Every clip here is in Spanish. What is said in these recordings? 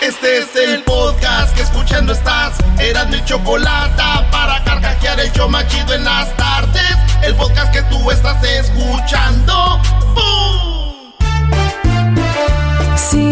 Este es el podcast que escuchando estás. Eran mi chocolate para carcajear el yo machido en las tardes. El podcast que tú estás escuchando. Si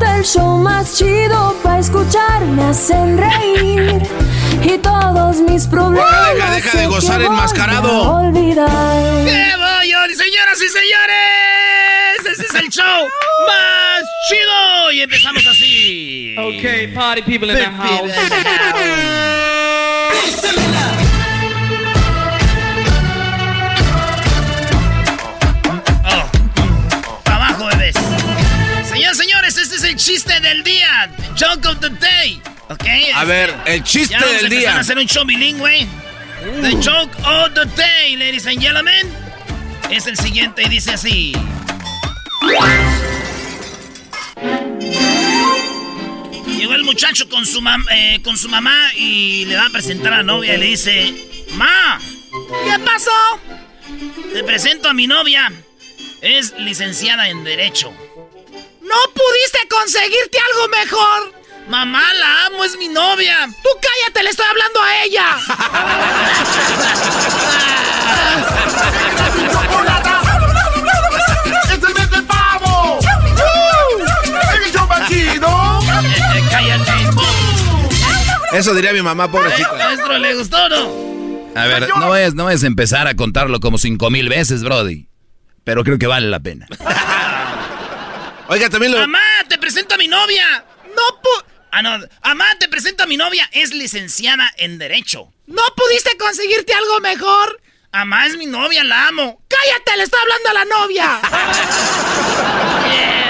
el show más chido para escuchar. Me hacen reír y todos mis problemas. Deja, deja, de gozar voy enmascarado. olvidar. ¡Qué bollo! Señoras y señores, ese es el show más chido. Y empezamos así. Okay, party people in the house. Chiste del día. Joke of the day. ¿Ok? A ver, el chiste Ya vamos del día. a hacer un show bilingüe. The joke of the day, ladies and gentlemen. Es el siguiente y dice así. Llegó el muchacho con su, eh, con su mamá y le va a presentar a la novia y le dice, Ma, ¿qué pasó? Te presento a mi novia. Es licenciada en Derecho. ¿No pudiste conseguirte algo mejor? Mamá, la amo, es mi novia. Tú cállate, le estoy hablando a ella. ¡Es. Eso diría mi mamá, pobrecita. Maestro, ¿le gustó o no? A ver, no vayas, no a empezar a contarlo como cinco mil veces, Brody. Pero creo que vale la pena. Oiga, también lo. Mamá, te presento a mi novia. No pu... Ah, no. Mamá, te presento a mi novia. Es licenciada en Derecho. ¿No pudiste conseguirte algo mejor? Mamá, es mi novia, la amo. ¡Cállate! Le estoy hablando a la novia. ¡Es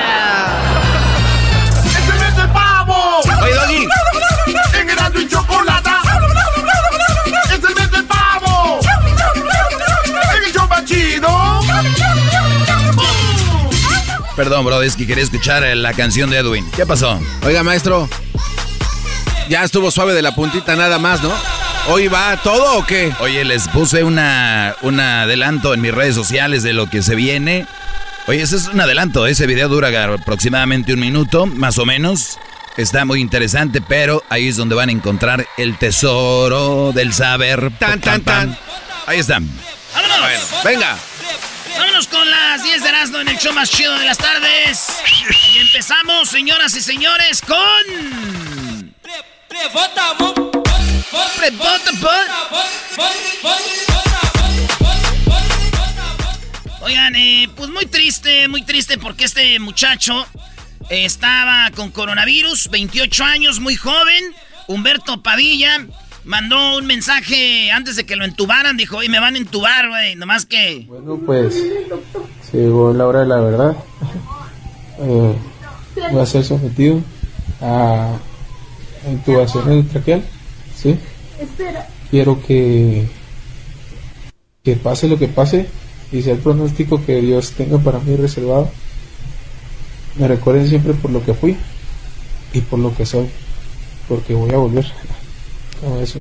Perdón, Brody, es que quería escuchar eh, la canción de Edwin. ¿Qué pasó? Oiga, maestro. Ya estuvo suave de la puntita nada más, ¿no? ¿Hoy va todo o qué? Oye, les puse una, un adelanto en mis redes sociales de lo que se viene. Oye, ese es un adelanto. Ese video dura aproximadamente un minuto, más o menos. Está muy interesante, pero ahí es donde van a encontrar el tesoro del saber. Tan, tan, tan. Ahí están. ¡Vámonos! Venga. Vámonos con las 10 de Erasmo en el show más chido de las tardes. Y empezamos, señoras y señores, con... Oigan, eh, pues muy triste, muy triste porque este muchacho estaba con coronavirus, 28 años, muy joven. Humberto Padilla mandó un mensaje antes de que lo entubaran. Dijo, oye, me van a entubar, güey. Nomás que... Bueno, pues se llegó la hora de la verdad. Eh, voy a ser sometido a intubación traqueal. ¿sí? Quiero que, que pase lo que pase y sea el pronóstico que Dios tenga para mí reservado. Me recuerden siempre por lo que fui y por lo que soy, porque voy a volver.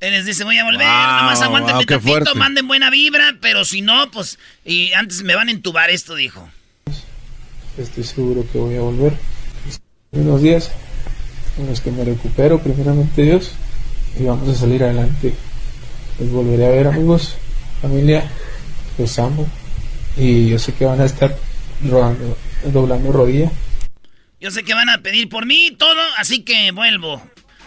Él les dice, voy a volver, nomás aguanten wow, manden buena vibra, pero si no, pues, y antes me van a entubar esto, dijo. Estoy seguro que voy a volver. Unos días en los que me recupero, primeramente Dios, y vamos a salir adelante. Les volveré a ver, amigos, familia, los amo, y yo sé que van a estar rodando, doblando rodilla. Yo sé que van a pedir por mí todo, así que vuelvo.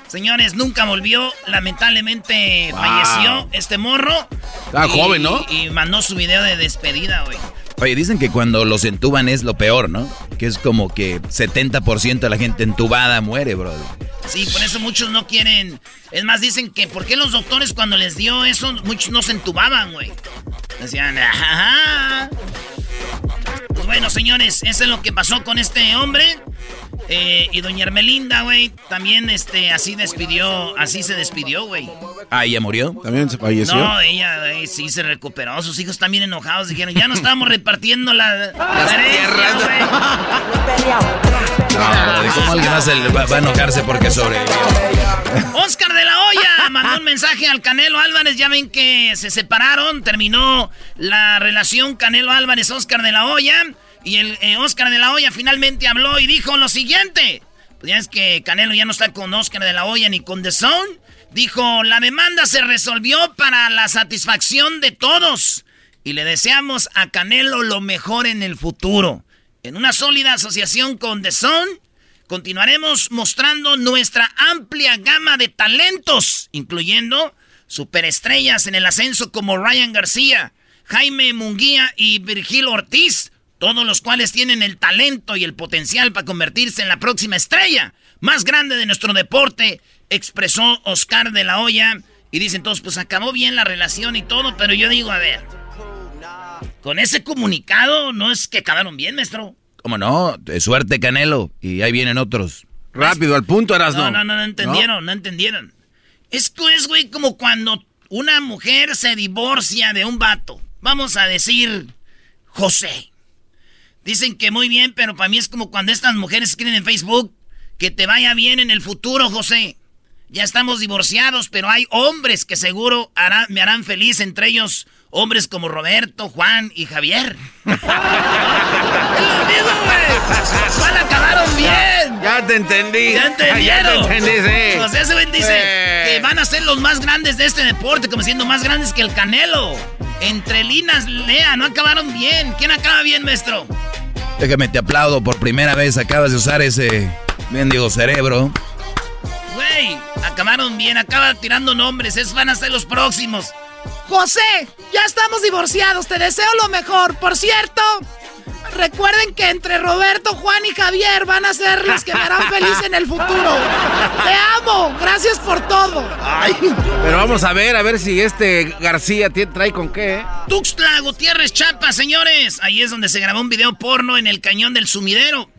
Señores, nunca volvió. Lamentablemente falleció este morro. Estaba joven, ¿no? Y mandó su video de despedida, güey. Oye, dicen que cuando los entuban es lo peor, ¿no? Que es como que 70% de la gente entubada muere, bro. Sí, por eso muchos no quieren. Es más, dicen que ¿por qué los doctores cuando les dio eso, muchos no se entubaban, güey? Decían, ajá. Pues bueno, señores, eso es lo que pasó con este hombre. Eh, y doña Ermelinda, güey, también este, así despidió, así se despidió, güey. Ah, ¿ella murió? ¿También se falleció? No, ella sí se recuperó. Sus hijos también enojados dijeron, ya no estábamos repartiendo la, las tierras, güey. No, ¿cómo alguien más va, a enojarse porque sobrevivió? Oscar de la Hoya mandó un mensaje al Canelo Álvarez. Ya ven que se separaron, terminó la relación Canelo Álvarez-Oscar de la Hoya. Y el eh, Oscar de la Hoya finalmente habló y dijo lo siguiente. Pues ya es que Canelo ya no está con Oscar de la Hoya ni con The Zone. Dijo, la demanda se resolvió para la satisfacción de todos. Y le deseamos a Canelo lo mejor en el futuro. En una sólida asociación con The Zone, continuaremos mostrando nuestra amplia gama de talentos, incluyendo superestrellas en el ascenso como Ryan García, Jaime Munguía y Virgil Ortiz, todos los cuales tienen el talento y el potencial para convertirse en la próxima estrella más grande de nuestro deporte, expresó Oscar de la Hoya. Y dicen todos, pues acabó bien la relación y todo, pero yo digo, a ver, con ese comunicado no es que acabaron bien, maestro. ¿Cómo no? De suerte, Canelo. Y ahí vienen otros. Rápido, al punto, eras no. No, no, no entendieron, no, entendieron. Esto es, güey, como cuando una mujer se divorcia de un vato. Vamos a decir, José. Dicen que muy bien, pero para mí es como cuando estas mujeres escriben en Facebook que te vaya bien en el futuro, José. Ya estamos divorciados, pero hay hombres que seguro me harán feliz, entre ellos hombres como Roberto, Juan y Javier. es lo mismo, güey. acabaron bien. Ya, te entendí. Ya entendieron. Ya te entendí, sí. José ese dice que van a ser los más grandes de este deporte, como siendo más grandes que el Canelo. Entre Linas, Lea, no acabaron bien. ¿Quién acaba bien, maestro? Déjame te aplaudo por primera vez. Acabas de usar ese mendigo cerebro. Güey, acabaron bien. Acaba tirando nombres. Es van a ser los próximos. José, ya estamos divorciados. Te deseo lo mejor. Por cierto, Recuerden que entre Roberto, Juan y Javier van a ser los que me harán feliz en el futuro. Te amo, gracias por todo. Ay, pero vamos a ver, a ver si este García trae con qué. ¿eh? Tuxtla, Gutiérrez, Chapa, señores. Ahí es donde se grabó un video porno en el cañón del sumidero.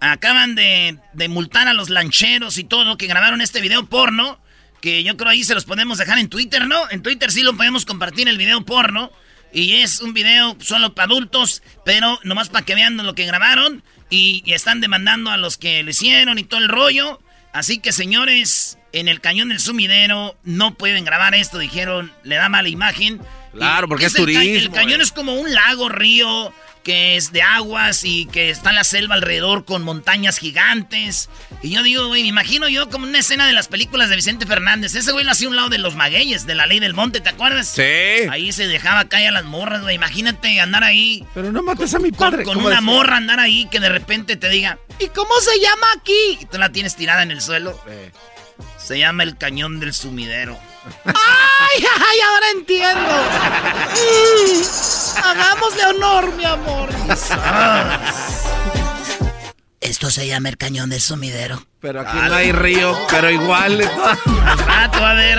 Acaban de, de multar a los lancheros y todo que grabaron este video porno. Que yo creo ahí se los podemos dejar en Twitter, ¿no? En Twitter sí lo podemos compartir el video porno. Y es un video solo para adultos, pero nomás para que vean lo que grabaron. Y, están demandando a los que lo hicieron y todo el rollo. Así que, señores, en el cañón del sumidero no pueden grabar esto, dijeron, le da mala imagen. Claro, porque es, turismo. el cañón es como un lago, río, que es de aguas y que está en la selva alrededor con montañas gigantes. Y yo digo, güey, me imagino yo como una escena de las películas de Vicente Fernández. Ese güey lo hacía a un lado de los magueyes, de la ley del monte, ¿te acuerdas? Sí. Ahí se dejaba caer a las morras, güey. Imagínate andar ahí. Pero no mates a mi padre. Con, una morra andar ahí que de repente te diga, ¿y cómo se llama aquí? Y tú la tienes tirada en el suelo. Se llama el cañón del sumidero. ¡Ay, ay! Ahora entiendo. Mm, hagámosle honor, mi amor. Esto se llama el cañón del sumidero. Pero aquí no hay río, pero igual. Rato, a ver,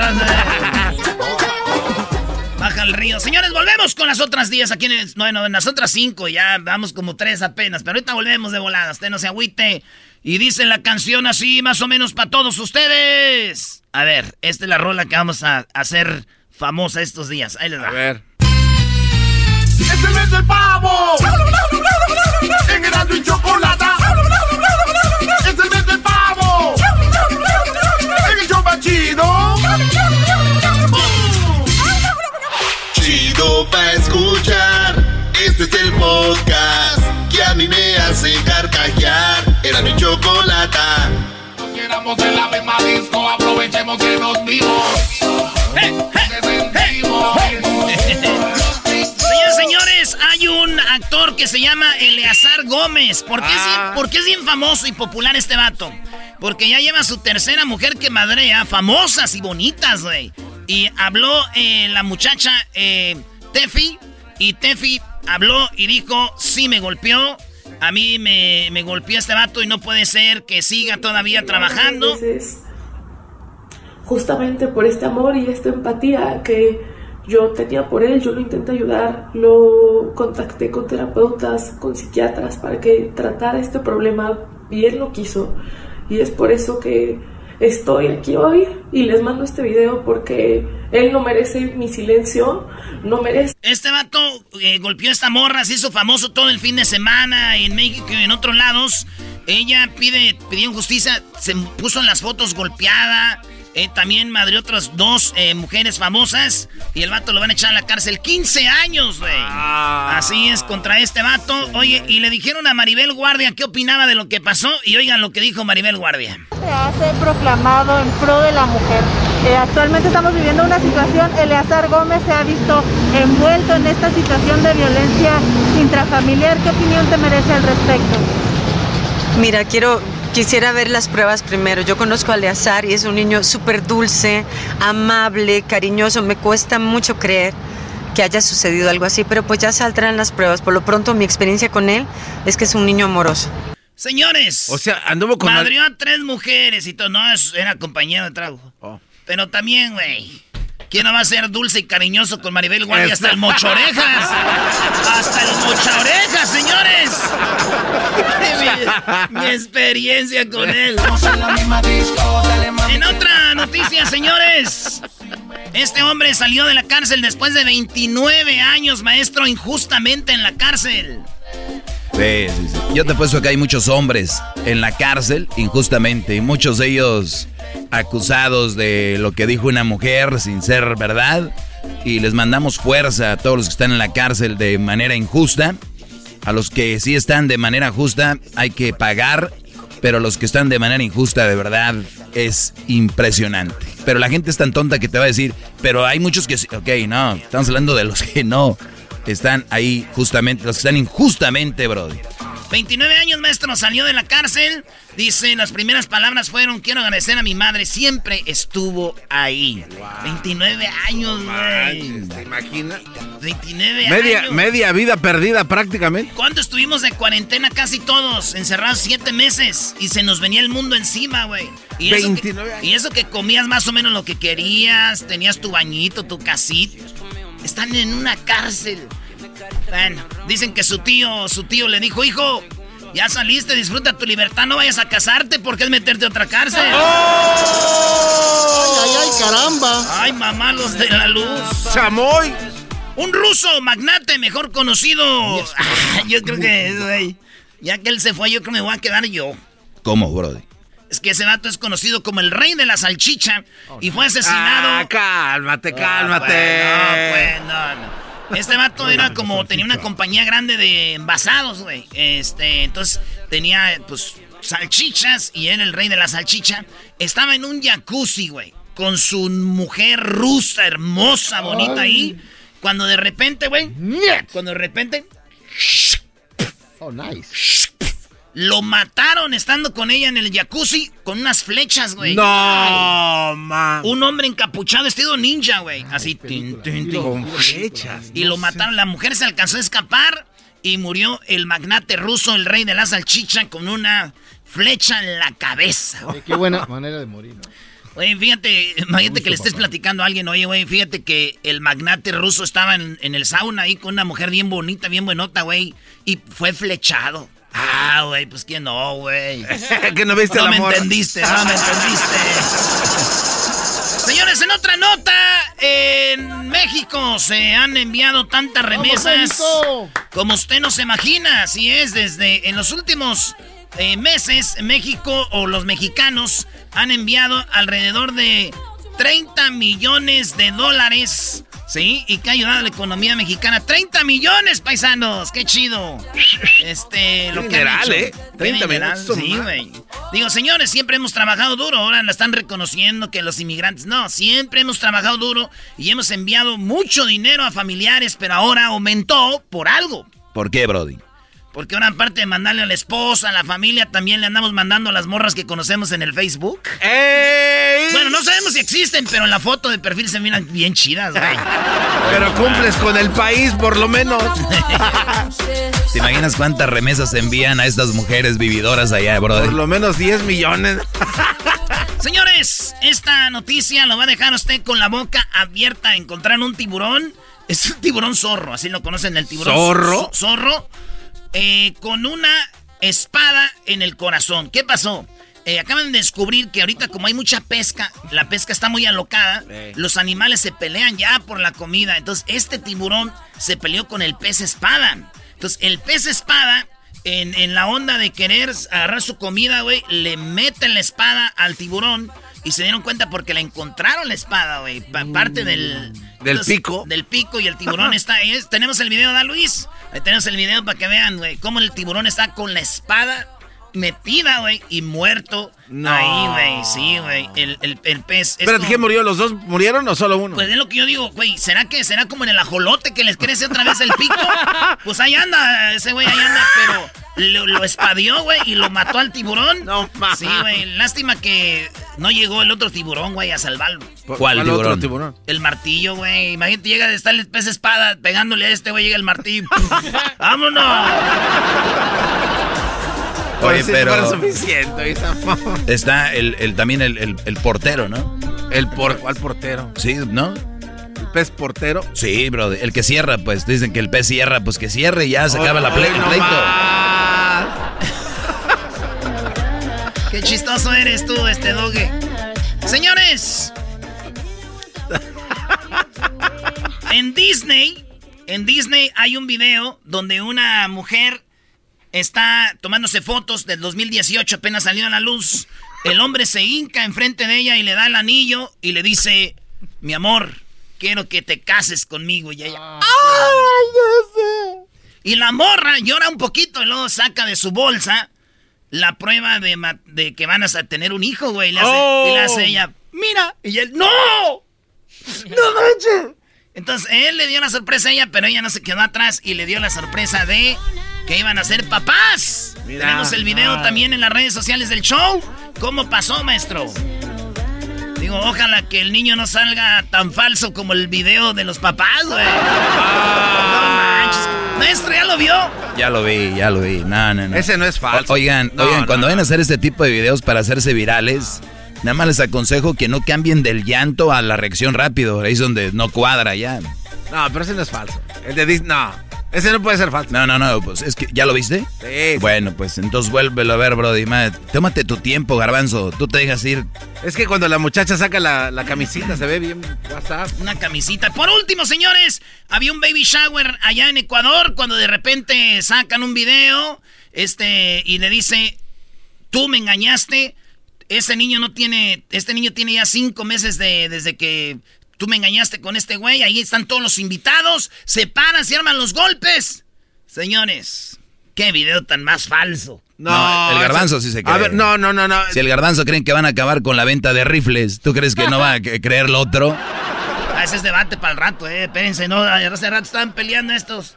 Baja el río. Señores, volvemos con las otras 10 aquí en, bueno, en las otras 5. Ya vamos como 3 apenas. Pero ahorita volvemos de volada. Usted no se agüite. Y dice la canción así, más o menos para todos ustedes. A ver, esta es la rola que vamos a hacer famosa estos días. Ahí les va. A ver. ¡Este es el pavo! ¡En y chocolate! ¡Este es el pavo! ¡En el chombachido! Chido pa' escuchar. Este es el podcast que a mí me hace carcajear. Era mi chocolata. Quedamos en la misma disco, aprovechemos que nos vimos. Señores, señores, hay un actor que se llama Eleazar Gómez. ¿Por qué, es, Ah. por qué es bien famoso y popular este vato? Porque ya lleva su tercera mujer que madrea, famosas y bonitas, güey. Y habló eh, la muchacha eh, Tefi, y Tefi habló y dijo, sí me golpeó, a mí me, me golpeó este vato y no puede ser que siga todavía trabajando. Entonces, justamente por este amor y esta empatía que yo tenía por él, yo lo intenté ayudar, lo contacté con terapeutas, con psiquiatras para que tratara este problema y él lo quiso. Y es por eso que estoy aquí hoy y les mando este video porque él no merece mi silencio, no merece... Este vato eh, golpeó a esta morra, se hizo famoso todo el fin de semana en México y en otros lados. Ella pide, pidió justicia, se puso en las fotos golpeada. Eh, también madrió otras dos eh, mujeres famosas. Y el vato lo van a echar a la cárcel 15 años, güey. Así es, contra este vato. Oye, y le dijeron a Maribel Guardia qué opinaba de lo que pasó. Y oigan lo que dijo Maribel Guardia. se hace proclamado en pro de la mujer. Eh, actualmente estamos viviendo una situación, Eleazar Gómez se ha visto envuelto en esta situación de violencia intrafamiliar. ¿Qué opinión te merece al respecto? Mira, quiero, quisiera ver las pruebas primero. Yo conozco a Eleazar y es un niño súper dulce, amable, cariñoso. Me cuesta mucho creer que haya sucedido algo así, pero pues ya saldrán las pruebas. Por lo pronto, mi experiencia con él es que es un niño amoroso. Señores. O sea, anduvo con... Madrió a tres mujeres y todo. No, es- era compañero de trabajo. Oh. Pero también, güey. ¿Quién no va a ser dulce y cariñoso con Maribel Guardia? Hasta el mochorejas. Hasta el mochorejas, señores. mi, mi experiencia con él. En otra noticia, señores. Este hombre salió de la cárcel después de 29 años, maestro, injustamente en la cárcel. Sí, sí, sí. Yo te apuesto que hay muchos hombres en la cárcel injustamente y muchos de ellos acusados de lo que dijo una mujer sin ser verdad y les mandamos fuerza a todos los que están en la cárcel de manera injusta. A los que sí están de manera justa hay que pagar, pero los que están de manera injusta de verdad es impresionante. Pero la gente es tan tonta que te va a decir, pero hay muchos que sí. Ok, no, estamos hablando de los que no están ahí justamente, los que están injustamente, brody. 29 años, maestro, salió de la cárcel. Dice, las primeras palabras fueron, quiero agradecer a mi madre, siempre estuvo ahí. 29 años, güey. ¿Te imaginas? 29 Media, años. media vida perdida prácticamente. ¿Cuánto estuvimos de cuarentena casi todos? Encerrados siete meses. Y se nos venía el mundo encima, güey. Y eso, que, 29 años. y eso que comías más o menos lo que querías, tenías tu bañito, tu casita. Están en una cárcel. Bueno, dicen que su tío, su tío le dijo, hijo, ya saliste, disfruta tu libertad, no vayas a casarte porque es meterte a otra cárcel. Ay, ay, ay, caramba. Ay, mamá, los de la luz. Chamoy. Un ruso magnate mejor conocido. Yo creo que, güey, ya que él se fue, yo creo que me voy a quedar yo. ¿Cómo, brody? Es que ese vato es conocido como el rey de la salchicha y fue asesinado. Ah, cálmate, cálmate. Ah, pues, no, pues, no, no. Este vato era como, tenía una compañía grande de envasados, güey. Este, entonces tenía, pues, salchichas y era el rey de la salchicha. Estaba en un jacuzzi, güey, con su mujer rusa, hermosa, bonita ahí. Cuando de repente, güey, cuando de repente Oh, nice. Lo mataron estando con ella en el jacuzzi con unas flechas, güey. No, man. Un hombre encapuchado, estilo ninja, güey. Así. tin, tin, tin. Con flechas. Y lo mataron. La mujer se alcanzó a escapar y murió el magnate ruso, el rey de la salchicha, con una flecha en la cabeza. Oye, Qué buena manera de morir, ¿no? Oye, fíjate, imagínate que le estés platicando a alguien, oye, güey, fíjate que el magnate ruso estaba en, en el sauna ahí con una mujer bien bonita, bien buenota, güey, y fue flechado. Ah, güey, pues que no, güey. que no viste No la me morra. entendiste, no me entendiste. Señores, en otra nota, en México se han enviado tantas remesas como usted no se imagina. Así es, desde en los últimos eh, meses, México o los mexicanos han enviado alrededor de 30 millones de dólares Sí, y que ha ayudado a la economía mexicana. 30 millones, paisanos. Qué chido. Este, lo que han hecho. ¿eh? 30 millones. Sí, güey. Digo, señores, siempre hemos trabajado duro. Ahora la están reconociendo que los inmigrantes. No, siempre hemos trabajado duro y hemos enviado mucho dinero a familiares, pero ahora aumentó por algo. ¿Por qué, Brody? Porque ahora, aparte de mandarle a la esposa, a la familia, también le andamos mandando a las morras que conocemos en el Facebook. Bueno, no sabemos si existen, pero en la foto de perfil se miran bien chidas, güey. Pero cumples con el país, por lo menos. ¿Te imaginas cuántas remesas envían a estas mujeres vividoras allá, Brody? Por lo menos 10 millones. Señores, esta noticia lo va a dejar usted con la boca abierta. Encontraron un tiburón. Es un tiburón zorro, así lo conocen el tiburón. ¿Zorro? Zorro. Eh, con una espada en el corazón. ¿Qué pasó? Eh, acaban de descubrir que ahorita como hay mucha pesca, la pesca está muy alocada, los animales se pelean ya por la comida. Entonces este tiburón se peleó con el pez espada. Entonces el pez espada, en, en la onda de querer agarrar su comida, güey, le meten la espada al tiburón y se dieron cuenta porque le encontraron la espada, güey, parte del... Del pico. Del pico y el tiburón está... es- tenemos el video, ¿da Luis? Ahí tenemos el video para que vean, güey, cómo el tiburón está con la espada metida, güey, y muerto. No. Ahí, güey, sí, güey, el, el, el pez. Espérate, como- ¿quién murió? ¿Los dos murieron o solo uno? Pues es lo que yo digo, güey, ¿será que será como en el ajolote que les crece otra vez el pico? Pues ahí anda, ese güey ahí anda, pero lo, lo espadió, güey, y lo mató al tiburón. No, ma. Sí, güey, lástima que no llegó el otro tiburón, güey, a salvarlo. ¿Cuál otro tiburón? tiburón? El martillo, güey. Imagínate, llega de estar el pez espada pegándole a este, güey, llega el martillo. ¡Vámonos! Oye, pero suficiente. está el, el- también el, el- el portero, ¿no? ¿El por cuál portero? Sí, ¿no? ¿El pez portero? Sí, bro. El que cierra, pues dicen que el pez cierra, pues que cierre y ya se acaba la ple- Ay, el no pleito. más. ¡Qué chistoso eres tú, este doge! Señores, en Disney, en Disney hay un video donde una mujer está tomándose fotos del 2018, apenas salió a la luz. El hombre se hinca enfrente de ella y le da el anillo y le dice, mi amor, quiero que te cases conmigo. Y ella, Y la morra llora un poquito y luego saca de su bolsa la prueba de, de que van a tener un hijo, güey. Y le hace, y le hace ella, mira. Y él, ¡no! ¡No manches! Entonces él le dio la sorpresa a ella, pero ella no se quedó atrás y le dio la sorpresa de que iban a ser papás. Mira. Tenemos el video Ah. también en las redes sociales del show. ¿Cómo pasó, maestro? Digo, ojalá que el niño no salga tan falso como el video de los papás, güey. No manches. Maestro, ¿ya lo vio? Ya lo vi, ya lo vi. No, no, no. Ese no es falso. O- Oigan, No, oigan, no, cuando no. vayan a hacer este tipo de videos para hacerse virales, nada más les aconsejo que no cambien del llanto a la reacción rápido. Ahí es donde no cuadra ya. No, pero ese no es falso. El de Disney, no. Ese no puede ser falso. No, no, no, pues es que ya lo viste. Sí. Bueno, pues entonces vuélvelo a ver, Brody. Ma, Tómate tu tiempo, garbanzo. Tú te dejas ir. Es que cuando la muchacha saca la, la camisita se ve bien WhatsApp. Una camisita. Por último, señores, había un baby shower allá en Ecuador cuando de repente sacan un video este y le dice, tú me engañaste, ese niño no tiene, este niño tiene ya cinco meses de, desde que tú me engañaste con este güey, ahí están todos los invitados, se paran, se arman los golpes. Señores, qué video tan más falso. No, el garbanzo sí se cree. A ver, no, no, no, no. Si el garbanzo creen que van a acabar con la venta de rifles, ¿tú crees que no va a creer lo otro? Ah, ese es debate para el rato, eh, espérense, no, hace rato estaban peleando estos.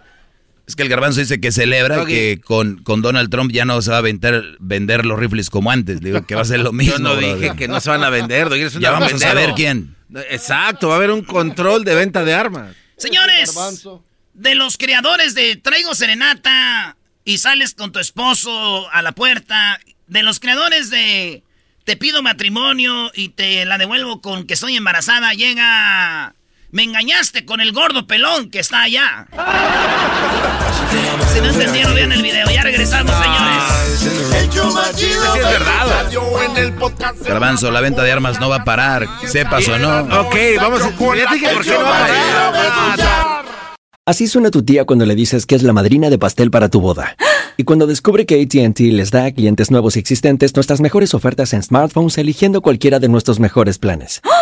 Es que el garbanzo dice que celebra que con, con Donald Trump ya no se va a vender, vender los rifles como antes. Digo que va a ser lo mismo. Yo no dije que no se van a vender. doy, Ya vamos a saber quién. Exacto, va a haber un control de venta de armas. Señores, de los creadores de Traigo Serenata y sales con tu esposo a la puerta, de los creadores de Te pido matrimonio y te la devuelvo con que estoy embarazada, llega... Me engañaste con el gordo pelón que está allá. Si no entendieron, vean el video. Ya show más chido Sí, es verdad. Garbanzo, la venta de armas no va a parar, sepas o no. Ok, vamos a... Ya dije por qué no va a parar. Así suena tu tía cuando le dices que es la madrina de pastel para tu boda. Y cuando descubre que ATT les da a clientes nuevos y existentes nuestras mejores ofertas en smartphones eligiendo cualquiera de nuestros mejores planes.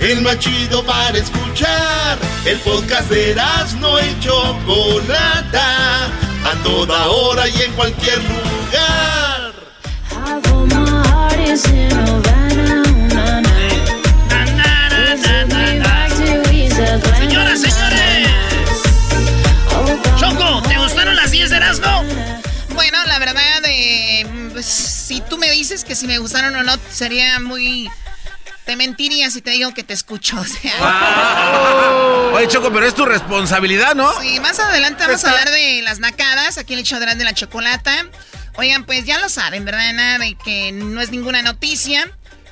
el más chido para escuchar. El podcast de no y Chocolata, a toda hora y en cualquier lugar. Señoras, señores. Choco, ¿te gustaron las 10 de Erasmo? Bueno, la verdad, eh, pues, si tú me dices que si me gustaron o no, sería muy te mentiría si te digo que te escucho. O sea. Oye, Choco, pero es tu responsabilidad, ¿no? Sí, más adelante vamos a hablar de las nacadas, aquí el hecho de la chocolata. Oigan, pues ya lo saben, ¿verdad? Nada de que no es ninguna noticia,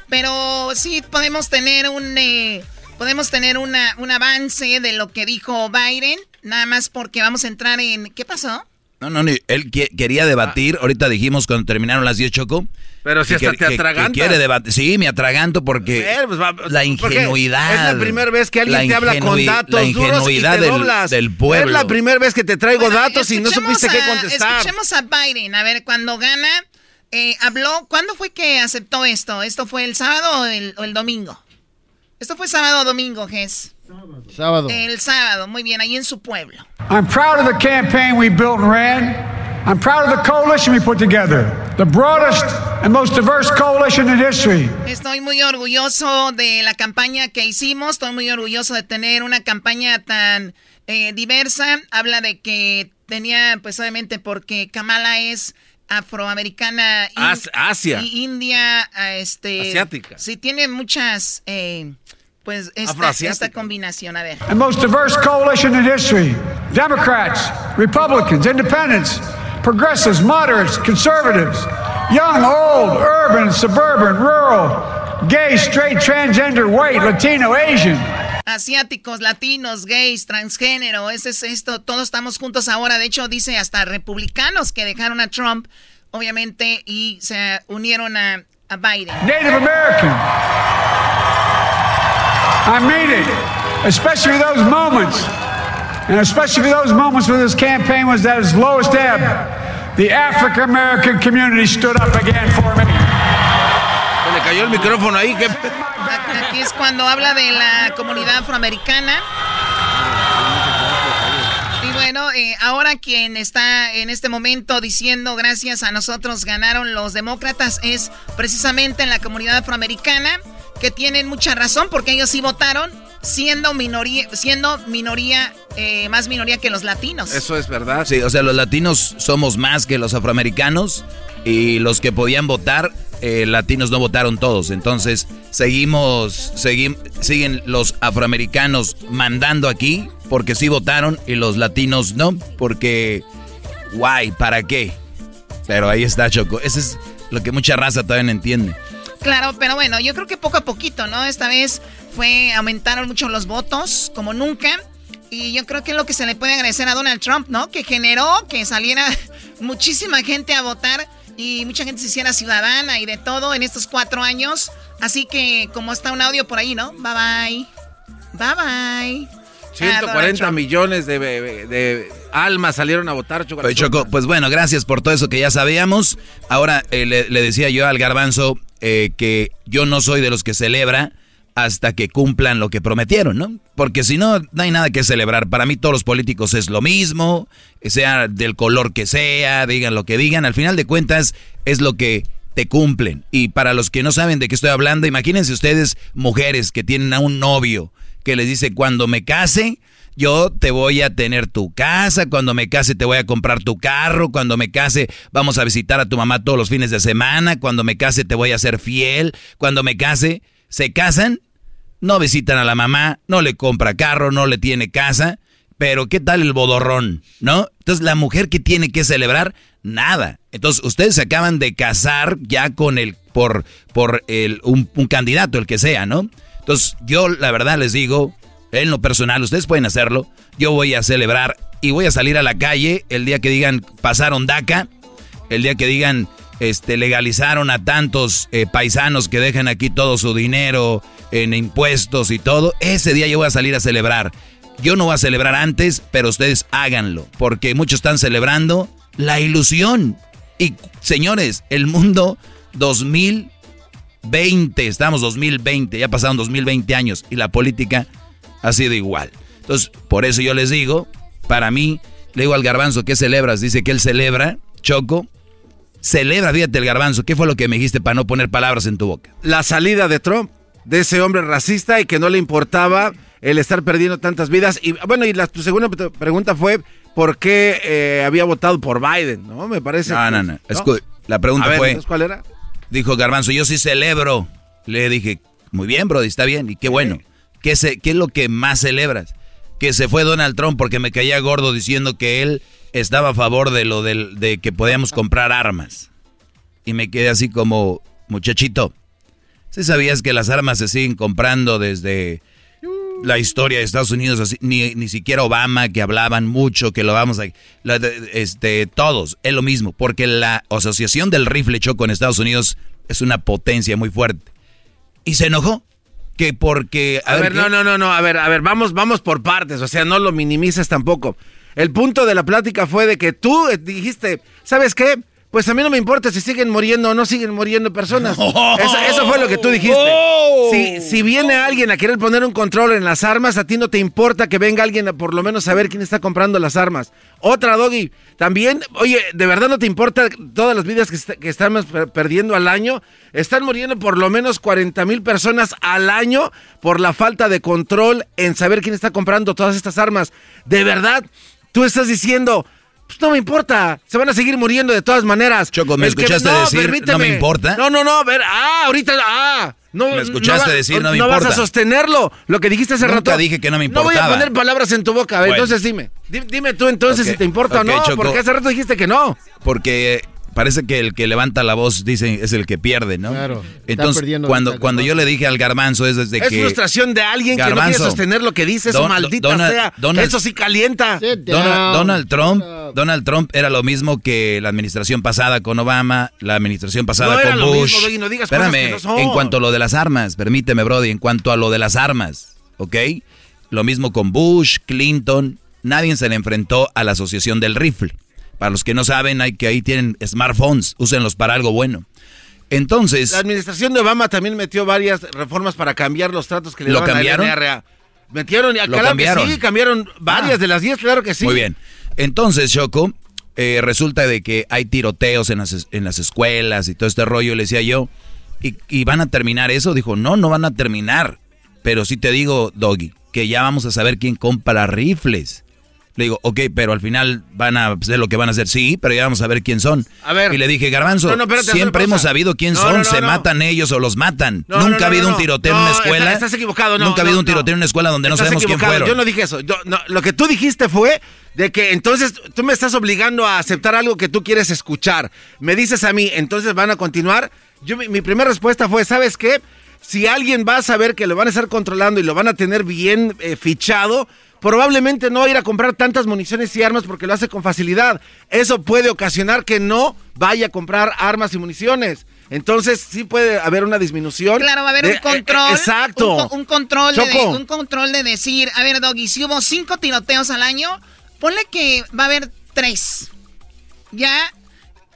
pero sí podemos tener un eh, podemos tener una, un avance de lo que dijo Biden, nada más porque vamos a entrar en ¿qué pasó? No, no, él quería debatir, ahorita dijimos cuando terminaron las 10 Choco, pero si hasta te atraganta. quiere debatir. Sí, me atraganto porque pues la ingenuidad. Es la primera vez que alguien te habla con datos la ingenuidad duros Del, pueblo. Es la primera vez que te traigo datos y no supiste qué contestar. Escuchemos a Biden. A ver, cuando gana, eh, habló. ¿Cuándo fue que aceptó esto? ¿Esto fue el sábado o el, o el domingo? Esto fue sábado o domingo, Ges. Sábado. El sábado, muy bien, ahí en su pueblo. I'm proud of the campaign we built and ran. I'm proud of the coalition we put together, the broadest and most diverse coalition in history. Estoy muy orgulloso de la campaña que hicimos, estoy muy orgulloso de tener una campaña tan eh, diversa. Habla de que tenía, pues obviamente porque Kamala es afroamericana, Asia, y India, este, asiática. Sí, tiene muchas, eh, pues esta, esta combinación. A ver. The most diverse coalition in history. Democrats, Republicans, Independents. progressives, moderates, conservatives, young, old, urban, suburban, rural, gay, straight, transgender, white, Latino, Asian. Asiáticos, latinos, gays, transgénero, ese es esto, todos estamos juntos ahora. De hecho, dice hasta republicanos que dejaron a Trump, obviamente, y se unieron a, a Biden. Native American. I mean it, especially those moments and especially those moments when this campaign was at its lowest ebb, the African American community stood up again for me. Se le cayó el micrófono ahí. ¿qué? Aquí es cuando habla de la comunidad afroamericana. Y bueno, eh, ahora quien está en este momento diciendo gracias a nosotros ganaron los demócratas es precisamente en la comunidad afroamericana, que tienen mucha razón porque ellos sí votaron siendo minoría, siendo minoría, eh, más minoría que los latinos. Eso es verdad. Sí, o sea, los latinos somos más que los afroamericanos y los que podían votar, eh, latinos no votaron todos. Entonces, seguimos, siguen los afroamericanos mandando aquí porque sí votaron y los latinos no, porque, guay, ¿para qué? Pero ahí está Choco. Eso es lo que mucha raza todavía no entiende. Claro, pero bueno, yo creo que poco a poquito, ¿no? Esta vez fue, aumentaron mucho los votos, como nunca. Y yo creo que es lo que se le puede agradecer a Donald Trump, ¿no? Que generó que saliera muchísima gente a votar y mucha gente se hiciera ciudadana y de todo en estos cuatro años. Así que, como está un audio por ahí, ¿no? Bye bye. Bye bye. 140 millones de, de, almas salieron a votar, Choco. Pues bueno, gracias por todo eso que ya sabíamos. Ahora eh, le, decía yo al garbanzo eh, que yo no soy de los que celebra hasta que cumplan lo que prometieron, ¿no? Porque si no, no hay nada que celebrar. Para mí todos los políticos es lo mismo, sea del color que sea, digan lo que digan, al final de cuentas es lo que te cumplen. Y para los que no saben de qué estoy hablando, imagínense ustedes mujeres que tienen a un novio que les dice, cuando me case, yo te voy a tener tu casa, cuando me case te voy a comprar tu carro, cuando me case vamos a visitar a tu mamá todos los fines de semana, cuando me case te voy a ser fiel, cuando me case, se casan, no visitan a la mamá, no le compra carro, no le tiene casa, pero ¿qué tal el bodorrón? ¿No? Entonces la mujer que tiene que celebrar, nada. Entonces ustedes se acaban de casar ya con el, por, por el, un, un candidato, el que sea, ¿no? Entonces, yo la verdad les digo, en lo personal, ustedes pueden hacerlo, yo voy a celebrar y voy a salir a la calle el día que digan pasaron DACA, el día que digan este, legalizaron a tantos eh, paisanos que dejan aquí todo su dinero en impuestos y todo, ese día yo voy a salir a celebrar. Yo no voy a celebrar antes, pero ustedes háganlo, porque muchos están celebrando la ilusión. Y señores, el mundo 2000 20, estamos 2020, ya pasaron 2020 años y la política ha sido igual. Entonces, por eso yo les digo, para mí, le digo al garbanzo, ¿qué celebras? Dice que él celebra, Choco. Celebra, fíjate el garbanzo, ¿qué fue lo que me dijiste para no poner palabras en tu boca? La salida de Trump, de ese hombre racista y que no le importaba el estar perdiendo tantas vidas. Y bueno, y la, tu segunda pregunta fue, ¿por qué eh, había votado por Biden? ¿No? Me parece. No, no, no. La pregunta fue. ¿Cuál era? Dijo Garbanzo, yo sí celebro. Le dije, muy bien, Brody, está bien, y qué bueno. ¿Qué, se, ¿Qué es lo que más celebras? Que se fue Donald Trump porque me caía gordo diciendo que él estaba a favor de lo de que podíamos comprar armas. Y me quedé así como, muchachito, ¿sí sabías que las armas se siguen comprando desde la historia de Estados Unidos, ni, ni siquiera Obama, que hablaban mucho, que lo vamos a... este, todos, es lo mismo, porque la asociación del rifle choco en Estados Unidos es una potencia muy fuerte. Y se enojó, que porque... A, ver, no, no, no, no, a ver, a ver, vamos, vamos por partes, o sea, no lo minimices tampoco. El punto de la plática fue de que tú dijiste, ¿sabes qué? Pues a mí no me importa si siguen muriendo o no siguen muriendo personas. Eso, fue lo que tú dijiste. Oh. Si, si, viene alguien a querer poner un control en las armas, a ti no te importa que venga alguien a por lo menos saber quién está comprando las armas. Otra, Doggy, también, oye, ¿de verdad no te importa todas las vidas que, que estamos perdiendo al año? Están muriendo por lo menos 40 mil personas al año por la falta de control en saber quién está comprando todas estas armas. ¿De verdad? Tú estás diciendo, pues no me importa, se van a seguir muriendo de todas maneras. Choco, ¿me escuchaste decir no me importa? No, no, no, a ver, ah, ahorita, ah. No, ¿Me escuchaste decir no me importa? No vas a sostenerlo, lo que dijiste hace Nunca dije que no me importaba. No voy a poner palabras en tu boca, entonces dime. Dime tú entonces si te importa o no, porque hace rato dijiste que no. Porque parece que el que levanta la voz dice es el que pierde, ¿no? Claro. Entonces, cuando, cuando yo le dije al garbanzo es desde que... Es frustración de alguien que no quiere sostener lo que dice, eso maldita sea. eso sí calienta. Donald, Trump, Donald Trump era lo mismo que la administración pasada con Obama, la administración pasada con Bush. no digas Espérame, en cuanto a lo de las armas, permíteme, Brody, en cuanto a lo de las armas, ¿ok? Lo mismo con Bush, Clinton, nadie se le enfrentó a la asociación del rifle. Para los que no saben, hay que ahí tienen smartphones, úsenlos para algo bueno. Entonces. La administración de Obama también metió varias reformas para cambiar los tratos que le ¿Lo cambiaron? a la Metieron, ¿Lo cambiaron? sí, cambiaron varias ah. de las 10, claro que sí. Muy bien. Entonces, Choco, eh, resulta de que hay tiroteos en las, en las escuelas y todo este rollo, le decía yo, ¿y, ¿y van a terminar eso? Dijo, no, no van a terminar. Pero sí te digo, Doggy, que ya vamos a saber quién compra rifles. Le digo, ok, pero al final van a hacer lo que van a hacer. Sí, pero ya vamos a ver quién son. A ver. Y le dije, Garbanzo, siempre hemos sabido quién son. se matan ellos o los matan. Nunca ha habido un tiroteo en una escuela. Estás, equivocado, Nunca ha habido un tiroteo en una escuela donde no sabemos quién fueron. Yo no dije eso. lo que tú dijiste fue de que entonces tú me estás obligando a aceptar algo que tú quieres escuchar. Me dices a mí, entonces van a continuar. Yo, mi, primera respuesta fue, ¿sabes qué? Si alguien va a saber que lo van a estar controlando y lo van a tener bien eh, fichado, probablemente no va a ir a comprar tantas municiones y armas porque lo hace con facilidad. Eso puede ocasionar que no vaya a comprar armas y municiones. Entonces sí puede haber una disminución. Claro, va a haber de- un control. eh, exacto. Un, co- un control de, un control de decir, a ver, Doggy, si hubo cinco tiroteos al año, ponle que va a haber tres. Ya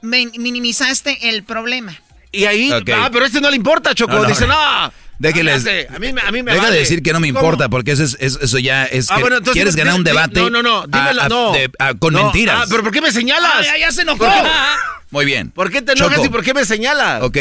min- minimizaste el problema. Y ahí, ah, pero a este no le importa, Choco. No, no. Dice, no. Déjenles- A mí, a mí me Deja vale. de decir que no me ¿Cómo? importa, porque eso, es, es- eso ya es Ah, que bueno, entonces quieres ganar un debate No, no, no, dímelo, a- no. de- a- con No, mentiras. Ah, pero ¿por qué me señalas? Ah, ya- ya se enojó. ¿Por qué, Muy bien. por qué te enojas Choco. y por qué me señalas? Ok,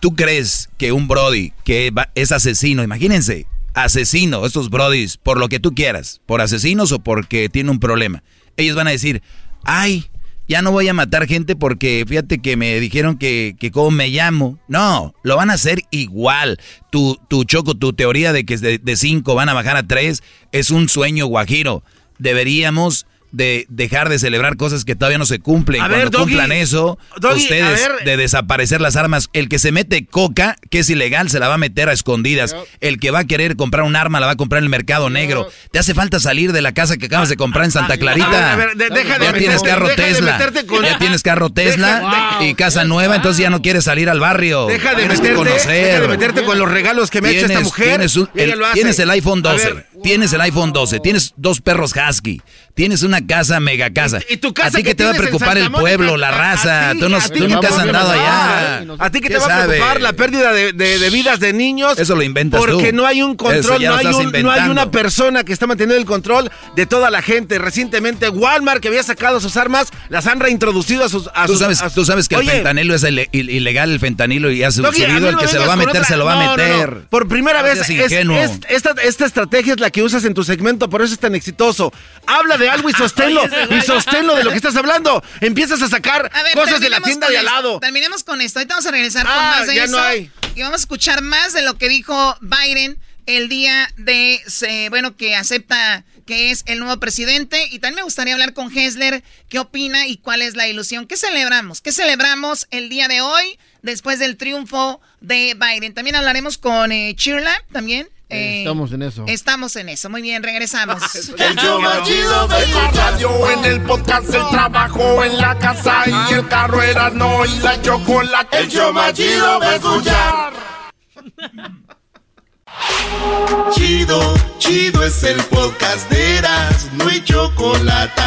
¿tú crees que un Brody que va- es asesino, imagínense, asesino, estos Brodis, por lo que tú quieras, por asesinos o porque tiene un problema, ellos van a decir, ay, ya no voy a matar gente porque fíjate que me dijeron que, que cómo me llamo. No, lo van a hacer igual. Tu, tu choco, tu teoría de que de, de cinco van a bajar a tres es un sueño guajiro. Deberíamos de dejar de celebrar cosas que todavía no se cumplen. A Cuando ver, Doggy, cumplan eso, Doggy, ustedes de desaparecer las armas. El que se mete coca, que es ilegal, se la va a meter a escondidas. El que va a querer comprar un arma, la va a comprar en el mercado negro. Te hace falta salir de la casa que acabas de comprar en Santa Clarita. A ver, a ver, de- deja de ya tienes meterte- carro deja de Tesla. meterte con- Ya tienes carro Tesla Deja- y casa nueva, entonces ya no quieres salir al barrio. Deja de Tienes meterte, conocer. deja de meterte con los regalos que me ha hecho esta Tienes- mujer. Tienes, un- el, lo hace. tienes el iPhone A 12. Tienes el iPhone 12. Tienes dos perros husky. Tienes una casa, mega casa. ¿Y tu casa ¿A ti que te va a preocupar el pueblo, Mónica? la A- a raza? ti, tú no, tú nunca has andado allá. A ti que te ¿Qué va a preocupar la pérdida de, de- de vidas de niños. Eso lo inventas tú. Porque no hay un control, no hay, estás un- no hay inventando. una persona que está manteniendo el control de toda la gente. Recientemente Walmart, que había sacado sus armas, las han reintroducido a sus... A Tú sus- sabes, a sus- tú sabes que el fentanilo es ile- il- ilegal, el fentanilo, y ha sucedido. El que se lo va a meter, se lo va a meter. Por primera vez, esta estrategia es la que usas en tu segmento, por eso es tan exitoso. Habla de algo y sosténlo, y sosténlo de lo que estás hablando. Empiezas a sacar A ver, cosas de la tienda de al lado. Terminemos con esto. Ahorita vamos a regresar con Ah, más de ya eso. no hay. Y vamos a escuchar más de lo que dijo Biden el día de, bueno, que acepta que es el nuevo presidente. Y también me gustaría hablar con Hessler, qué opina y cuál es la ilusión. ¿Qué celebramos? ¿Qué celebramos el día de hoy después del triunfo de Biden? También hablaremos con eh, Chirla, también. Eh, Estamos en eso. Estamos en eso. Muy bien, regresamos. El show más chido de la radio, en el podcast, el trabajo, en la casa y el carro era no y la chocolate. El show más chido de escuchar. Chido, chido es el podcast de Eras, no hay chocolate.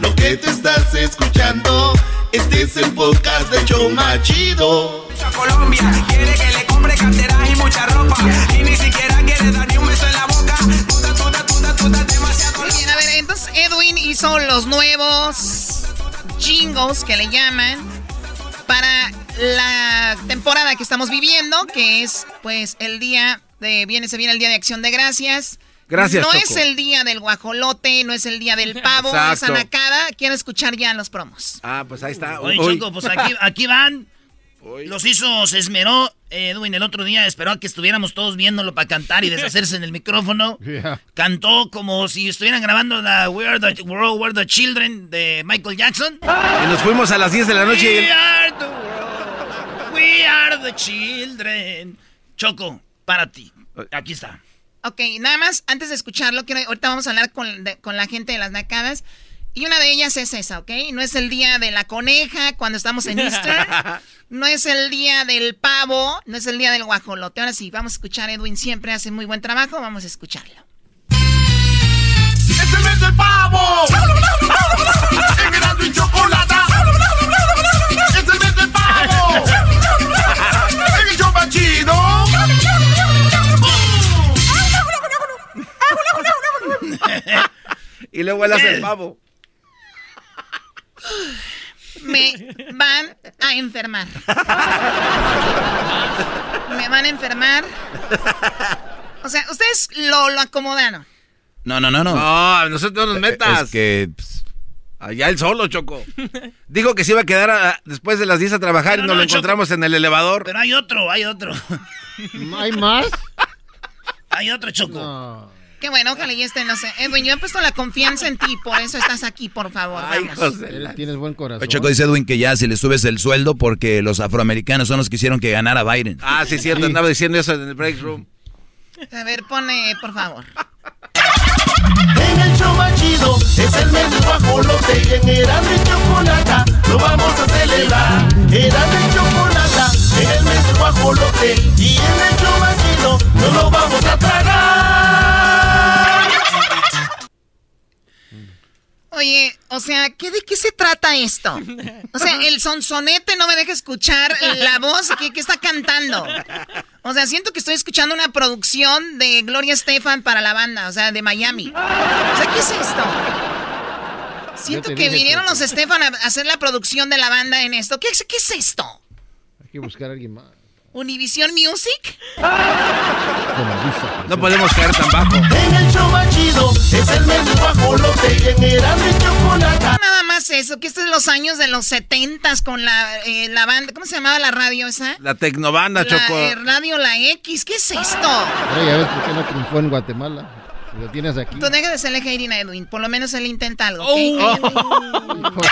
Lo que te estás escuchando, este es el podcast de Choma Chido. Colombia quiere que le compre carteras y mucha ropa y ni siquiera quiere dar ni un beso en la boca. Tuta, tuta, tuta, tuta, demasiado. Muy bien, a ver, entonces Edwin hizo los nuevos jingles que le llaman para la temporada que estamos viviendo, que es pues el día de viene se viene el día de Acción de Gracias. Gracias, No Choco. es el día del guajolote, no es el día del pavo, Exacto. esa nacada. Quiero escuchar ya los promos. Ah, pues ahí está. Oye, Uy. Choco, pues aquí, aquí van. Los hizo, se esmeró eh, Edwin el otro día, esperó a que estuviéramos todos viéndolo para cantar y deshacerse en el micrófono. Cantó como si estuvieran grabando la We Are the World, We're the Children de Michael Jackson. Y nos fuimos a las 10 de la noche y We el- are the world, we are the children. Choco, para ti. Aquí está. Ok, nada más, antes de escucharlo, quiero, ahorita vamos a hablar con, de- con la gente de las nacadas. Y una de ellas es esa, ¿ok? No es el día de la coneja cuando estamos en Easter. No es el día del pavo. No es el día del guajolote. Ahora sí, vamos a escuchar. Edwin siempre hace muy buen trabajo. Vamos a escucharlo. ¡Es el mes del pavo! ¡En Erasmo y chocolate! ¡Es el mes del pavo! ¡En el show más chido! y luego él hace el pavo. Me van a enfermar. Me van a enfermar. O sea, ustedes lo, lo acomodaron. No, no, no, no. No, nosotros no nos metas. Es que pues, Allá él solo, Choco. Dijo que se iba a quedar a- después de las 10 a trabajar Pero y nos no, lo encontramos en el elevador. Pero hay otro, hay otro. ¿Hay más? Hay otro, Choco. Qué bueno, ojalá y este no sé. Edwin, yo he puesto la confianza en ti, por eso estás aquí, por favor. vamos. Él Tienes buen corazón. Oye, Choco dice Edwin que ya si le subes el sueldo porque los afroamericanos son los que hicieron que ganara Biden. Ah, sí, cierto, andaba diciendo eso en el break room. A ver, pone, por favor. En el show chido es el mes del guajolote y en Erasmo y chocolate lo vamos a celebrar. Erasmo y chocolate en el mes del guajolote. Y en el show chido no lo vamos a tragar. Oye, o sea, ¿qué, ¿de qué se trata esto? O sea, el sonsonete no me deja escuchar la voz que, que está cantando. O sea, siento que estoy escuchando una producción de Gloria Estefan para la banda, o sea, de Miami. O sea, ¿qué es esto? Siento que vinieron los Estefan a hacer la producción de la banda en esto. ¿Qué, qué es esto? Hay que buscar a alguien más. ¿Univision Music? No podemos caer tan bajo. En el show más chido es el mes del guajolote y en Erasmo y Chocolata. Nada más eso, que estos es los años de los setentas con la, eh, la banda, ¿cómo se llamaba la radio esa? La tecnobanda, La Choco. eh, radio La X, ¿qué es esto? Ahora ya ves por qué no triunfó en Guatemala. Si lo tienes aquí. Tú deja de serle hating a Edwin, por lo menos él intenta algo, Oh. ¿ok?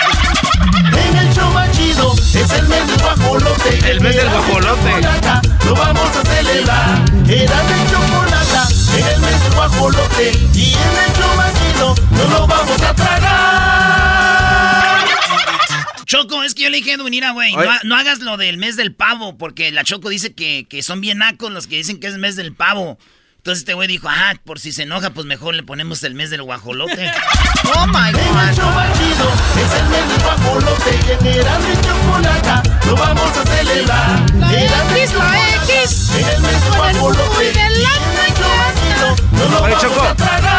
En el show más chido es el mes del guajolote. El mes del guajolote. Chocolata, Lo vamos a celebrar. Erasmo y en el mes del guajolote. Y en el show más chido no lo vamos a tragar. Choco, es que yo le dije a Edwin, mira, güey, no, Oye. ha- no hagas lo del mes del pavo, porque la Choco dice que, que son bien nacos los que dicen que es mes del pavo. Entonces este güey dijo, ah, por si se enoja, pues mejor le ponemos el mes del guajolote. Oh my god. es el mes del guajolote. Y en Erasmo y Chocolata lo vamos a celebrar. X, la X. En el mes del guajolote. Y en no lo vamos a tragar.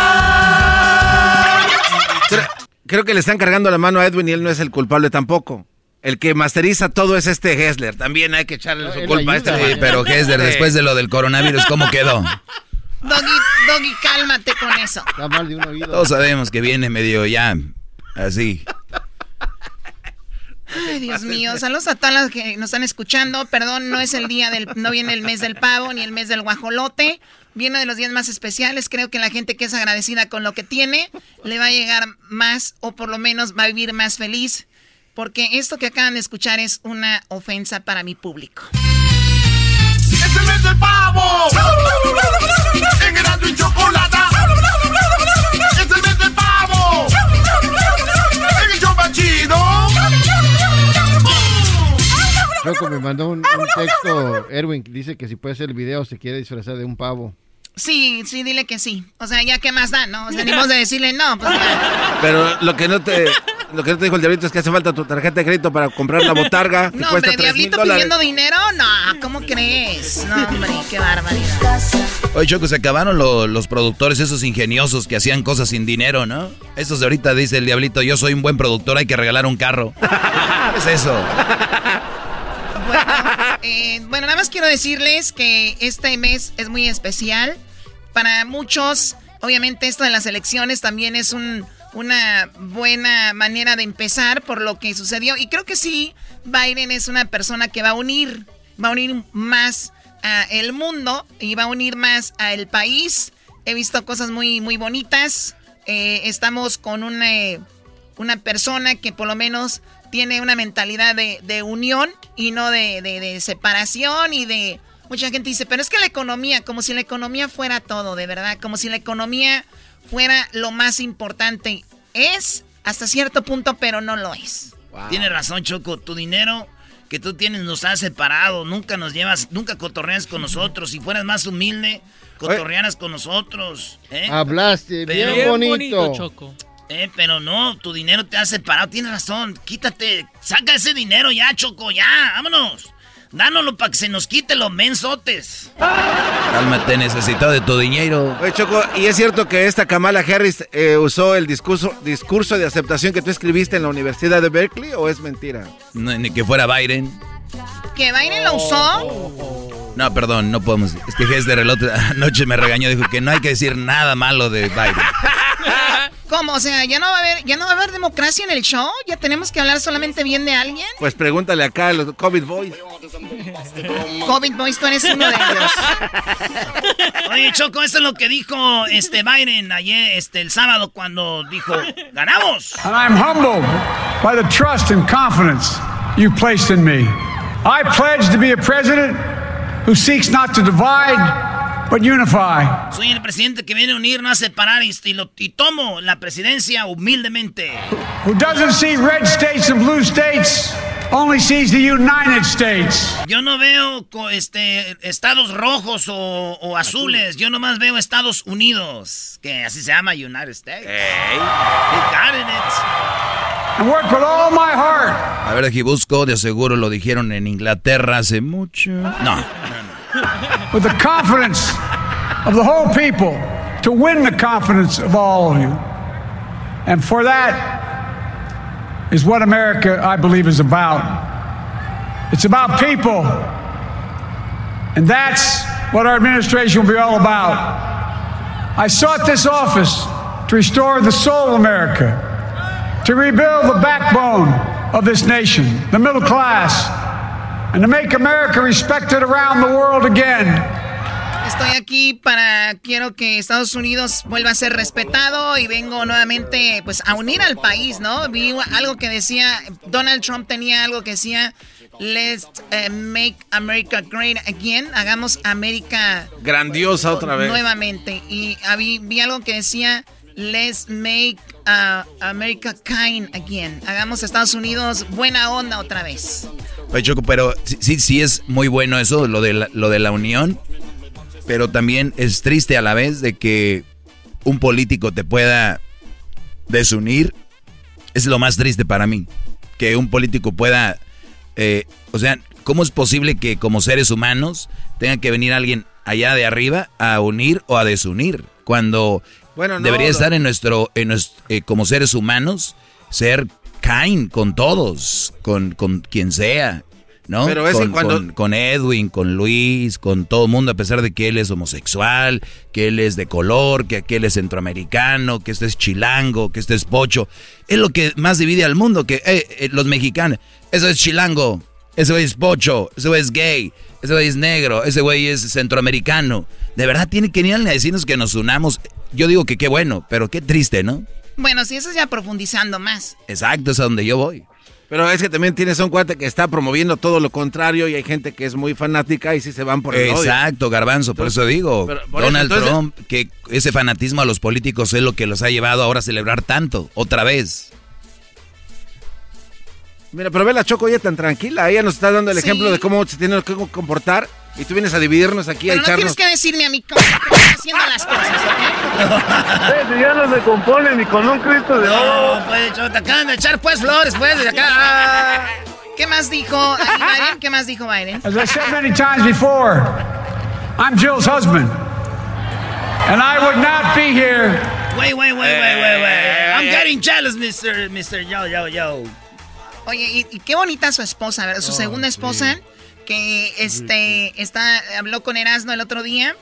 Creo, que le están cargando la mano a Edwin y él no es el culpable tampoco. El que masteriza todo es este Hessler. También hay que echarle su él culpa a ayuda. este. Sí, pero Hesler, Sí. después de lo del coronavirus, ¿cómo quedó? Doggy, Doggy, cálmate con eso. Está mal de un oído. Todos sabemos que viene medio ya así. Ay, Dios mío. Saludos a todas las que nos están escuchando. Perdón, no es el día del, no viene el mes del pavo ni el mes del guajolote. Viene de los días más especiales. Creo que la gente que es agradecida con lo que tiene le va a llegar más o por lo menos va a vivir más feliz. Porque esto que acaban de escuchar es una ofensa para mi público. ¡Es el pavo! En Erasmo y Chocolata. ¡Es el mes del pavo! En el show chido. Choco me mandó un, un texto, Erwin, dice que si puede hacer el video se quiere disfrazar de un pavo. Sí, sí, dile que sí. O sea, ya qué más da, ¿no? O sea, ni de decirle no. Pues ya. Pero lo que no te lo que no te dijo el diablito es que hace falta tu tarjeta de crédito para comprar la botarga. que No, cuesta hombre, 3,000 Diablito pidiendo dinero, no, ¿cómo crees? No, hombre, qué barbaridad. Oye, Choco, se acabaron lo- los productores, esos ingeniosos que hacían cosas sin dinero, ¿no? Estos de ahorita dice el diablito, yo soy un buen productor, hay que regalar un carro. ¿Qué es eso? Bueno, eh, bueno, nada más quiero decirles que este mes es muy especial. Para muchos, obviamente esto de las elecciones también es un- una buena manera de empezar por lo que sucedió. Y creo que sí, Biden es una persona que va a unir, va a unir más a el mundo y va a unir más a el país. He visto cosas muy, muy bonitas. Eh, estamos con una, eh, una persona que por lo menos tiene una mentalidad de, unión y no de separación y de... Mucha gente dice, pero es que la economía, como si la economía fuera todo, de verdad, como si la economía fuera lo más importante. Es hasta cierto punto, pero no lo es. Tienes razón, Choco. Tu dinero que tú tienes nos ha separado. Nunca nos llevas, nunca cotorreas con nosotros. Si fueras más humilde, cotorrearas con nosotros. ¿eh? Hablaste Pero- bien bonito. Eh, pero no, tu dinero te ha separado. Tienes razón. Quítate. Saca ese dinero ya, Choco, ya. Vámonos. Dánoslo para que se nos quite los mensotes. Cálmate, necesito de tu dinero. Oye, Choco, ¿y es cierto que esta Kamala Harris eh, usó el discurso, discurso de aceptación que tú escribiste en la Universidad de Berkeley o es mentira? No, ni que fuera Biden. ¿Que Biden lo usó? No, perdón, no podemos. Es que Hesler el otro anoche me regañó, dijo que no hay que decir nada malo de Biden. ¿Cómo? O sea, ¿ya no va a haber, ya no va a haber democracia en el show? ¿Ya tenemos que hablar solamente bien de alguien? Pues pregúntale acá a los COVID Boys. COVID Boys, tú eres uno de ellos. Oye, Choco, eso es lo que dijo este Biden ayer, este, el sábado, cuando dijo, ¡ganamos! And I'm humbled by the trust and confidence you placed in me. I pledge to be a president who seeks not to divide, but unify. Soy el presidente que viene a unir, no a separar, y, y lo- y tomo la presidencia humildemente. Who doesn't see red states and blue states, only sees the United States. Yo no veo este, estados rojos o, o azules. Yo nomás veo Estados Unidos. Que así se llama United States. You got it. Work with all my heart A ver, aquí busco, de seguro lo dijeron en Inglaterra hace mucho. No. with the confidence of the whole people to win the confidence of all of you. And for that is what America, I believe, is about. It's about people. And that's what our administration will be all about. I sought this office to restore the soul of America, to rebuild the backbone of this nation, the middle class, and to make America respected around the world again. Estoy aquí para, quiero que Estados Unidos vuelva a ser respetado y vengo nuevamente pues a unir al país, ¿no? Vi algo que decía, Donald Trump tenía algo que decía, let's eh, make America great again, hagamos América Grandiosa otra vez. nuevamente. Y vi, vi algo que decía, let's make uh, America kind again, hagamos Estados Unidos buena onda otra vez. Oye, pero sí, sí es muy bueno eso, lo de, la, lo de la unión, pero también es triste a la vez de que un político te pueda desunir. Es lo más triste para mí, que un político pueda, eh, o sea, ¿cómo es posible que como seres humanos tenga que venir alguien allá de arriba a unir o a desunir? Cuando Bueno, no, debería estar en nuestro, en eh, como seres humanos, ser kind con todos, con, con quien sea, ¿no? Pero ese con, cuando- con- con Edwin, con Luis, con todo el mundo, a pesar de que él es homosexual, que él es de color, que aquel es centroamericano, que este es chilango, que este es pocho. Es lo que más divide al mundo, que eh, eh, los mexicanos, eso es chilango, ese güey es pocho, ese güey es gay, ese güey es negro, ese güey es centroamericano. De verdad tiene que venir a decirnos que nos unamos. Yo digo que qué bueno, pero qué triste, ¿no? Bueno, si eso es ya profundizando más. Exacto, es a donde yo voy. Pero es que también tienes un cuate que está promoviendo todo lo contrario y hay gente que es muy fanática y sí se van por el odio. Exacto, Garbanzo, por eso digo, eso, Donald entonces- Trump, que ese fanatismo a los políticos es lo que los ha llevado ahora a celebrar tanto, otra vez. Mira, pero ve la Choco ella tan tranquila. Ella nos está dando el Sí. ejemplo de cómo se tiene que comportar y tú vienes a dividirnos aquí, a Pero no echarnos. tienes que decirme a mí cómo haciendo las cosas, ¿ok? ya no se compone ni con un Cristo de oro. No, pues, yo te acaban de echar pues flores, pues, de acá. Ah. ¿Qué más dijo Biden? ¿Qué más dijo Biden? As I said many times before, I'm Jill's husband. And I would not be here. Wait, wait, wait, wait, wait, wait. I'm getting jealous, Mr. Mr. Yo, yo, yo. Oye, y, y qué bonita su esposa, ¿verdad? Su segunda esposa, que este está habló con Erasno el otro día.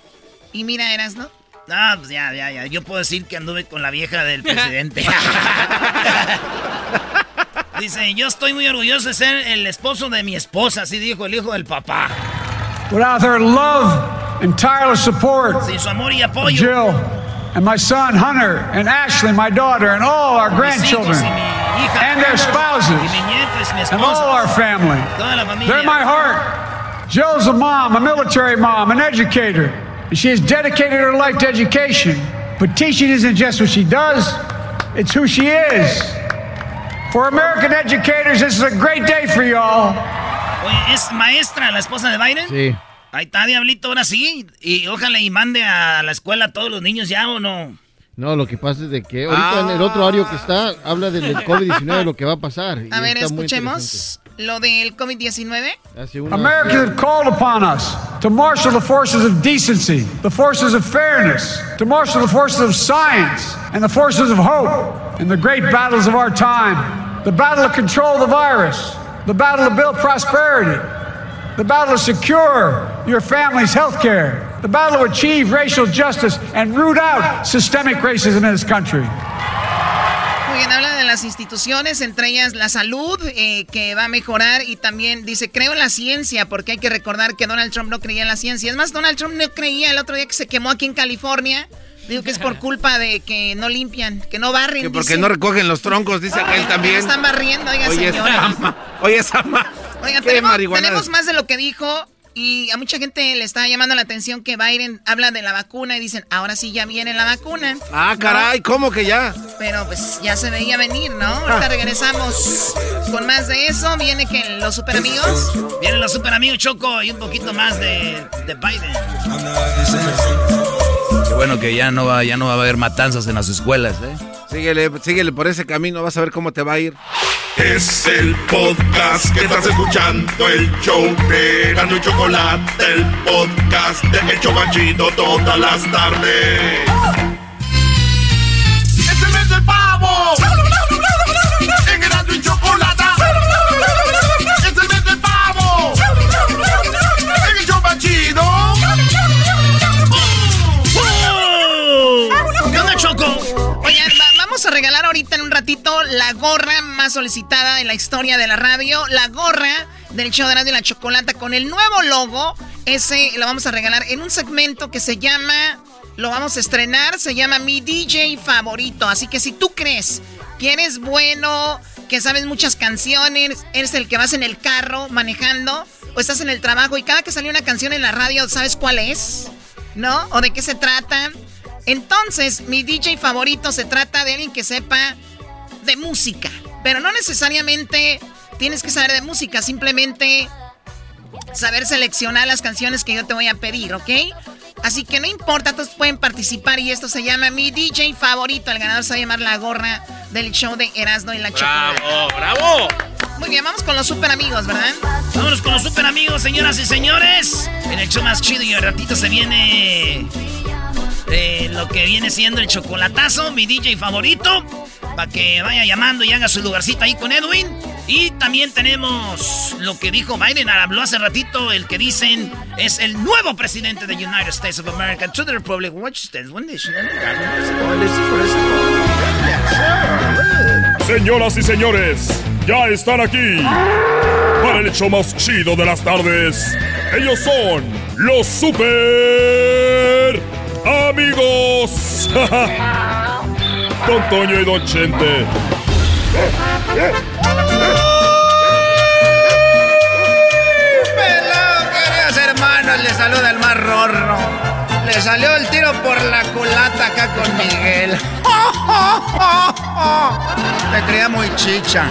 Y mira, Erasno. Ah, pues ya, ya, ya. Yo puedo decir que anduve con la vieja del presidente. Dice, yo estoy muy orgulloso de ser el esposo de mi esposa, así dijo el hijo del papá. Without their love and tireless support, Sin su amor y apoyo. Jill and my son Hunter and Ashley, my daughter, and all our grandchildren, y mi hija. and their spouses, Y mi nieto es mi and all our family. Toda la familia. They're my heart. Jill's a mom, a military mom, an educator, and she has dedicated her life to education. But teaching isn't just what she does, it's who she is. For American educators, this is a great day for y'all. Oye, ¿es maestra la esposa de Biden? Sí. Ahí está, Diablito, ahora sí. Y ojalá y mande a la escuela a todos los niños ya o no. No, lo que pasa es de que ahorita en el otro audio que está habla del del COVID-19, lo que va a pasar. A ver, escuchemos lo del COVID-19. interesante. Hace una- Americans have called upon us to marshal the forces of decency, the forces of fairness, to marshal the forces of science, and the forces of hope in the great battles of our time. The battle to control the virus, the battle to build prosperity, the battle to secure your family's health care, the battle to achieve racial justice and root out systemic racism in this country. Muy bien, habla de las instituciones, entre ellas la salud, eh, que va a mejorar y también dice, creo en la ciencia, porque hay que recordar que Donald Trump no creía en la ciencia. Es más, Donald Trump no creía el otro día que se quemó aquí en California. Digo que es por culpa de que no limpian, que no barren. Que porque dice. no recogen los troncos, dice aquel Que no también. están barriendo, oiga, Oye, señora. esa ma- Oye, esa ma- Oigan, qué tenemos, tenemos más de lo que dijo Y a mucha gente le está llamando la atención que Biden habla de la vacuna y dicen, ahora sí ya viene la vacuna. Ah, caray, ¿cómo que ya? Pero pues ya se veía venir, ¿no? Ahorita regresamos con más de eso. Viene que los super amigos. Vienen los super amigos Choco y un poquito más de, de Biden. Qué bueno que ya no va, ya no va a haber matanzas en las escuelas, ¿eh? Síguele, síguele por ese camino, vas a ver cómo te va a ir. Es el podcast que estás escuchando, el show de Gano y Chocolate, el podcast de El Chocachito todas las tardes. Regalar ahorita en un ratito la gorra más solicitada de la historia de la radio. La gorra del show de radio la chocolata con el nuevo logo. Ese lo vamos a regalar en un segmento que se llama. Lo vamos a estrenar. Se llama Mi DJ Favorito. Así que si tú crees que eres bueno, que sabes muchas canciones, eres el que vas en el carro manejando, o estás en el trabajo y cada que sale una canción en la radio, ¿sabes cuál es? ¿No? ¿O de qué se trata? Entonces, mi DJ favorito se trata de alguien que sepa de música. Pero no necesariamente tienes que saber de música, simplemente saber seleccionar las canciones que yo te voy a pedir, ¿ok? Así que no importa, todos pueden participar y esto se llama mi DJ favorito. El ganador se va a llamar la gorra del show de Erasmo y la Chocolate. ¡Bravo, bravo! Muy bien, vamos con los super amigos, ¿verdad? Vámonos con los super amigos, señoras y señores. En el show más chido y al ratito se viene lo que viene siendo el chocolatazo, mi DJ favorito. Para que vaya llamando y haga su lugarcito ahí con Edwin. Y también tenemos lo que dijo Biden, habló hace ratito, el que dicen es el nuevo presidente de United States of America. To the Republic, one nation. Señoras y señores, ya están aquí para el hecho más chido de las tardes. Ellos son los super amigos. Don Toño y Don Chente. Pelado, queridos hermanos, le saluda el más rorro. Le salió el tiro por la culata acá con Miguel. Le creía muy chicha.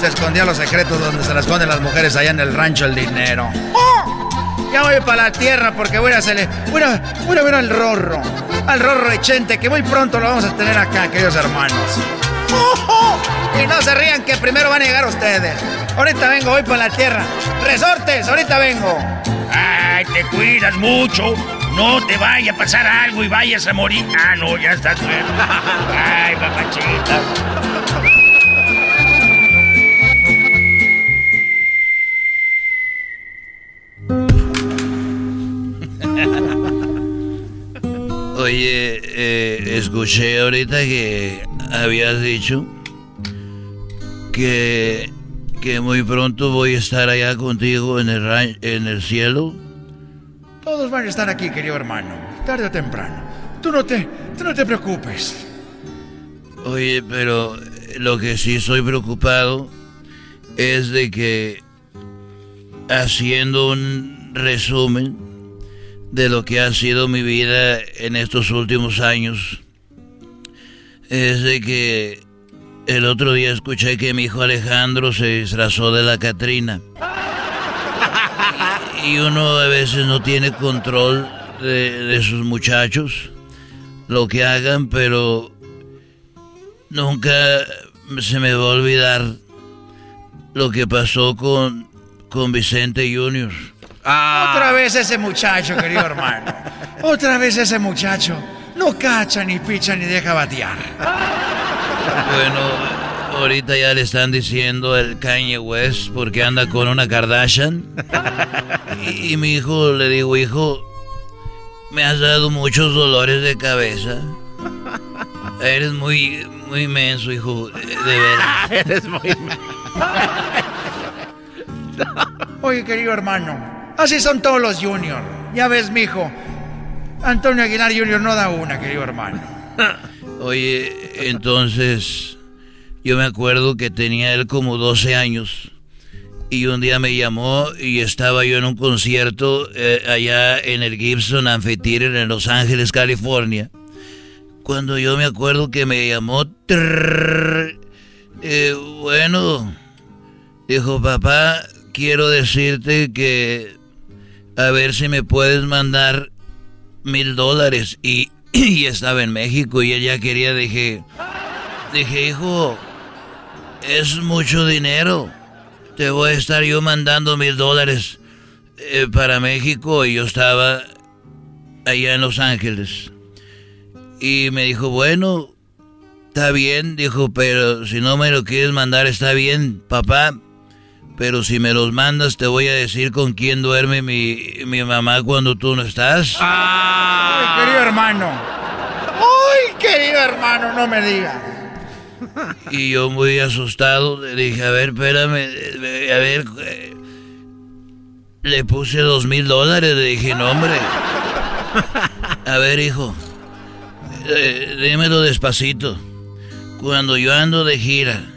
Se escondía los secretos donde se las esconden las mujeres allá en el rancho el dinero. Ya voy para la tierra porque voy a hacerle. Voy a, voy a ver al rorro. Al rorro de Chente, que muy pronto lo vamos a tener acá, queridos hermanos. Y no se rían que primero van a llegar ustedes. Ahorita vengo, voy para la tierra. Resortes, ahorita vengo. Ay, te cuidas mucho. No te vaya a pasar algo y vayas a morir. Ah, no, ya estás. Ay, papachita. Oye, eh, escuché ahorita que habías dicho que, que muy pronto voy a estar allá contigo en el, en el cielo. Todos van a estar aquí, querido hermano. Tarde o temprano. Tú no te, tú no te preocupes. Oye, pero lo que sí estoy preocupado es de que haciendo un resumen de lo que ha sido mi vida en estos últimos años, es de que el otro día escuché que mi hijo Alejandro se disfrazó de la Catrina. Y uno a veces no tiene control de, de sus muchachos, lo que hagan, pero nunca se me va a olvidar lo que pasó con, con Vicente Junior. Otra vez ese muchacho, querido hermano. Otra vez ese muchacho. No cacha, ni picha, ni deja batear. Bueno, ahorita ya le están diciendo el Kanye West porque anda con una Kardashian. Y, y mi hijo le digo, hijo, me has dado muchos dolores de cabeza. Eres muy, muy menso, hijo, de, veras. Eres muy Oye, querido hermano, así son todos los junior. Ya ves, mijo. Antonio Aguilar Junior no da una, querido hermano. Oye, entonces yo me acuerdo que tenía él como 12 años Y un día me llamó y estaba yo en un concierto eh, allá en el Gibson Amphitheater en Los Ángeles, California. Cuando yo me acuerdo que me llamó, eh, bueno, dijo papá, quiero decirte que a ver si me puedes mandar mil dólares. Y, y estaba en México y ella quería, dije, dije, hijo, es mucho dinero. Te voy a estar yo mandando mil dólares eh, para México y yo estaba allá en Los Ángeles. Y me dijo, bueno, está bien, dijo, pero si no me lo quieres mandar está bien, papá. Pero si me los mandas te voy a decir con quién duerme mi, mi mamá cuando tú no estás. Ay, querido hermano. Ay, querido hermano, no me digas. Y yo muy asustado le dije, a ver, espérame, a ver, eh, le puse dos mil dólares, le dije, no hombre. A ver, hijo, eh, dímelo despacito. Cuando yo ando de gira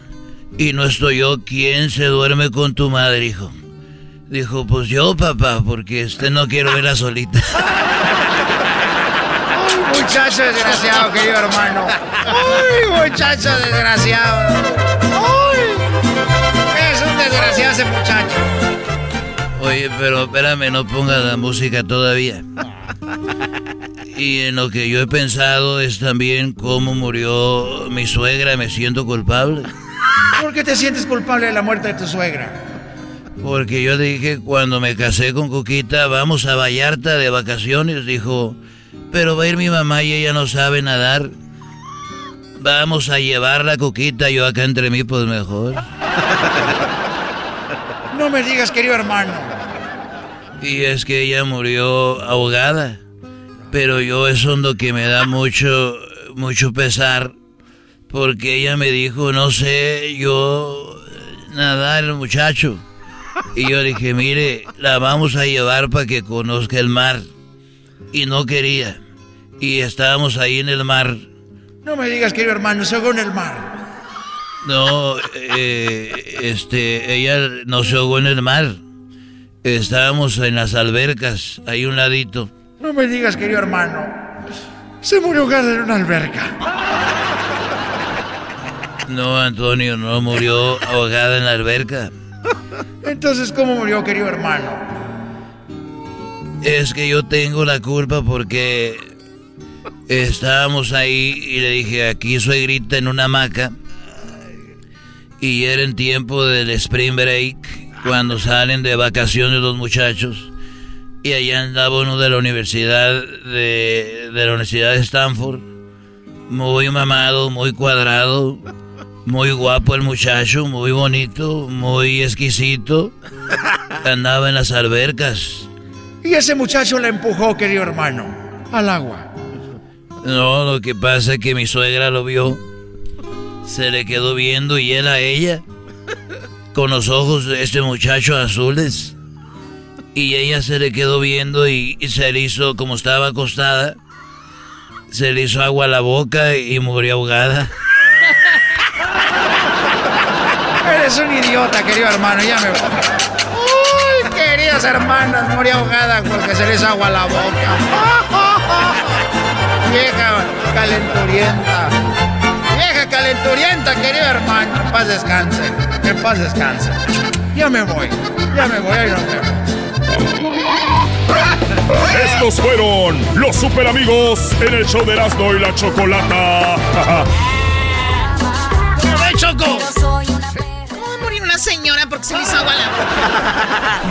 y no estoy yo, ¿quién se duerme con tu madre, hijo? Dijo, pues yo, papá, porque este no quiero verla solita. Ay, muchacho desgraciado, querido hermano. Ay, muchacho desgraciado. Ay, es un desgraciado ese muchacho. Oye, pero espérame, no pongas la música todavía. Y en lo que yo he pensado es también cómo murió mi suegra, me siento culpable. ¿Por qué te sientes culpable de la muerte de tu suegra? Porque yo dije cuando me casé con Coquita, vamos a Vallarta de vacaciones, dijo, pero va a ir mi mamá y ella no sabe nadar. Vamos a llevar la Coquita, yo acá entre mí, pues mejor. No me digas, querido hermano. Y es que ella murió ahogada. Pero yo eso es lo que me da mucho, mucho pesar. Porque ella me dijo, no sé, yo nadar el muchacho. Y yo dije, mire, la vamos a llevar para que conozca el mar. Y no quería. Y estábamos ahí en el mar. No me digas, querido hermano, se ahogó en el mar. No, eh, este, ella no se ahogó en el mar. Estábamos en las albercas, ahí un ladito. No me digas, querido hermano. Se murió ahogada en una alberca. No, Antonio, no murió ahogada en la alberca. Entonces, ¿cómo murió, querido hermano? Es que yo tengo la culpa porque estábamos ahí y le dije, aquí suegrita en una hamaca. Y era en tiempo del spring break, cuando salen de vacaciones los muchachos. Y allá andaba uno de la universidad de, de la Universidad de Stanford. Muy mamado, muy cuadrado. Muy guapo el muchacho, muy bonito, muy exquisito. Andaba en las albercas. Y ese muchacho la empujó, querido hermano, al agua. No, lo que pasa es que mi suegra lo vio. Se le quedó viendo y él a ella. Con los ojos de este muchacho azules. Y ella se le quedó viendo y, y se le hizo, como estaba acostada, se le hizo agua a la boca y murió ahogada. Eres un idiota, querido hermano, ya me voy. Uy, queridas hermanas, murió ahogada porque se les agua la boca. Vieja calenturienta. Vieja calenturienta, querido hermano. En paz descanse. En paz descanse. Ya me voy. Ya me voy. Ahí nos vemos. Estos fueron los super amigos en el show de Erasmo y la Chocolata. ¿Cómo ve, Choco? Porque se le hizo agua a la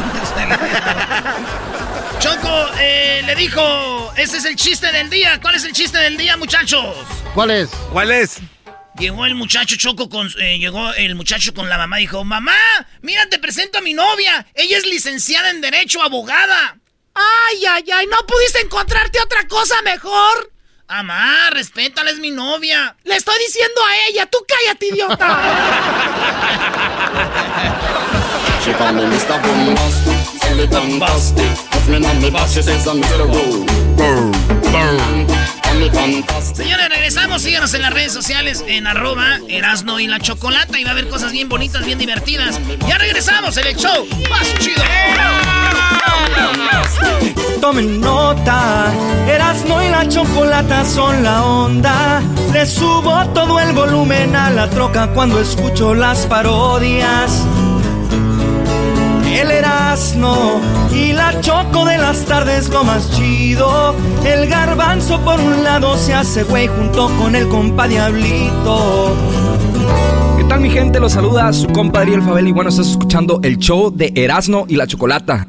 Choco, eh, le dijo, ese es el chiste del día. ¿Cuál es el chiste del día, muchachos? ¿Cuál es? ¿Cuál es? Llegó el muchacho Choco con eh, llegó el muchacho con la mamá y dijo, "Mamá, mira, te presento a mi novia. Ella es licenciada en derecho, abogada." Ay, ay, ay, ¿no pudiste encontrarte otra cosa mejor? Mamá, respétala, es mi novia. Le estoy diciendo a ella, tú cállate, idiota. She call me Mr. Bombastic, silicon bastic. Put me on me back, she says I'm Mr. Rowe. Señores, regresamos. Síganos en las redes sociales en arroba Erasno y la Chocolata. Y va a haber cosas bien bonitas, bien divertidas. Ya regresamos en el show más chido. Tomen nota, Erasno y la Chocolata son la onda. Le subo todo el volumen a la troca cuando escucho las parodias. El Erasmo y la Choco de las tardes lo más chido. El garbanzo por un lado se hace güey junto con el compa Diablito. ¿Qué tal mi gente? Los saluda su compadre El Fabel y bueno, estás escuchando el show de Erasmo y la Chocolata.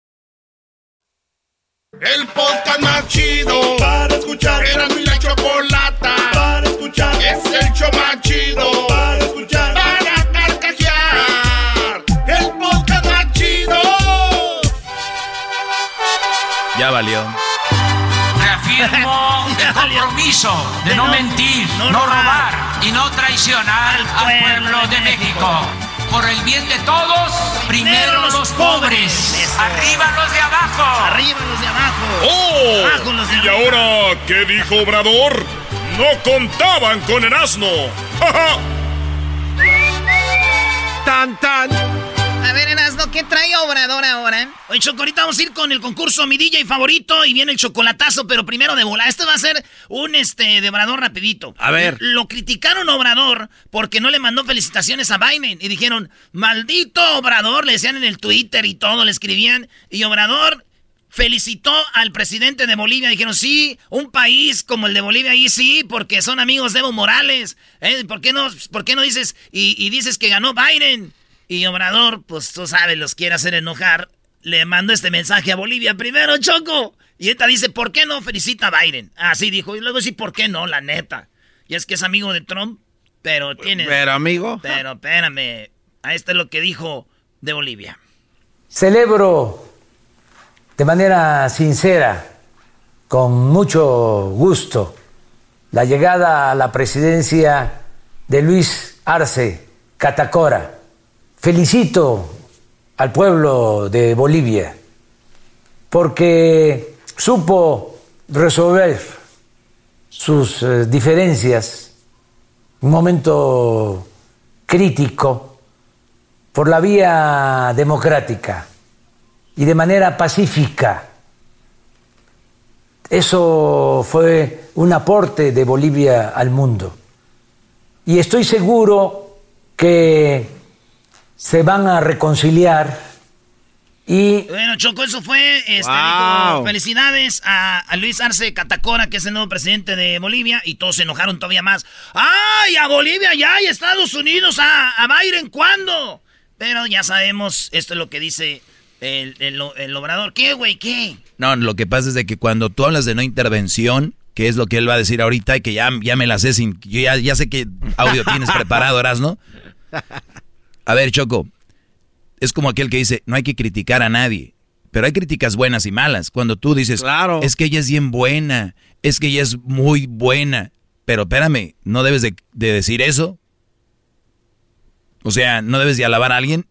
El podcast más chido para escuchar. Era mi la chocolata para escuchar. Es el show más chido para escuchar. Para carcajear. El podcast más chido. Ya valió. Reafirmo el compromiso de no mentir, no robar y no traicionar al pueblo de México. Por el bien de todos, primero los pobres. Arriba los de abajo. Arriba los de abajo. ¡Oh! Abajo los de ¿Y arriba. ahora qué dijo Obrador? No contaban con el asno. ¡Ja, ja! Tan, tan. A ver, Erasno, ¿qué trae Obrador ahora? Oye, Choco, ahorita vamos a ir con el concurso Mi DJ favorito y viene el chocolatazo, pero primero de bola. Este va a ser un este de Obrador rapidito. A ver. Lo criticaron Obrador porque no le mandó felicitaciones a Biden. Y dijeron, maldito Obrador, le decían en el Twitter y todo, le escribían. Y Obrador felicitó al presidente de Bolivia. Dijeron, sí, un país como el de Bolivia, ahí sí, porque son amigos de Evo Morales. ¿Eh? ¿Por, qué no, ¿Por qué no dices y, y dices que ganó Biden? Y Obrador, pues tú sabes, los quiere hacer enojar. Le mandó este mensaje a Bolivia primero, Choco. Y esta dice, ¿por qué no felicita a Biden? Así dijo. Y luego sí, ¿por qué no? La neta. Y es que es amigo de Trump, pero tiene... Pero, amigo. Pero espérame. Ahí está lo que dijo de Bolivia. Celebro de manera sincera, con mucho gusto, la llegada a la presidencia de Luis Arce Catacora. Felicito al pueblo de Bolivia porque supo resolver sus eh, diferencias, un momento crítico, por la vía democrática y de manera pacífica. Eso fue un aporte de Bolivia al mundo. Y estoy seguro que se van a reconciliar y Bueno, Choco, eso fue. Este, Wow. dijo, felicidades a, a Luis Arce Catacora, que es el nuevo presidente de Bolivia. Y todos se enojaron todavía más. ¡Ay, a Bolivia ya! ¡Y a Estados Unidos! ¿A, a Biden cuándo? Pero ya sabemos, esto es lo que dice el, el, el obrador. ¿Qué, güey? ¿Qué? No, lo que pasa es de que cuando tú hablas de no intervención, que es lo que él va a decir ahorita y que ya, ya me la sé sin... Yo ya, ya sé qué audio tienes preparado, Erasno. A ver, Choco, es como aquel que dice, no hay que criticar a nadie, pero hay críticas buenas y malas. Cuando tú dices, Claro. es que ella es bien buena, es que ella es muy buena, pero espérame, no debes de, de decir eso. O sea, no debes de alabar a alguien,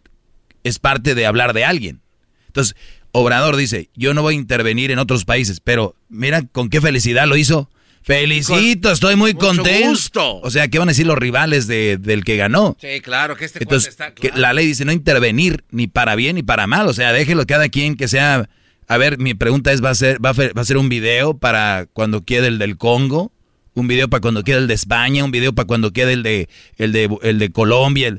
es parte de hablar de alguien. Entonces, Obrador dice, yo no voy a intervenir en otros países, pero mira con qué felicidad lo hizo. Felicito, Con estoy muy contento. gusto. O sea, ¿qué van a decir los rivales de- del que ganó? Sí, claro, que este Entonces, está... que la ley dice no intervenir ni para bien ni para mal. O sea, déjelo cada quien que sea A ver, mi pregunta es, ¿va a ser, va a, ser un video para cuando quede el del Congo? ¿Un video para cuando quede el de España? ¿Un video para cuando quede el de, el de, el de Colombia?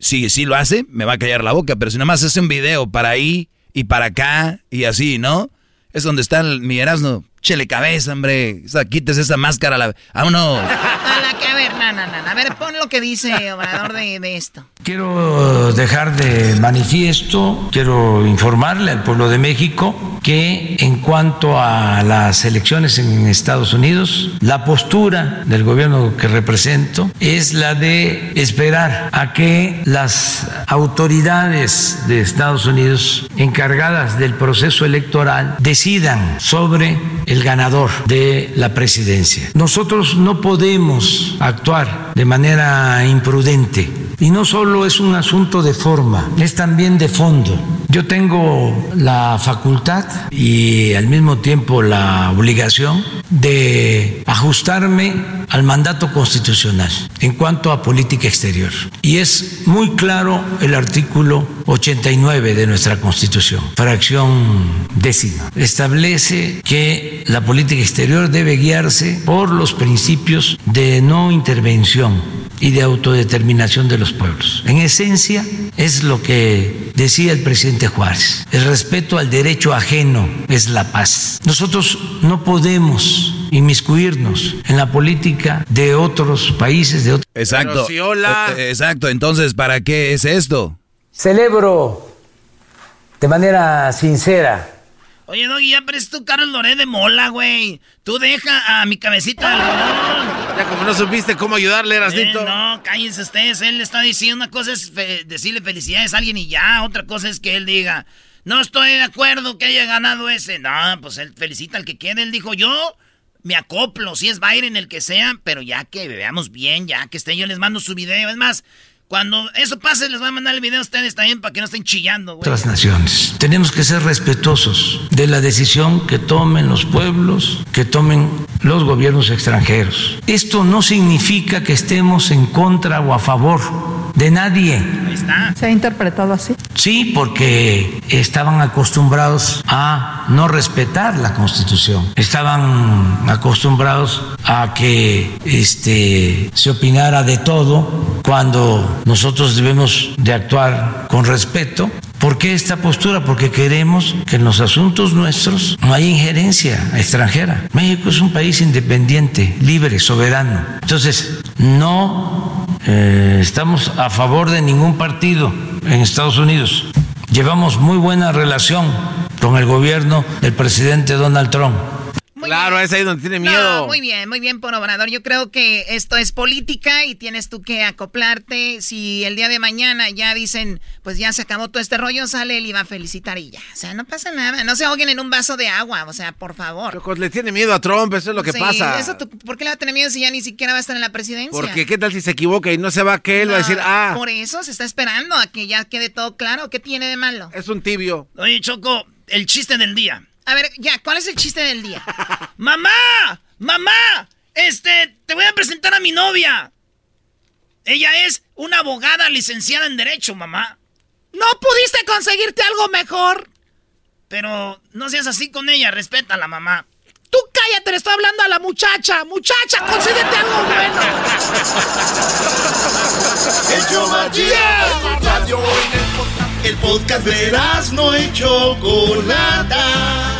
Si sí lo hace, me va a callar la boca, pero si nada más hace un video para ahí y para acá y así, ¿no? Es donde está el, mi Erasmo. Chele cabeza, hombre. O sea, quites esa máscara. La... Vámonos. A la que, a ver, no, no, no. A ver, pon lo que dice Obrador de, de esto. Quiero dejar de manifiesto, quiero informarle al pueblo de México que en cuanto a las elecciones en Estados Unidos, la postura del gobierno que represento es la de esperar a que las autoridades de Estados Unidos encargadas del proceso electoral decidan sobre el ganador de la presidencia. Nosotros no podemos actuar de manera imprudente y no solo es un asunto de forma, es también de fondo. Yo tengo la facultad y al mismo tiempo la obligación de ajustarme al mandato constitucional en cuanto a política exterior. Y es muy claro el artículo 89 de nuestra Constitución, fracción décima. Establece que la política exterior debe guiarse por los principios de no intervención y de autodeterminación de los pueblos. En esencia es lo que decía el presidente Juárez. El respeto al derecho ajeno es la paz. Nosotros no podemos inmiscuirnos en la política de otros países, de otros... Exacto. Eh, exacto. Entonces, ¿para qué es esto? Celebro de manera sincera Oye, Doggy, ya prestas tu Carlos Loré de mola, güey. Tú deja a mi cabecita Ya como no supiste cómo ayudarle, Erasnito. Eh, no, cállense ustedes. Él le está diciendo una cosa es decirle felicidades a alguien y ya. Otra cosa es que él diga, no estoy de acuerdo que haya ganado ese. No, pues él felicita al que quede. Él dijo, yo me acoplo, si es Byron el que sea, pero ya que veamos bien, ya que esté, yo les mando su video. Es más, cuando eso pase, les voy a mandar el video a ustedes también para que no estén chillando, güey. Otras naciones. Tenemos que ser respetuosos de la decisión que tomen los pueblos, que tomen los gobiernos extranjeros. Esto no significa que estemos en contra o a favor de nadie. Ahí está. ¿Se ha interpretado así? Sí, porque estaban acostumbrados a no respetar la Constitución. Estaban acostumbrados a que este, se opinara de todo cuando nosotros debemos de actuar con respeto. ¿Por qué esta postura? Porque queremos que en los asuntos nuestros no haya injerencia extranjera. México es un país independiente, libre, soberano. Entonces, no eh, estamos a favor de ningún partido en Estados Unidos. Llevamos muy buena relación con el gobierno del presidente Donald Trump claro, es ahí donde tiene miedo. muy bien, muy bien por Obrador. Yo creo que esto es política y tienes tú que acoplarte. Si el día de mañana ya dicen, pues ya se acabó todo este rollo, sale él y va a felicitar y ya. O sea, no pasa nada. No se ahoguen en un vaso de agua, o sea, por favor. le tiene miedo a Trump, eso es lo que pasa. Eso ¿Por qué le va a tener miedo si ya ni siquiera va a estar en la presidencia? Porque qué tal si se equivoca y no se va a que él va a decir, ah. Por eso se está esperando a que ya quede todo claro. ¿Qué tiene de malo? Es un tibio. Oye, Choco, el chiste del día. A ver, ya, ¿cuál es el chiste del día? ¡Mamá! ¡Mamá! Este, te voy a presentar a mi novia. Ella es una abogada licenciada en Derecho, mamá. ¿No pudiste conseguirte algo mejor? Pero no seas así con ella, respeta a la mamá. Tú cállate, le estoy hablando a la muchacha. Muchacha, consíguete algo bueno. El podcast de no y Chocolata.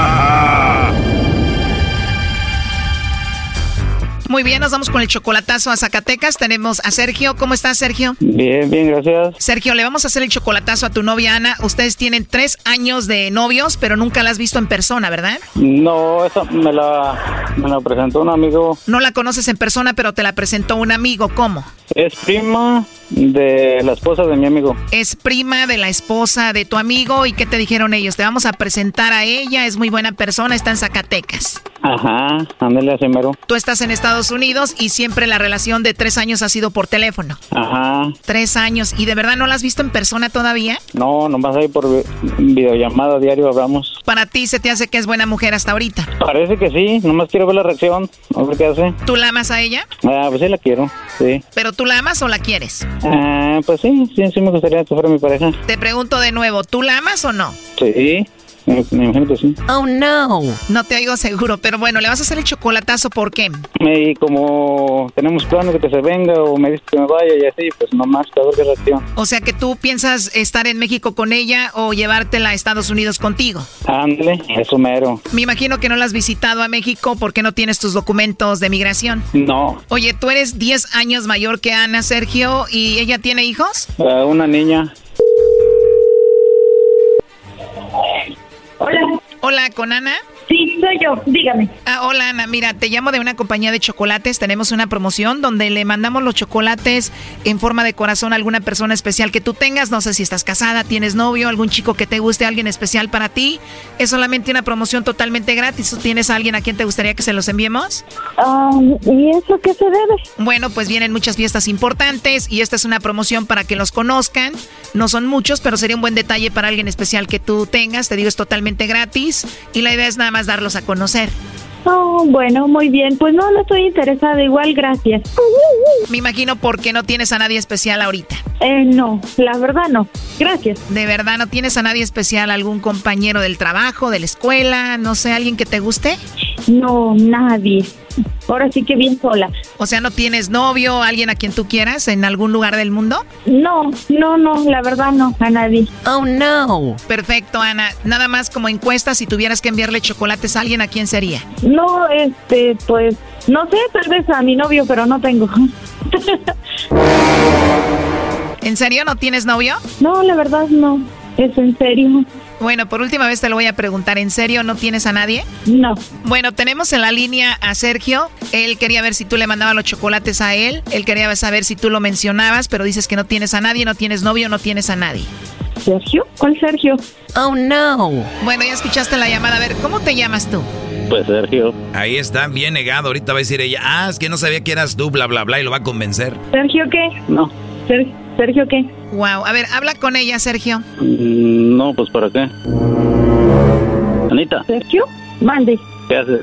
Muy bien, nos vamos con el chocolatazo a Zacatecas. Tenemos a Sergio. ¿Cómo estás, Sergio? Bien, bien, gracias. Sergio, le vamos a hacer el chocolatazo a tu novia Ana. Ustedes tienen tres años de novios, pero nunca la has visto en persona, ¿verdad? No, esa me la, me presentó un amigo. No la conoces en persona, pero te la presentó un amigo. ¿Cómo? Es prima De la esposa de mi amigo. Es prima de la esposa de tu amigo. ¿Y qué te dijeron ellos? Te vamos a presentar a ella, es muy buena persona, está en Zacatecas. Ajá, ándale a mero. Tú estás en Estados Unidos y siempre la relación de tres años ha sido por teléfono. Ajá. Tres años. ¿Y de verdad no la has visto en persona todavía? No, nomás ahí por videollamada diario hablamos. Para ti se te hace que es buena mujer hasta ahorita. Parece que sí, nomás quiero ver la reacción, a ver qué hace. ¿Tú la amas a ella? Ah, pues sí la quiero, sí. ¿Pero tú la amas o la quieres? Ah, pues sí, sí, sí me gustaría que fuera mi pareja. Te pregunto de nuevo, ¿tú la amas o no? Sí. Me, imagino que sí. Oh, no. No te oigo seguro, pero bueno, ¿le vas a hacer el chocolatazo por qué? Y como tenemos planes de que se venga o me dice que me vaya y así, pues nomás para ver qué reacción. O sea que tú piensas estar en México con ella o llevártela a Estados Unidos contigo. Ándale, eso mero. Me imagino que no la has visitado a México porque no tienes tus documentos de migración. No. Oye, tú eres 10 años mayor que Ana, Sergio, ¿y ella tiene hijos? Uh, una niña. Hola. Hola, ¿con Ana? Sí, soy yo, dígame. Ah, hola Ana, mira, te llamo de una compañía de chocolates. Tenemos una promoción donde le mandamos los chocolates en forma de corazón a alguna persona especial que tú tengas. No sé si estás casada, tienes novio, algún chico que te guste, alguien especial para ti. Es solamente una promoción totalmente gratis. ¿Tienes a alguien a quien te gustaría que se los enviemos? Um, ¿Y eso qué se debe? Bueno, pues vienen muchas fiestas importantes y esta es una promoción para que los conozcan. No son muchos, pero sería un buen detalle para alguien especial que tú tengas. Te digo, es totalmente gratis y la idea es nada más darlos a conocer. Oh, bueno, muy bien. Pues no, no estoy interesada. Igual, gracias. Me imagino por qué no tienes a nadie especial ahorita. Eh, no, la verdad no. Gracias. ¿De verdad no tienes a nadie especial? ¿Algún compañero del trabajo, de la escuela? No sé, ¿alguien que te guste? No, nadie. Ahora sí que bien sola. O sea, ¿no tienes novio, alguien a quien tú quieras en algún lugar del mundo? No, no, no, la verdad no, a nadie. Oh, no. Perfecto, Ana. Nada más como encuesta, si tuvieras que enviarle chocolates a alguien, ¿a quién sería? No, este, pues, no sé, tal vez a mi novio, pero no tengo. ¿En serio no tienes novio? No, la verdad no. Es en serio. Bueno, por última vez te lo voy a preguntar. ¿En serio no tienes a nadie? No. Bueno, tenemos en la línea a Sergio. Él quería ver si tú le mandabas los chocolates a él. Él quería saber si tú lo mencionabas, pero dices que no tienes a nadie, no tienes novio, no tienes a nadie. ¿Sergio? ¿Cuál Sergio? Oh, no. Bueno, ya escuchaste la llamada. A ver, ¿cómo te llamas tú? Pues Sergio. Ahí está, bien negado. Ahorita va a decir ella, ah, es que no sabía que eras tú, bla, bla, bla, y lo va a convencer. ¿Sergio qué? No. ¿Sergio qué? Wow. A ver, habla con ella, Sergio. Mm, no, pues ¿para qué? Anita. ¿Sergio? Mande. ¿Qué haces?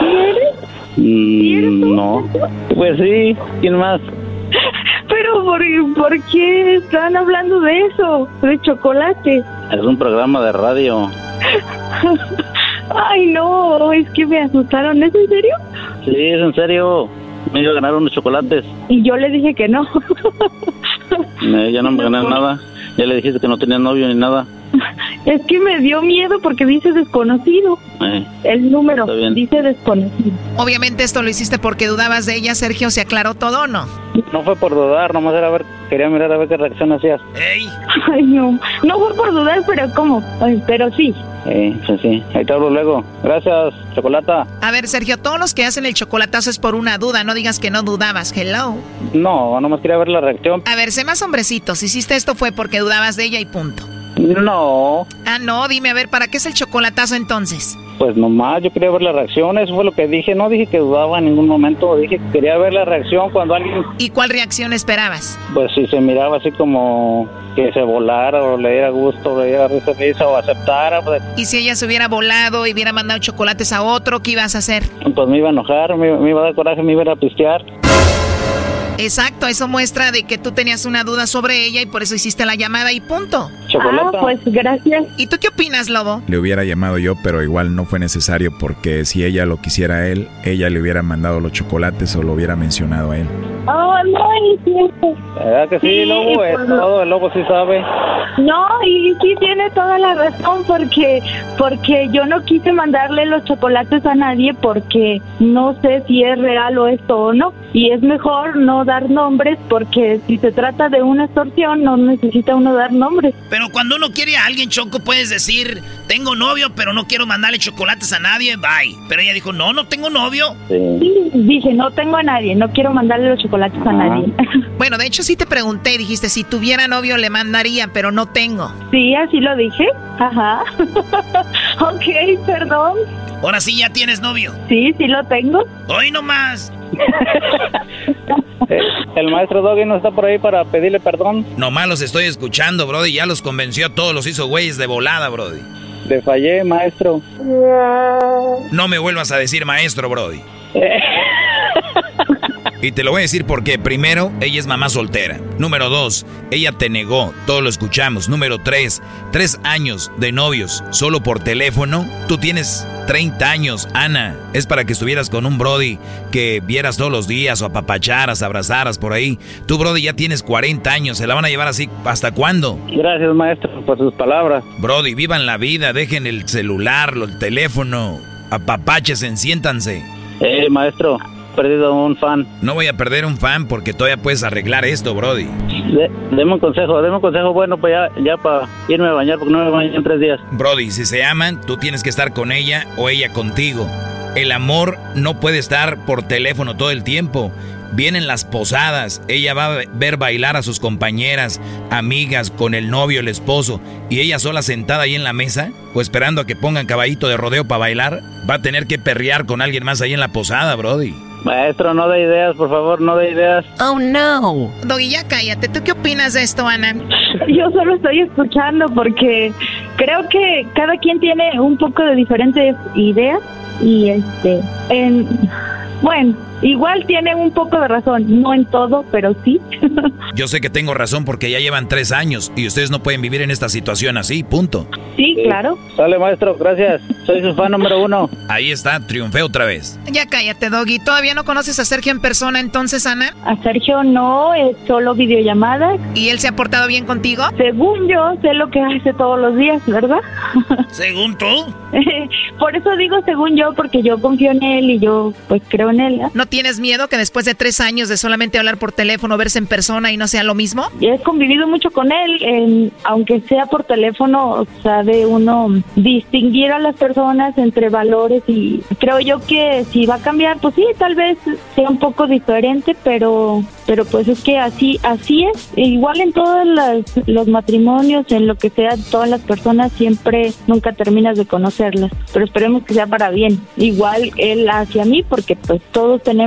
¿Quieres? Mm, no. Pues sí, ¿quién más? Pero ¿por, ¿por qué están hablando de eso? De chocolate. Es un programa de radio. Ay, no, es que me asustaron. ¿Es en serio? Sí, es en serio. Me iba a ganar unos chocolates. Y yo le dije que no. Eh, ya no me gané nada. Ya le dijiste que no tenía novio ni nada. Es que me dio miedo porque dice desconocido. Eh, El número dice desconocido. Obviamente esto lo hiciste porque dudabas de ella, Sergio. ¿Se aclaró todo o no? No fue por dudar, nomás era ver, quería mirar a ver qué reacción hacías. Ay, no. No fue por dudar, pero ¿cómo? Ay, pero sí. Eh, sí, sí. Ahí te hablo luego. Gracias, chocolata. A ver, Sergio, todos los que hacen el chocolatazo es por una duda. No digas que no dudabas. Hello. No, nomás quería ver la reacción. A ver, sé más hombrecito. Si hiciste esto fue porque dudabas de ella y punto. No, Ah, no, dime, a ver, ¿para qué es el chocolatazo entonces? Pues nomás yo quería ver la reacción. Eso fue lo que dije. No dije que dudaba en ningún momento. Dije que quería ver la reacción cuando alguien, ¿Y cuál reacción esperabas? pues si se miraba así como que se volara o le diera gusto, le diera risa, risa o aceptara, pues, ¿Y si ella se hubiera volado y hubiera mandado chocolates a otro, qué ibas a hacer? pues me iba a enojar, me, me iba a dar coraje, me iba a pistear. Exacto, eso muestra de que tú tenías una duda sobre ella y por eso hiciste la llamada y punto. Ah, pues gracias. ¿Y tú qué opinas, Lobo? Le hubiera llamado yo, pero igual no fue necesario porque si ella lo quisiera a él, ella le hubiera mandado los chocolates o lo hubiera mencionado a él. Oh, no, es cierto. ¿Verdad que sí, Sí, Lobo? Es pues, todo, el Lobo sí sabe. No, y sí tiene toda la razón porque porque yo no quise mandarle los chocolates a nadie porque no sé si es real o esto o no. Y es mejor no dar nombres porque si se trata de una extorsión no necesita uno dar nombres. Pero cuando uno quiere a alguien, Choco, puedes decir, tengo novio, pero no quiero mandarle chocolates a nadie, bye. Pero ella dijo, no, no tengo novio. Sí, dije, no tengo a nadie, no quiero mandarle los chocolates a nadie. Bueno, de hecho sí te pregunté, dijiste, si tuviera novio le mandaría, pero no tengo. Sí, así lo dije. Ajá. ok, perdón. Ahora sí ya tienes novio. Sí, sí lo tengo. Hoy nomás. El maestro Doggy no está por ahí para pedirle perdón. Nomás los estoy escuchando, Brody. Ya los convenció a todos, los hizo güeyes de volada, Brody. Le fallé, maestro. No me vuelvas a decir maestro, Brody. Y te lo voy a decir porque, primero, ella es mamá soltera. Número dos, ella te negó, todos lo escuchamos. Número tres, tres años de novios solo por teléfono. Tú tienes 30 años, Ana. Es para que estuvieras con un Brody que vieras todos los días o apapacharas, abrazaras por ahí. Tú, Brody, ya tienes 40 años. ¿Se la van a llevar así hasta cuándo? Gracias, maestro, por sus palabras. Brody, vivan la vida, dejen el celular, el teléfono, apapaches, siéntanse. Eh, maestro, perdido un fan. No voy a perder un fan porque todavía puedes arreglar esto, Brody. De, deme un consejo, deme un consejo bueno pues ya, ya para irme a bañar porque no me baño en tres días. Brody, si se aman, tú tienes que estar con ella o ella contigo. El amor no puede estar por teléfono todo el tiempo. Vienen las posadas, ella va a ver bailar a sus compañeras, amigas, con el novio, el esposo, y ella sola sentada ahí en la mesa, o esperando a que pongan caballito de rodeo para bailar, va a tener que perrear con alguien más ahí en la posada, Brody. Maestro, no de ideas, por favor, no de ideas. Oh, no. Doggy, ya cállate. ¿Tú qué opinas de esto, Ana? Yo solo estoy escuchando porque creo que cada quien tiene un poco de diferentes ideas y este, en, bueno, igual tiene un poco de razón, no en todo, pero sí. Yo sé que tengo razón porque ya llevan tres años y ustedes no pueden vivir en esta situación así, punto. Sí, claro. Sale, maestro, gracias. Soy su fan número uno. Ahí está, triunfé otra vez. Ya cállate, Doggy. ¿Todavía no conoces a Sergio en persona entonces, Ana? A Sergio no, es solo videollamada. ¿Y él se ha portado bien contigo? Según yo, sé lo que hace todos los días, ¿verdad? ¿Según tú? Por eso digo según yo, porque yo confío en él y yo pues creo en él. ¿eh? ¿No tienes miedo que después de tres años de solamente hablar por teléfono, verse en persona y no sea lo mismo? He convivido mucho con él, aunque sea por teléfono, sabe uno distinguir a las personas entre valores y creo yo que si va a cambiar, pues sí, tal vez sea un poco diferente, pero pero pues es que así así es. E igual en todos las- los matrimonios, en lo que sea, todas las personas siempre nunca terminas de conocerlas, pero esperemos que sea para bien. Igual él hacia mí, porque pues todos tenemos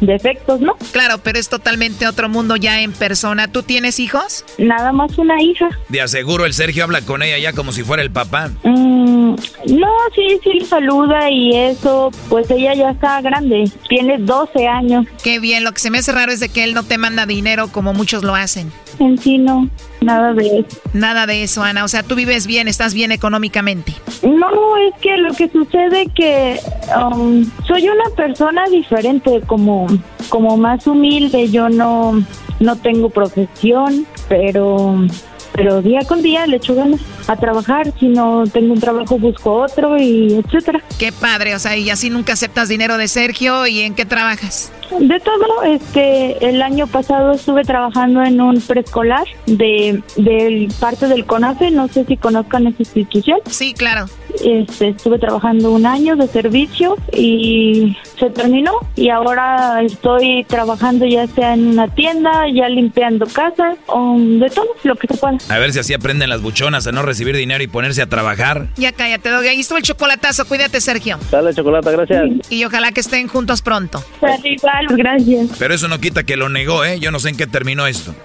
defectos, ¿no? Claro, pero es totalmente otro mundo ya en persona. ¿Tú tienes hijos? Nada más una hija. De aseguro el Sergio habla con ella ya como si fuera el papá. Mm, no, sí, sí, le saluda y eso, pues ella ya está grande, tiene 12 años. Qué bien, lo que se me hace raro es de que él no te manda dinero como muchos lo hacen. En sí no, nada de eso. Nada de eso, Ana. O sea, tú vives bien, estás bien económicamente. No, es que lo que sucede que um, soy una persona diferente, como, como más humilde, yo no, no tengo profesión, pero, pero día con día le echo ganas a trabajar, si no tengo un trabajo busco otro y etcétera. Qué padre, o sea, y así nunca aceptas dinero de Sergio. ¿Y en qué trabajas? De todo, este, el año pasado estuve trabajando en un preescolar de, del parte del CONAFE, no sé si conozcan esa institución. Sí, claro. Este, estuve trabajando un año de servicio y se terminó y ahora estoy trabajando ya sea en una tienda, ya limpiando casas, o de todo lo que se pueda. A ver si así aprenden las buchonas a no recibir dinero y ponerse a trabajar. Ya cállate, Doggy. Ahí estuvo el chocolatazo. Cuídate, Sergio. Dale, chocolate, gracias. Y ojalá que estén juntos pronto. igual, gracias. Pero eso no quita que lo negó, ¿eh? Yo no sé en qué terminó esto.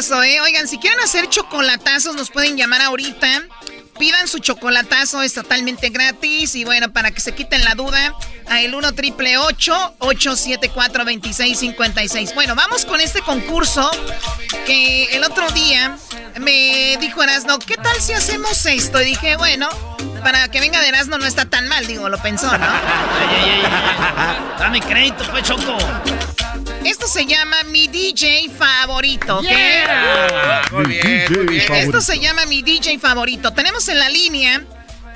eso, ¿eh? Oigan, si quieren hacer chocolatazos, nos pueden llamar ahorita. Pidan su chocolatazo, es totalmente gratis. Y bueno, para que se quiten la duda, a el 1 triple 874 2656. Bueno, vamos con este concurso que el otro día me dijo Erasno, ¿qué tal si hacemos esto? Y dije, bueno, para que venga de Erasno no está tan mal, digo, lo pensó, ¿no? Dame crédito, pues, Choco. Esto se llama mi DJ favorito, ¿ok? Muy bien, muy bien. Esto se llama mi DJ favorito. Tenemos en la línea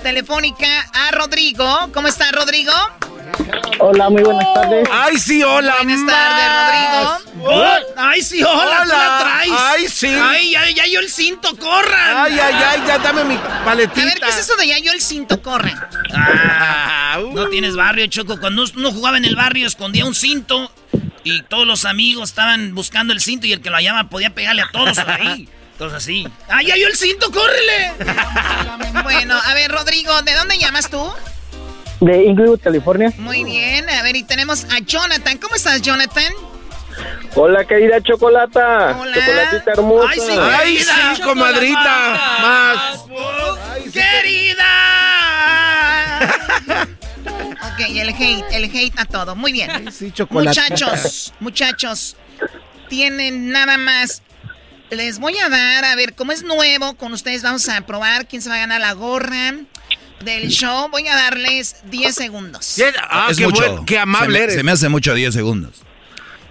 telefónica a Rodrigo. ¿Cómo está, Rodrigo? Hola, muy buenas tardes. Ay, sí, hola. Buenas tardes, Rodrigo. Ay, sí, hola, ¿tú la traes? Ay, sí. Ay, ya, ya yo el cinto, corran. Ay, ay, ay, ya dame mi paletita. A ver, ¿qué es eso de ya yo el cinto, corren? Ah, no tienes barrio, Choco. Cuando uno jugaba en el barrio, escondía un cinto y todos los amigos estaban buscando el cinto y el que lo hallaba podía pegarle a todos ahí. Entonces así. ¡Ay, ya yo el cinto, córrele! Bueno, a ver, Rodrigo, ¿de dónde llamas tú? De Inglewood, California. Muy bien, a ver, y tenemos a Jonathan. ¿Cómo estás, Jonathan? Hola, querida Chocolata. Hola. Chocolatita hermosa. Ay, sí, Ay, querida sí, comadrita. Más. ¡Querida! Ok, el hate, el hate a todo. Muy bien. Sí, chocolate. Muchachos, muchachos, tienen nada más. Les voy a dar, a ver, como es nuevo, con ustedes vamos a probar quién se va a ganar la gorra del show. Voy a darles 10 segundos. Ah, es qué, mucho. buen- qué amable se me, eres. se me hace mucho 10 segundos.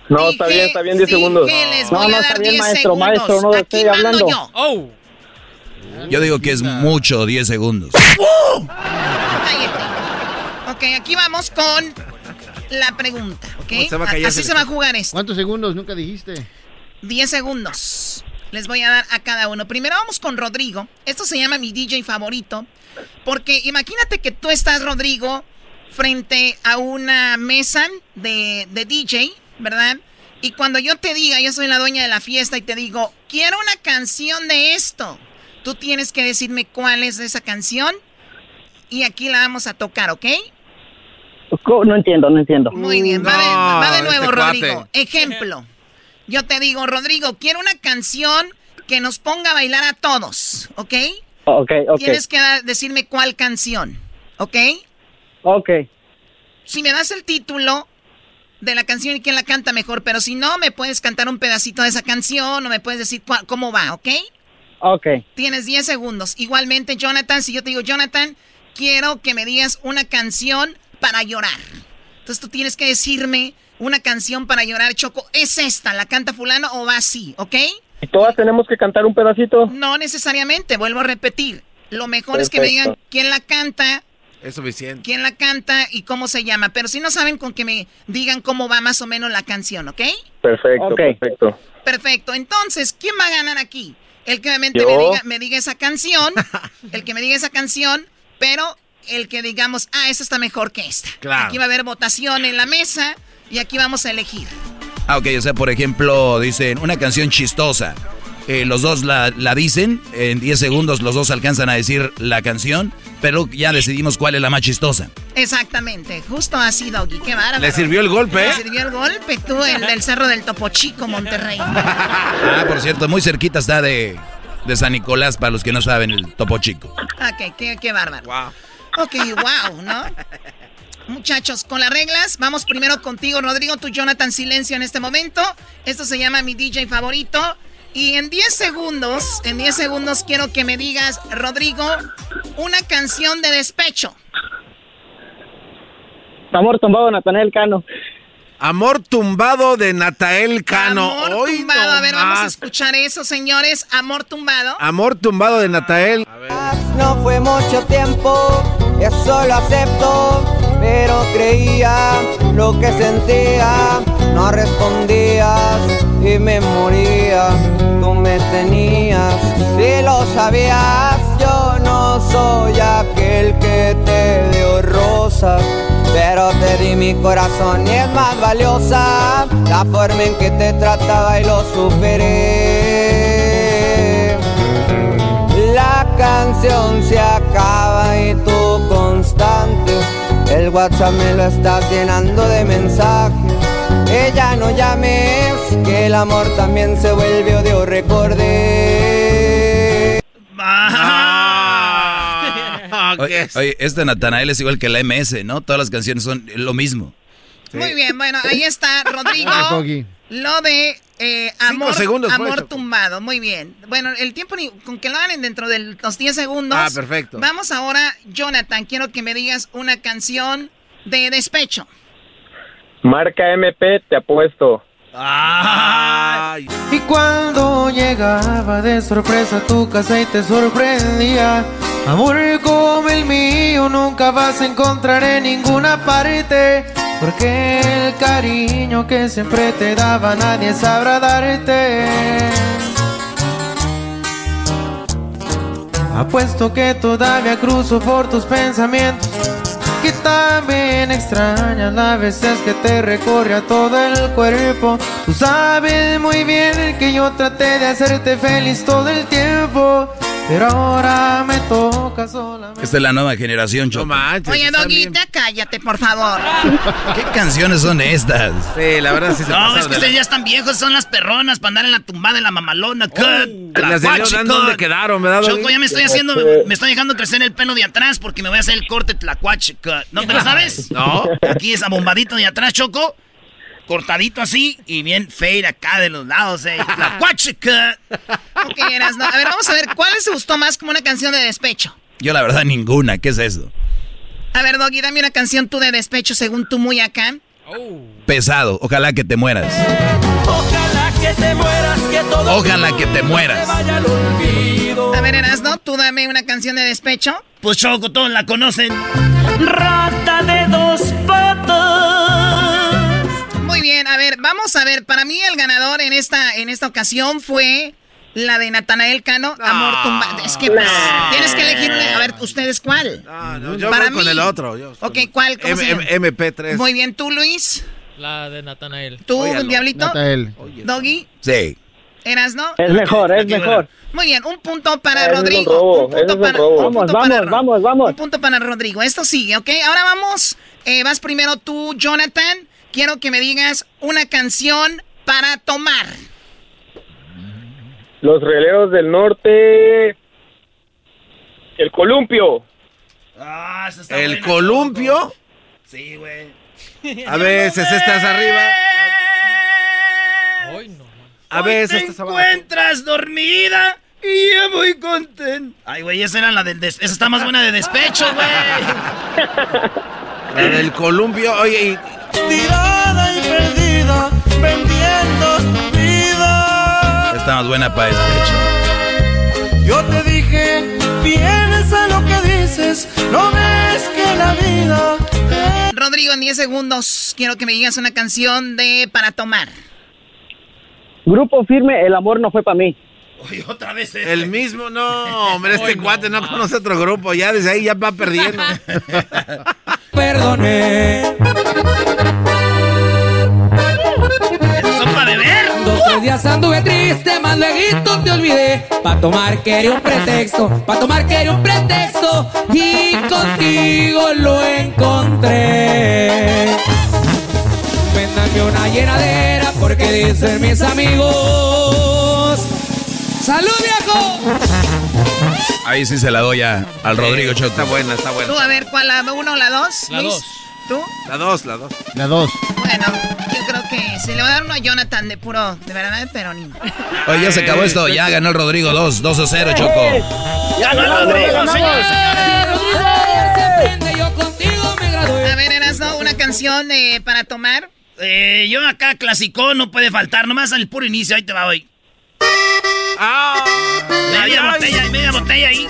No, está Dije- bien, está bien, 10 dije segundos. les No, voy no, a está dar bien, 10 maestro, segundos. maestro, no Aquí estoy hablando. yo. ¡Oh! Yo digo que es mucho 10 segundos. Cállate. Ok, aquí vamos con la pregunta, ¿ok? ¿Cómo se Así ese- se va a jugar esto. ¿Cuántos segundos? Nunca dijiste. 10 segundos. Les voy a dar a cada uno. Primero vamos con Rodrigo. Esto se llama mi DJ favorito. Porque imagínate que tú estás, Rodrigo, frente a una mesa de, de DJ, ¿verdad? Y cuando yo te diga, yo soy la dueña de la fiesta y te digo, quiero una canción de esto, tú tienes que decirme cuál es esa canción y aquí la vamos a tocar, ¿ok? No entiendo, no entiendo. Muy bien, va, de, No, va de nuevo, este Rodrigo. cuate. Ejemplo. Yo te digo, Rodrigo, quiero una canción que nos ponga a bailar a todos, ¿ok? Ok, ok. Tienes que decirme cuál canción, ¿ok? Ok. Si me das el título de la canción y quién la canta mejor, pero si no, me puedes cantar un pedacito de esa canción o me puedes decir cuál- cómo va, ¿ok? Ok. Tienes 10 segundos. Igualmente, Jonathan, si yo te digo, Jonathan, quiero que me digas una canción para llorar. Entonces tú tienes que decirme una canción para llorar, Choco. ¿Es esta? ¿La canta fulano o va así? ¿Ok? ¿Y todas tenemos que cantar un pedacito? No necesariamente, vuelvo a repetir. Lo mejor es que me digan quién la canta, Es suficiente. quién la canta y cómo se llama. Pero si no saben, con que me digan cómo va más o menos la canción, ¿ok? Perfecto, perfecto. Perfecto. Entonces, ¿quién va a ganar aquí? El que obviamente me diga, me diga esa canción, el que me diga esa canción, pero el que digamos, ah, esta está mejor que esta. Claro. Aquí va a haber votación en la mesa y aquí vamos a elegir. Ah, ok, o sea, por ejemplo, dicen una canción chistosa. Eh, los dos la, la dicen, en 10 segundos los dos alcanzan a decir la canción, pero ya decidimos cuál es la más chistosa. Exactamente, justo así, Doggy. Qué bárbaro. Le sirvió el golpe, Le ¿eh? sirvió el golpe, tú, el del Cerro del Topo Chico, Monterrey. Ah, por cierto, muy cerquita está de, de San Nicolás, para los que no saben, el Topo Chico. Ok, qué, qué bárbaro. Ok, wow, ¿no? Muchachos, con las reglas, vamos primero contigo, Rodrigo, tu Jonathan, silencio en este momento. Esto se llama mi DJ favorito. Y en 10 segundos, en 10 segundos quiero que me digas, Rodrigo, una canción de despecho. Amor tumbado, Natanael Cano. Amor tumbado de Natael Cano. Amor Hoy tumbado. no A ver, vamos a escuchar eso, señores. Amor tumbado. Amor tumbado de Natael. No fue mucho tiempo, eso lo acepto, pero creía lo que sentía, no respondías y me moría, tú me tenías, si lo sabías, yo no soy aquel que te dio rosas. Pero te di mi corazón y es más valiosa la forma en que te trataba y lo superé. La canción se acaba y tú constante. El WhatsApp me lo estás llenando de mensajes. Ella no llames, que el amor también se vuelve odio, recordé. Oye, oye, este Natanael es igual que la MS, ¿no? Todas las canciones son lo mismo. Muy bien, bueno, ahí está, Rodrigo. lo de eh, amor, segundos amor tumbado. Muy bien. Bueno, el tiempo ni- con que lo hagan dentro de los 10 segundos. Ah, perfecto. Vamos ahora, Jonathan, quiero que me digas una canción de despecho. Marca MP, te apuesto. Y cuando llegaba de sorpresa a tu casa y te sorprendía, amor el mío nunca vas a encontrar en ninguna parte, porque el cariño que siempre te daba nadie sabrá darte. Apuesto que todavía cruzo por tus pensamientos. También extrañas las veces que te recorre a todo el cuerpo. Tú sabes muy bien que yo traté de hacerte feliz todo el tiempo. Pero ahora me toca solamente. Esta es la nueva generación, Choco. Oye, Doguita, cállate, por favor. ¿Qué canciones son estas? Sí, la verdad sí se No, es que de ustedes ya están viejos, son las perronas para andar en la tumbada de la mamalona. cut, la Las de León, ¿dónde quedaron, verdad, Choco, ya me estoy haciendo, me estoy dejando crecer el pelo de atrás porque me voy a hacer el corte tlacuache. cut. ¿No te lo sabes? No. Aquí es abombadito de atrás, Choco. Cortadito así y bien fade acá de los lados, eh. Tlacuache, cut. Ok, Erasno. A ver, vamos a ver, ¿cuál les gustó más como una canción de despecho? Yo la verdad ninguna, ¿qué es eso? A ver, Doggy, dame una canción tú de despecho según tú muy acá. Pesado, ojalá que te mueras. Ojalá que te mueras, que todo Ojalá que te mueras. vaya al olvido. A ver, Erasno, tú dame una canción de despecho. Pues Choco, todos la conocen. Rata de dos patas. Muy bien, a ver, vamos a ver. Para mí el ganador en esta, en esta ocasión fue la de Natanael Cano, Amor Tumbado. Es que pues, tienes que elegir una. A ver, ¿ustedes cuál? No, yo Para voy con el otro. yo- Ok, ¿cuál? ¿Cómo se M- llama? MP3. Muy bien, tú, Luis. La de Natanael. ¿Tú, Diablito? Natael. Doggy, Sí. ¿Eras no? Es mejor, es mejor. Muy bien, un punto para es Rodrigo. robo, un punto para, un Vamos, punto vamos, para Ro- vamos, vamos. Un punto para Rodrigo. Esto sigue, ¿ok? Ahora vamos. eh, vas primero tú, Jonathan. Quiero que me digas una canción para tomar. Los releos del norte. El columpio. Ah, está El columpio. Sí, güey. A veces estás arriba. A Hoy veces te estás abajo. encuentras dormida y yo muy contento. Ay, güey, esa era la del des- esa está más buena de despecho, güey. La del columpio. Oye, y Tirada y perdida, vendiendo tu vida. Está más buena para despecho. Yo te dije, piensa lo que dices, no ves que la vida. Rodrigo, en 10 segundos quiero que me digas una canción de para tomar. Grupo firme, el amor no fue para mí. Oye, otra vez este. el mismo, no, hombre, este cuate no conoce otro grupo. Ya desde ahí ya va perdiendo. Perdone. Dos días anduve triste, más luego te olvidé. Pa' tomar quería un pretexto, pa' tomar quería un pretexto. Y contigo lo encontré. Véndanme una llenadera porque dicen mis amigos. ¡Salud, viejo! Ahí sí se la doy a- al Rodrigo Choco. Está buena, está Tú, buena. a ver, ¿cuál? ¿La uno o la dos? La Luis? dos. ¿Tú? La dos, la dos. La dos. Bueno, yo creo que se le va a dar uno a Jonathan de puro, de verdad, pero ni modo. Oye, ya se acabó esto. Ya ganó el Rodrigo 2, 2 a 0, Choco. ¡Ganó el Rodrigo, señores, señores! Aprende, yo contigo me gradué. A ver, Erasno, una canción eh, para tomar. Eh, yo acá clásico no puede faltar, nomás al puro inicio, ahí te va hoy. ¡Ah! Media botella, media botella ahí.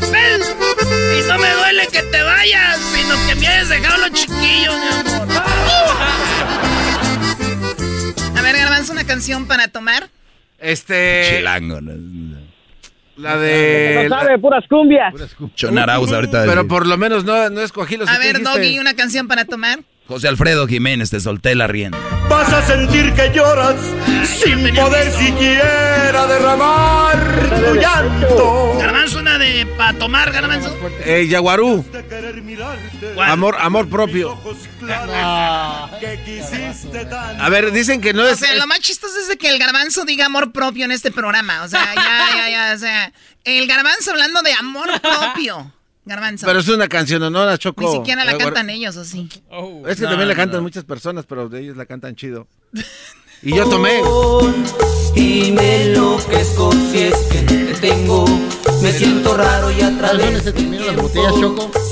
¡Papel! Y no me duele que te vayas, sino que me hayas dejado los chiquillos, mi amor. A ver, Garbanzo, una canción para tomar. Este. Chilango. ¿no? La de. No sabe, puras cumbias. Chonaraus ahorita. Pero por lo menos no, no escogí los A que ver, dijiste. Doggy, una canción para tomar. José Alfredo Jiménez, te solté la rienda. vas a sentir que lloras sin poder siquiera derramar tu llanto. Garbanzo, una de para tomar, garbanzo. Eh, Yaguarú. Amor, amor propio. A ver, dicen que no O es. sea, lo más chistoso es de que el garbanzo diga amor propio en este programa. O sea, ya, ya, ya. O sea, el garbanzo hablando de amor propio. Garbanzo. Pero es una canción, ¿no? La Choco. Ni siquiera la Yaguarú. cantan ellos, ¿o sí? Es que No, también la cantan no. muchas personas, pero de ellos la cantan chido. Y yo tomé. Y me enloquezco si es que te tengo. Me siento raro y a través del tiempo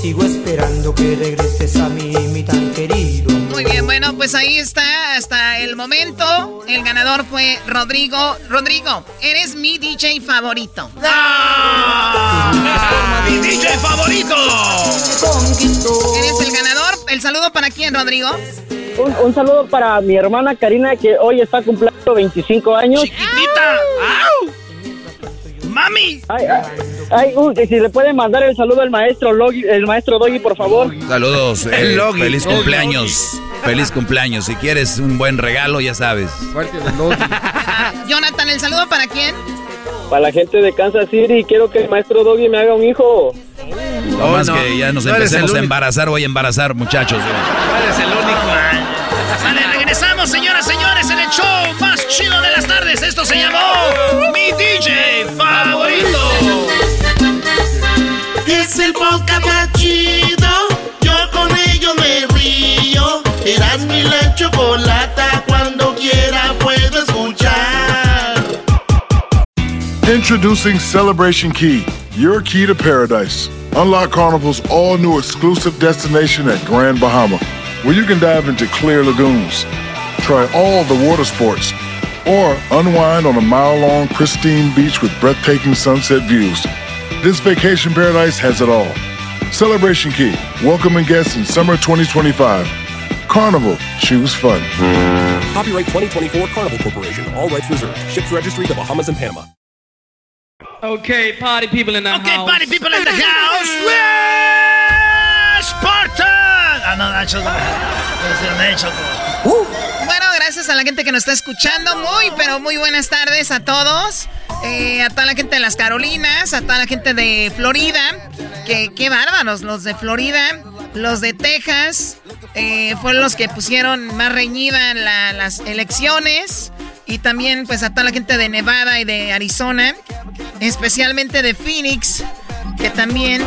Sigo esperando que regreses a mí, mi tan querido. Muy bien, bueno, pues ahí está hasta el momento. El ganador fue Rodrigo. Rodrigo, eres mi DJ favorito. ¡Mi DJ favorito! Eres el ganador. ¿El saludo para quién, Rodrigo? Un, un saludo para mi hermana Karina, que hoy está cumpliendo 25 años. ¡Chiquitita! ¡Au! ¡Mami! Ay, ay, ay, uy, que si le puede mandar el saludo al maestro Logi, el maestro Doggy, por favor. Saludos, eh, El Logi. feliz Logi. cumpleaños. Feliz cumpleaños. Si quieres un buen regalo, ya sabes. Jonathan, ¿el saludo para quién? Para la gente de Kansas City, quiero que el maestro Doggy me haga un hijo. No más no, que ya nos no empecemos a embarazar, voy a embarazar, muchachos. Eres el único. Vale, regresamos, señoras, señores, en el show más chido de las tardes. Esto se llamó Mi DJ Favorito. Es el podcast más chido. Yo con ello me río. Eras mi la chocolata. Cuando quiera puedo escuchar. Introducing Celebration Key, your key to paradise. Unlock Carnival's all new exclusive destination at Grand Bahama, where you can dive into clear lagoons, try all the water sports, or unwind on a mile long, pristine beach with breathtaking sunset views. This vacation paradise has it all. Celebration Key, welcoming guests in summer 2025. Carnival, choose fun. Copyright 2024 Carnival Corporation. All rights reserved. Ships registry the Bahamas and Panama. Okay, party people in the Okay, house. Okay, party people in the house. ¡Let's Spartan! Ah, no, Nacho. no. No, no, Choco. Bueno, gracias a la gente que nos está escuchando. Muy, pero muy buenas tardes a todos. Eh, a toda la gente de las Carolinas, a toda la gente de Florida. Que qué bárbaros, los de Florida, los de Texas. eh, fueron los que pusieron más reñida la- las elecciones. Y también pues a toda la gente de Nevada y de Arizona. Especialmente de Phoenix. Que también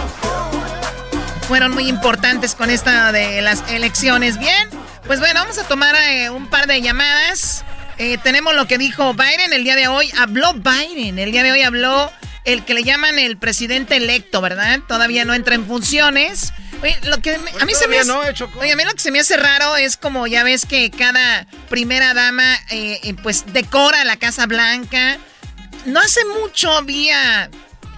fueron muy importantes con esta de las elecciones. Bien, pues bueno, vamos a tomar eh, un par de llamadas. Eh, tenemos lo que dijo Biden el día de hoy. Habló Biden, el día de hoy habló el que le llaman el presidente electo, ¿verdad? Todavía no entra en funciones. Oye, lo que me- a mí se me hace, no, eh, oye, a mí lo que se me hace raro es como ya ves que cada primera dama eh, eh, pues decora la Casa Blanca. No hace mucho vi a,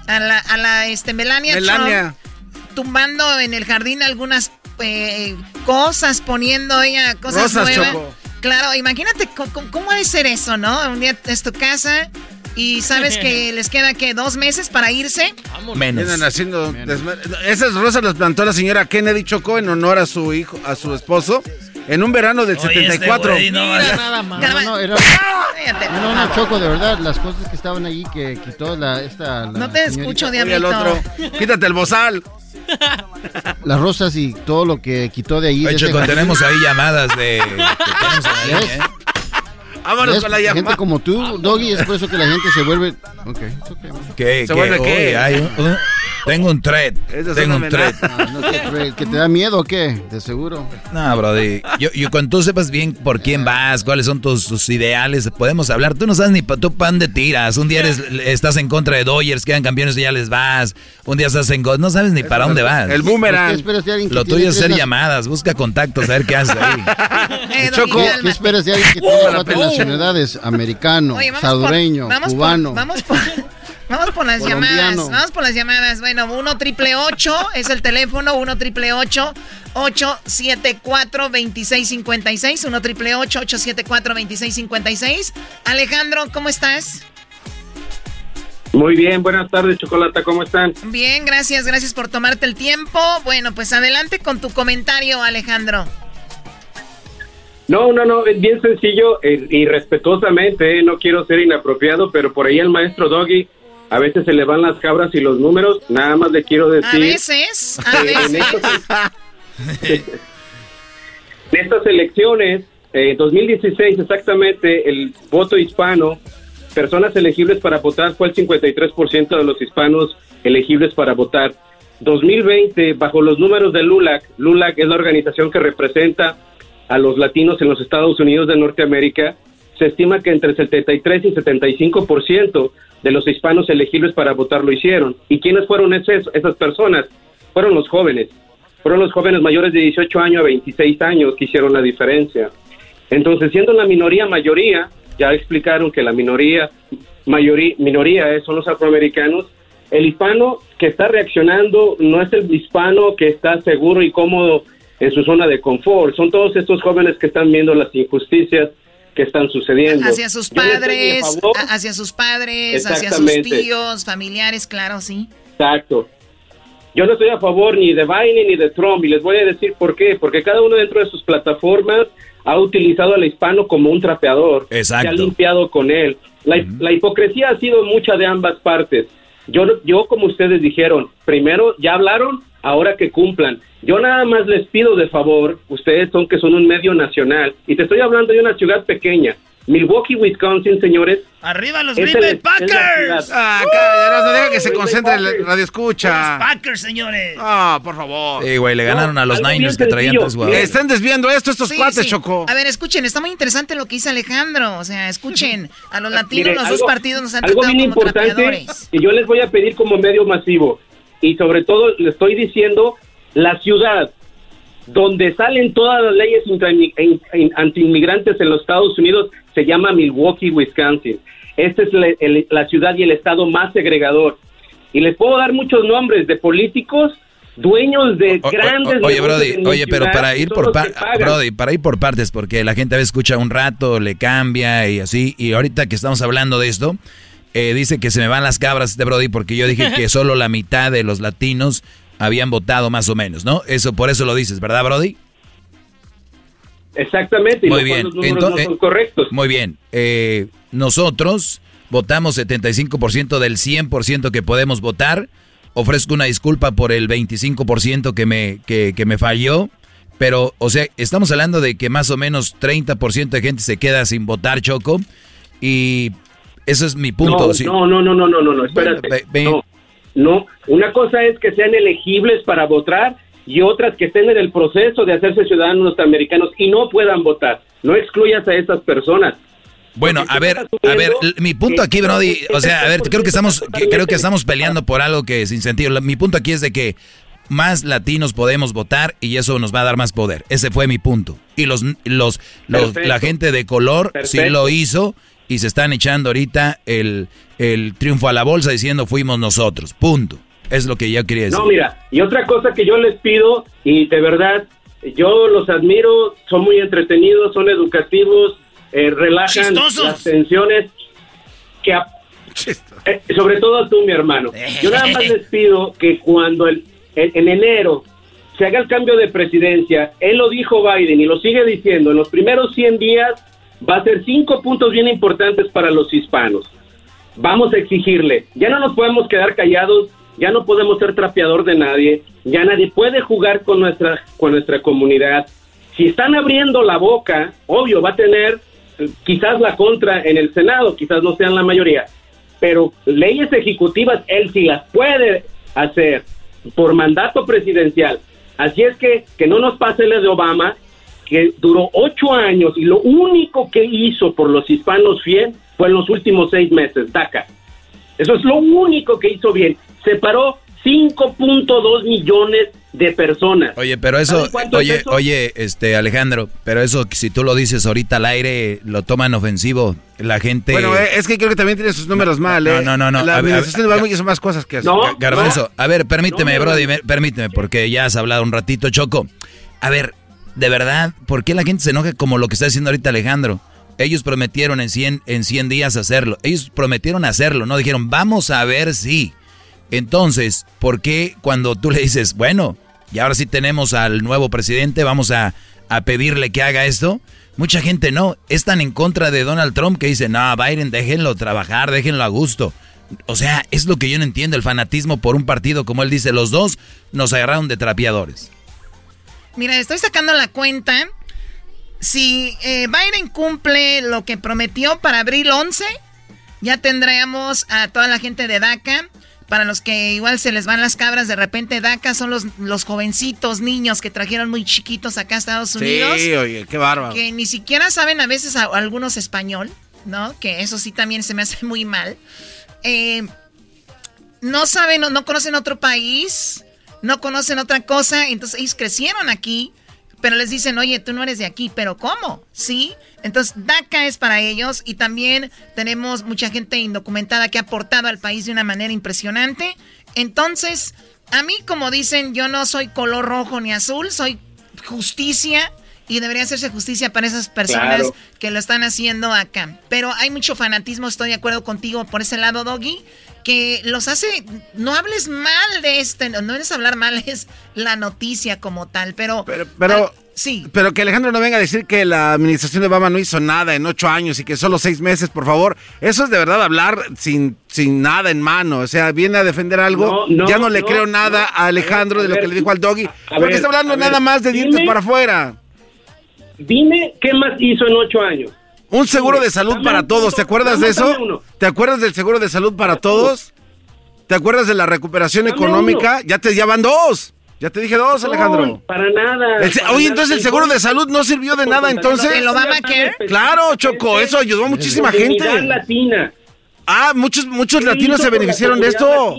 a la, a la, este, Melania, Melania. Trump tumbando en el jardín algunas eh, cosas, poniendo ella cosas Rosas, nuevas. Choco. Claro, imagínate co- cómo, ha de ser eso, ¿no? Un día es tu casa y sabes que les queda que dos meses para irse. Vienen haciendo desma- Esas rosas las plantó la señora Kennedy Chocó en honor a su hijo, a su esposo, en un verano del Oye, este 74. güey, no vaya. No, no, era, no, no, Choco, de verdad, las cosas que estaban allí que quitó la, esta... la No te señorita- escucho, Oye, el diablito. otro, quítate el bozal. Las rosas y todo lo que quitó de ahí. de jardín. tenemos ahí llamadas de... que tenemos ahí. ¿eh? Vámonos con la Gente llamada. como tú, Doggy, es por eso que la gente se vuelve... Ok, okay. ¿Qué? ¿Se qué? vuelve qué? Tengo un thread. Tengo un thread. Ah, no crees, ¿Que te da miedo o qué? De seguro. No, brody. Yo, yo cuando tú sepas bien por quién vas, cuáles son tus, tus ideales, podemos hablar. Tú no sabes ni pa- tú pan de tiras. Un día eres, estás en contra de Dodgers, quedan campeones y ya les vas. Un día estás en... go- No sabes ni para dónde vas. El ¿Por qué boomerang. esperas de alguien que Lo tiene tuyo es nas- llamadas. Busca contactos, a ver qué haces ahí. Choco, ¿qué esperas de alguien que tiene cuatro nacionalidades? Americano, salvadoreño, vamos por- cubano. vamos por, vamos por las Colombiano. llamadas. Vamos por las llamadas. Bueno, 1 triple 8 es el teléfono. 1 triple 8 874 2656. 1 triple 8 874 2656. Alejandro, ¿cómo estás? Muy bien, buenas tardes, Chocolata, ¿cómo están? Bien, gracias, gracias por tomarte el tiempo. Bueno, pues adelante con tu comentario, Alejandro. No, no, no, es bien sencillo eh, y respetuosamente, eh, no quiero ser inapropiado, pero por ahí el maestro Doggy a veces se le van las cabras y los números, nada más le quiero decir... A veces, a veces. En estas, elecciones, eh, 2016 exactamente, el voto hispano, personas elegibles para votar fue el 53% de los hispanos elegibles para votar. 2020, bajo los números de LULAC, LULAC es la organización que representa a los latinos en los Estados Unidos de Norteamérica, se estima que entre 73 y 75% de los hispanos elegibles para votar lo hicieron. ¿Y quiénes fueron esas, personas? Fueron los jóvenes. Fueron los jóvenes mayores de 18 años a 26 años que hicieron la diferencia. Entonces, siendo la minoría mayoría, ya explicaron que la minoría, mayoría, minoría son los afroamericanos, el hispano que está reaccionando no es el hispano que está seguro y cómodo en su zona de confort. Son todos estos jóvenes que están viendo las injusticias que están sucediendo. Hacia sus padres, hacia sus padres, hacia sus tíos, familiares, claro, sí. Exacto. Yo no estoy a favor ni de Biden ni de Trump y les voy a decir por qué. Porque cada uno dentro de sus plataformas ha utilizado al hispano como un trapeador. Exacto. Se ha limpiado con él. La, la hipocresía ha sido mucha de ambas partes. Yo, yo, como ustedes dijeron, primero ya hablaron, ahora que cumplan. Yo nada más les pido de favor, ustedes son que son un medio nacional, y te estoy hablando de una ciudad pequeña, Milwaukee, Wisconsin, señores. ¡Arriba los Green Bay Packers! Ah, no deja que se concentre el radio escucha. Los Packers, señores. Ah, por favor. Sí, güey, le ganaron a los Niners que traían tres jugadores. Están desviando esto estos cuates, Choco. A ver, escuchen, está muy interesante lo que dice Alejandro. O sea, escuchen, a los latinos los dos partidos nos han algo tratado bien como importante que yo les voy a pedir como medio masivo. Y sobre todo, le estoy diciendo, la ciudad donde salen todas las leyes anti-inmigrantes en los Estados Unidos se llama Milwaukee, Wisconsin. Esta es la, ciudad y el estado más segregador. Y les puedo dar muchos nombres de políticos dueños de grandes oye Brody oye pero para ir por Brody para ir por partes porque la gente a veces escucha un rato le cambia y así y ahorita que estamos hablando de esto eh, dice que se me van las cabras de Brody porque yo dije que solo la mitad de los latinos habían votado más o menos no eso por eso lo dices verdad Brody Exactamente, muy bien. no son correctos. Muy bien. Eh, nosotros votamos 75% del 100% que podemos votar. Ofrezco una disculpa por el 25% que me, que, que me falló. Pero, o sea, estamos hablando de que más o menos 30% de gente se queda sin votar, Choco. Y eso es mi punto. No, no, no, no, no, no, no, espérate. no, no, una cosa es que sean elegibles para votar y otras que estén en el proceso de hacerse ciudadanos norteamericanos y no puedan votar. No excluyas a esas personas. Bueno, a ver, a ver, mi punto aquí, Brody, o sea, a ver, creo que estamos, creo que estamos peleando por algo que es sin sentido. Mi punto aquí es de que más latinos podemos votar y eso nos va a dar más poder. Ese fue mi punto. Y los, los, la gente de color sí lo hizo y se están echando ahorita el, el triunfo a la bolsa diciendo fuimos nosotros. Punto. Es lo que yo quería decir. No, mira, y otra cosa que yo les pido, y de verdad, yo los admiro, son muy entretenidos, son educativos, eh, relajan las tensiones, que eh, sobre todo tú, mi hermano. Yo nada más les pido que cuando el, en enero se haga el cambio de presidencia, él lo dijo Biden y lo sigue diciendo, en los primeros 100 días va a ser cinco puntos bien importantes para los hispanos. Vamos a exigirle, ya no nos podemos quedar callados ya no podemos ser trapeador de nadie, ya nadie puede jugar con nuestra, con nuestra comunidad. Si están abriendo la boca, obvio, va a tener eh, quizás la contra en el Senado, quizás no sean la mayoría, pero leyes ejecutivas él sí las puede hacer por mandato presidencial. Así es que que no nos pase la de Obama, que duró ocho años y lo único que hizo por los hispanos bien fue en los últimos seis meses, DACA. Eso es lo único que hizo bien separó 5.2 millones de personas. Oye, pero eso, oye, oye, este Alejandro, pero eso si tú lo dices ahorita al aire lo toman ofensivo la gente. Bueno, eh, es que creo que también tiene sus números mal, ¿eh? No, no, no, La administración de hizo más cosas que hacer. No, Garbanzo, a ver, permíteme, Brody, permíteme, porque ya has hablado un ratito, Choco. A ver, de verdad, ¿por qué la gente se enoja como lo que está haciendo ahorita Alejandro? Ellos prometieron en 100, en 100 días hacerlo. Ellos prometieron hacerlo, no dijeron, vamos a ver si. Entonces, ¿por qué cuando tú le dices, bueno, y ahora sí tenemos al nuevo presidente, vamos a, pedirle que haga esto? Mucha gente no. Están en contra de Donald Trump que dicen, no, Biden, déjenlo trabajar, déjenlo a gusto. O sea, es lo que yo no entiendo, el fanatismo por un partido, como él dice, los dos nos agarraron de trapeadores. Mira, estoy sacando la cuenta. Si eh, Biden cumple lo que prometió para abril 11, ya tendríamos a toda la gente de DACA. Para los que igual se les van las cabras, de repente DACA son los, los jovencitos, niños que trajeron muy chiquitos acá a Estados Unidos. Sí, oye, qué bárbaro. Que ni siquiera saben a veces algunos español, ¿no? Que eso sí también se me hace muy mal. Eh, no saben, no, no conocen otro país, no conocen otra cosa, entonces ellos crecieron aquí, pero les dicen, oye, tú no eres de aquí, pero ¿cómo? ¿Sí? Entonces, DACA es para ellos y también tenemos mucha gente indocumentada que ha aportado al país de una manera impresionante. Entonces, a mí, como dicen, yo no soy color rojo ni azul, soy justicia y debería hacerse justicia para esas personas que lo están haciendo acá. Pero hay mucho fanatismo, estoy de acuerdo contigo por ese lado, Doggy, que los hace, no hables mal de este, no es hablar mal, es la noticia como tal, pero... Pero, sí. Pero que Alejandro no venga a decir que la administración de Obama no hizo nada en ocho años y que solo seis meses, por favor. Eso es de verdad hablar sin, sin nada en mano. O sea, viene a defender algo. ya no le creo nada a Alejandro de lo que le dijo al doggy. Porque está hablando nada más de dientes para afuera. Dime qué más hizo en ocho años. Un seguro de salud para todos, ¿te acuerdas de eso? ¿Te acuerdas del seguro de salud para todos? ¿Te acuerdas de la recuperación económica? Ya te ya van dos. Ya te dije dos, Alejandro. Para nada. oye, entonces el seguro de salud no sirvió de nada, entonces. ¿El Obamacare? Claro, Choco, eso ayudó a muchísima gente. Latina. Ah, muchos muchos latinos se beneficiaron de esto.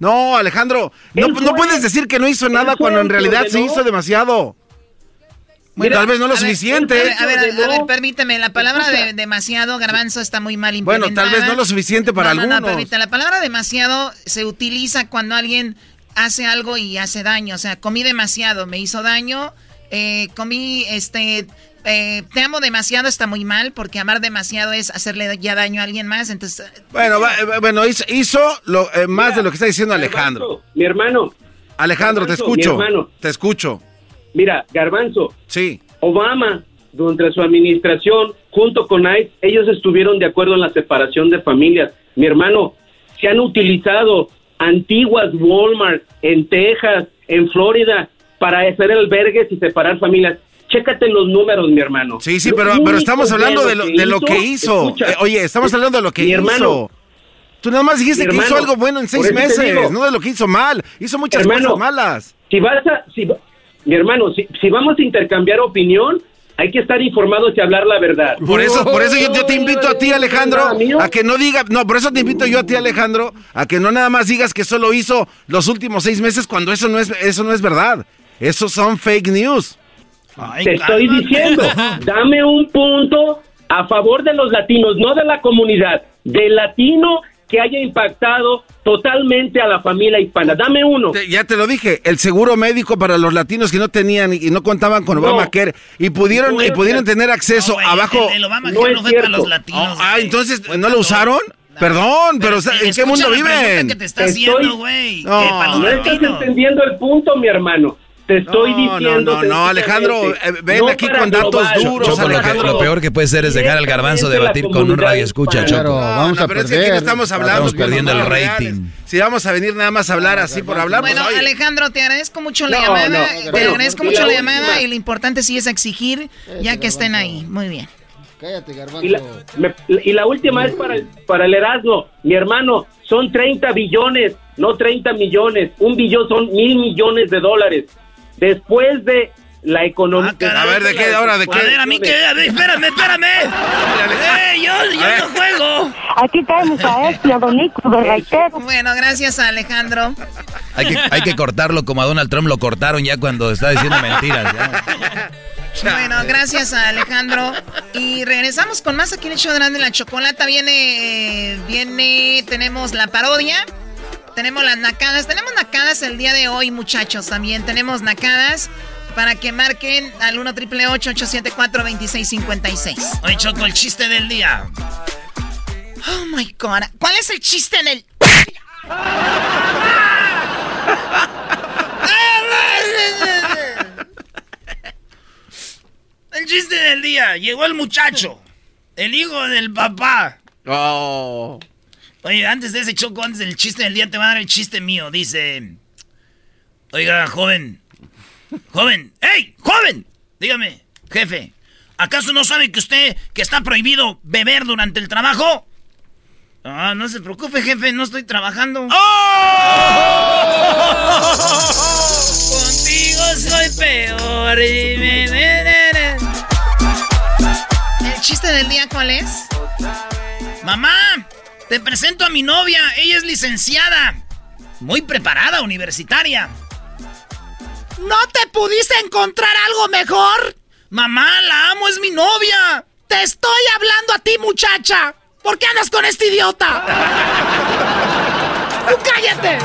No, Alejandro, no, no puedes decir que no hizo nada cuando en realidad se hizo demasiado tal vez no lo suficiente. a, ver, a, ver, permíteme, la palabra de, demasiado, garbanzo, está muy mal implementada. Bueno, tal vez no lo suficiente para algunos. No, permíteme, la palabra demasiado se utiliza cuando alguien hace algo y hace daño. O sea, comí demasiado, me hizo daño, eh, comí, este, eh, te amo demasiado está muy mal, porque amar demasiado es hacerle ya daño a alguien más, entonces... Bueno, eh, bueno hizo, lo, más de lo que está diciendo Alejandro. mi hermano. Alejandro, te escucho. Te escucho. Mira, Garbanzo. Sí. Obama, durante su administración, junto con ICE, ellos estuvieron de acuerdo en la separación de familias. Mi hermano, se han utilizado antiguas Walmart en Texas, en Florida, para hacer albergues y separar familias. Chécate los números, mi hermano. Sí, sí, pero, pero estamos hablando de lo que, de lo que hizo. Eh, oye, estamos hablando de lo que mi hizo. Tú nada más dijiste que hizo algo bueno en seis meses, no de lo que hizo mal. Hizo muchas cosas malas. Si vas a, si, mi hermano, si, si vamos a intercambiar opinión, hay que estar informados y hablar la verdad. Por eso, por eso yo, te invito a ti, Alejandro, a que no diga, no, por eso te invito yo a ti, Alejandro, a que no nada más digas que solo hizo los últimos seis meses cuando eso no es, eso no es verdad. Esos son fake news. te estoy diciendo, dame un punto a favor de los latinos, no de la comunidad, del latino que haya impactado totalmente a la familia hispana. Dame uno. ya te lo dije, el seguro médico para los latinos que no tenían y no contaban con Obamacare y pudieron y pudieron tener acceso abajo. El, Obamacare no, fue para los latinos. ah, entonces no lo usaron. Perdón, pero, ¿en qué mundo viven? Que te está haciendo, güey. No, no estás entendiendo el punto, mi hermano. Te estoy diciendo. No, no, no, Alejandro, eh, ven aquí con datos duros, Alejandro. Lo, peor que puede ser es dejar al garbanzo debatir con un radio escucha, Choco. vamos a pero perder. Es que aquí no estamos hablando. Estamos perdiendo el rating. Si vamos a venir nada más a hablar así por hablar, pues, Bueno, Alejandro, te agradezco mucho la llamada. te agradezco mucho la llamada y lo importante sí es exigir ya que estén ahí. Muy bien. Cállate, garbanzo. Y la, última es para el, para el Erasmo. Mi hermano, son 30 billones, no 30 millones. Un billón son mil millones de dólares después de la economía. Ah, a ver, ¿de qué? ¿Ahora de qué? A ver, a mí qué. espérame, espérame. ¡Eh, yo, yo no juego! Aquí tenemos a este, a Don Bueno, gracias a Alejandro. Hay que, hay que cortarlo como a Donald Trump lo cortaron ya cuando está diciendo mentiras. Bueno, gracias a Alejandro. Y regresamos con más aquí en el show de la chocolata. Viene, viene, tenemos la parodia. Tenemos las nacadas. Tenemos nacadas el día de hoy, muchachos, también. Tenemos nacadas para que marquen al 1 triple 874 2656 Oye, Choco, el chiste del día. Oh my god. ¿Cuál es el chiste en el.? el chiste del día. Llegó el muchacho. El hijo del papá. Oh. Oye, antes de ese choco, antes del chiste del día, te va a dar el chiste mío. Dice... Oiga, joven. Joven. ¡Ey! ¡Joven! Dígame, jefe. ¿Acaso no sabe que usted que está prohibido beber durante el trabajo? Ah, no se preocupe, jefe, no estoy trabajando. ¡Oh! Contigo soy peor. ¿El chiste del día cuál es? Mamá, te presento a mi novia. Ella es licenciada. Muy preparada, universitaria. ¿No te pudiste encontrar algo mejor? Mamá, la amo, es mi novia. Te estoy hablando a ti, muchacha. ¿Por qué andas con este idiota? ¡Tú cállate!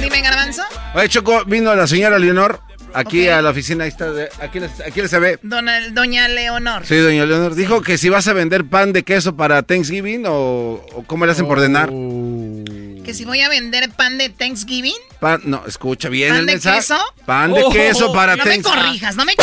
Dime, Garbanzo. Oye, Choco, vino la señora Leonor aquí a la oficina. Ahí está. de- aquí, aquí se ve. Dona- doña Leonor. Sí, doña Leonor. Dijo que si vas a vender pan de queso para Thanksgiving o, o cómo le hacen por ordenar. Que si voy a vender pan de Thanksgiving. Pan, no, escucha bien ¿Pan el de mensaje. queso? Pan de Oh, queso para No me Thanksgiving. corrijas, no me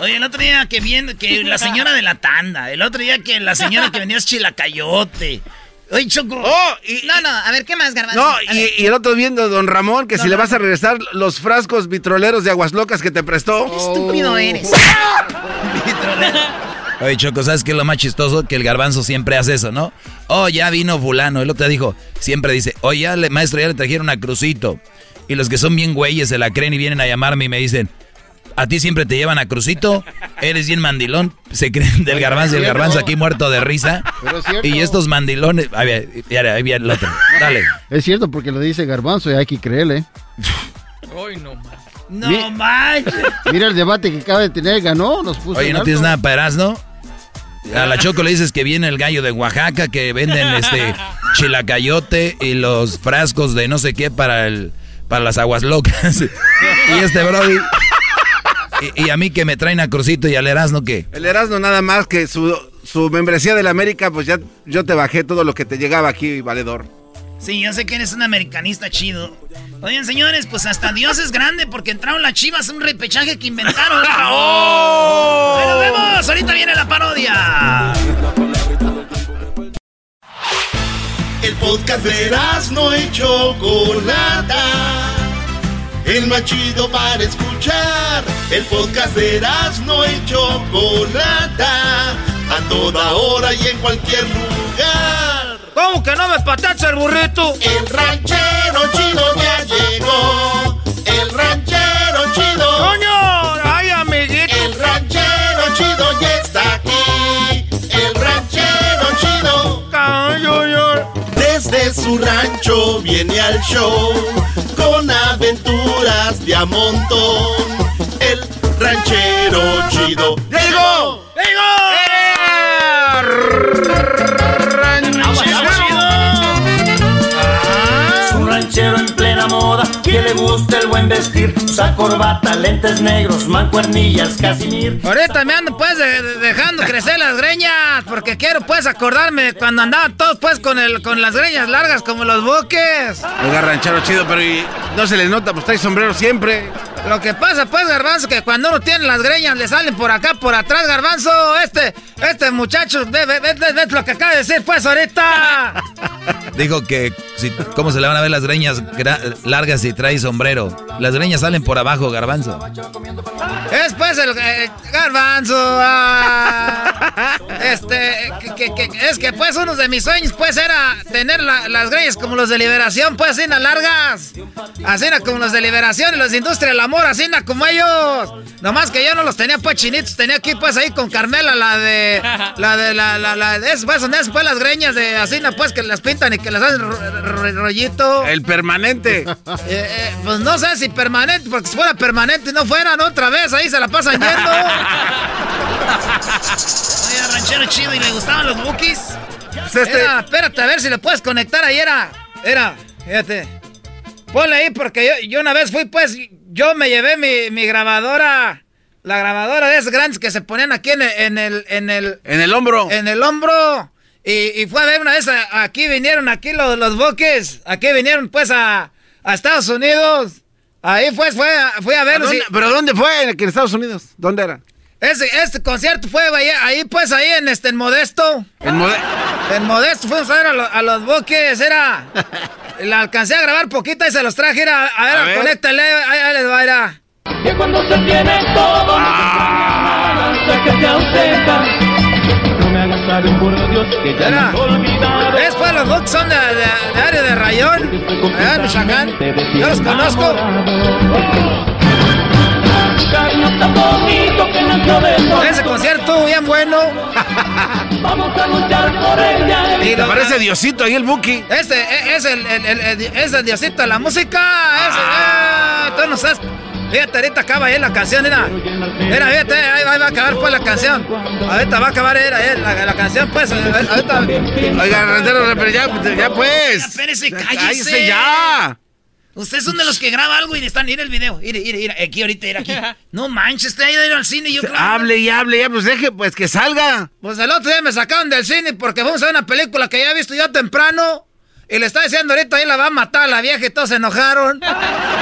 Oye, el otro día que viendo que la señora de la tanda, el otro día que la señora que vendía chilacayote. Oye, Choco. no, no, a ver, ¿qué más, Garbanzo? No, y, el otro viendo don Ramón que si le vas a regresar los frascos vitroleros de aguas locas que te prestó. Qué estúpido eres. Oye, Choco, ¿sabes qué es lo más chistoso? Que el garbanzo siempre hace eso, ¿no? Oh, ya vino fulano. El otro dijo, siempre dice, oye, ya le, maestro, ya le trajeron a Crucito. Y los que son bien güeyes se la creen y vienen a llamarme y me dicen, a ti siempre te llevan a Crucito, eres bien mandilón. Se creen del garbanzo y el garbanzo aquí muerto de risa. Pero es cierto. Y estos mandilones... Ahí viene, ahí viene el otro. Dale. Es cierto porque lo dice Garbanzo y hay que creerle. Uy, no, No Mi- manches. Mira el debate que acaba de tener, ganó, nos puso Oye, ¿no alto. tienes nada para Erasmo? A la Choco le dices que viene el gallo de Oaxaca, que venden este chilacayote y los frascos de no sé qué para el para las aguas locas. y este Brody. Y, y a mí que me traen a Crucito y al Erasmo que. El Erasmo nada más que su, su membresía de la América, pues ya yo te bajé todo lo que te llegaba aquí, valedor. Sí, yo sé que eres un americanista chido. Oigan, señores, pues hasta Dios es grande porque entraron las chivas un repechaje que inventaron. ¡Oh! ¡Ahí nos vemos! Ahorita viene la parodia. El podcast de no y Chocolata. El más chido para escuchar. El podcast de no y Chocolata. A toda hora y en cualquier lugar. ¿Cómo que no me patacha el burrito? El ranchero chido ya llegó. Desde su rancho viene al show con aventuras de a montón. El ranchero chido llegó. Es que le gusta el buen vestir. Usa corbata, lentes negros, mancuernillas, casimir. Ahorita me ando pues de- de- dejando crecer las greñas porque quiero pues acordarme de cuando andaban todos pues con el con las greñas largas como los buques. Oiga, ranchero chido, pero y no se le nota, pues trae sombrero siempre. Lo que pasa pues garbanzo que cuando uno tiene las greñas le salen por acá por atrás garbanzo este este muchacho ve, ve, ve- ve- ve lo que acaba de decir pues ahorita. Dijo que si, cómo se le van a ver las greñas largas si trae sombrero. Las greñas salen por abajo, garbanzo. Es pues el eh, garbanzo. ah. este, que, que- que- es que pues uno de mis sueños pues era tener la- las greñas como los de liberación, pues así largas. Así como los de liberación y los de industria del amor, así como ellos. Nomás que yo no los tenía pues chinitos, tenía aquí pues ahí con Carmela la de la de la la, la de eso, pues es pues las greñas de así pues que las pintan y que las hacen ro- ro- rollito. El permanente. Eh, eh, pues no sé si permanente, porque si fuera permanente y no fueran otra vez, ahí se la pasan yendo. Oye, ranchero chido, ¿y le gustaban los bookies? este- Era, espérate, a ver si le puedes conectar ahí, era, era, fíjate. Ponle ahí, porque yo, yo una vez fui, pues, yo me llevé mi, mi grabadora, la grabadora de esas grandes que se ponían aquí en el, en el, en el, En el hombro. en el hombro. Y, y fue a ver una vez, aquí vinieron, aquí los, los buques, aquí vinieron pues a, a Estados Unidos. Ahí fue, fue, fui a verlo. ¿Pero dónde fue? ¿En Estados Unidos? ¿Dónde era? Ese, este concierto fue ahí, pues, ahí en este, en Modesto. En, en Modesto fuimos a ver a, los boques, era... la alcancé a grabar poquita y se los traje, era, a ver, a ver. conéctale, ahí, ahí les va, era... Que cuando se tiene todo, ah. no se que ausenta. Por Dios, que ya era. Después los boques son de, de, de área de Rayón, allá en Michoacán. Yo los conozco. Ese concierto bien bueno. Vamos a luchar por ella. Y ¿Te parece Diosito ahí el Buki? Este e, es el, el, el, es el Diosito de la música. Ese, ah. eh, tú no sabes. Fíjate, ahorita acaba ahí la canción, era. Era, fíjate, ahí va, a acabar pues la canción. Ahorita va a acabar era, la, la, canción, pues. Ahorita. Oiga, Rentero, ya, ya pues. Espérese, cállese. Cállese ya. Ustedes son de los que graba algo y están, ir el video, ir, ir, ir, aquí ahorita, ir aquí. No manches, usted ha ido a ir al cine y yo claro. Hable y hable, ya, pues deje, pues que salga. Pues el otro día me sacaron del cine porque fuimos a ver una película que ya he visto yo temprano. Y le está diciendo ahorita ahí la va a matar a la vieja y todos se enojaron.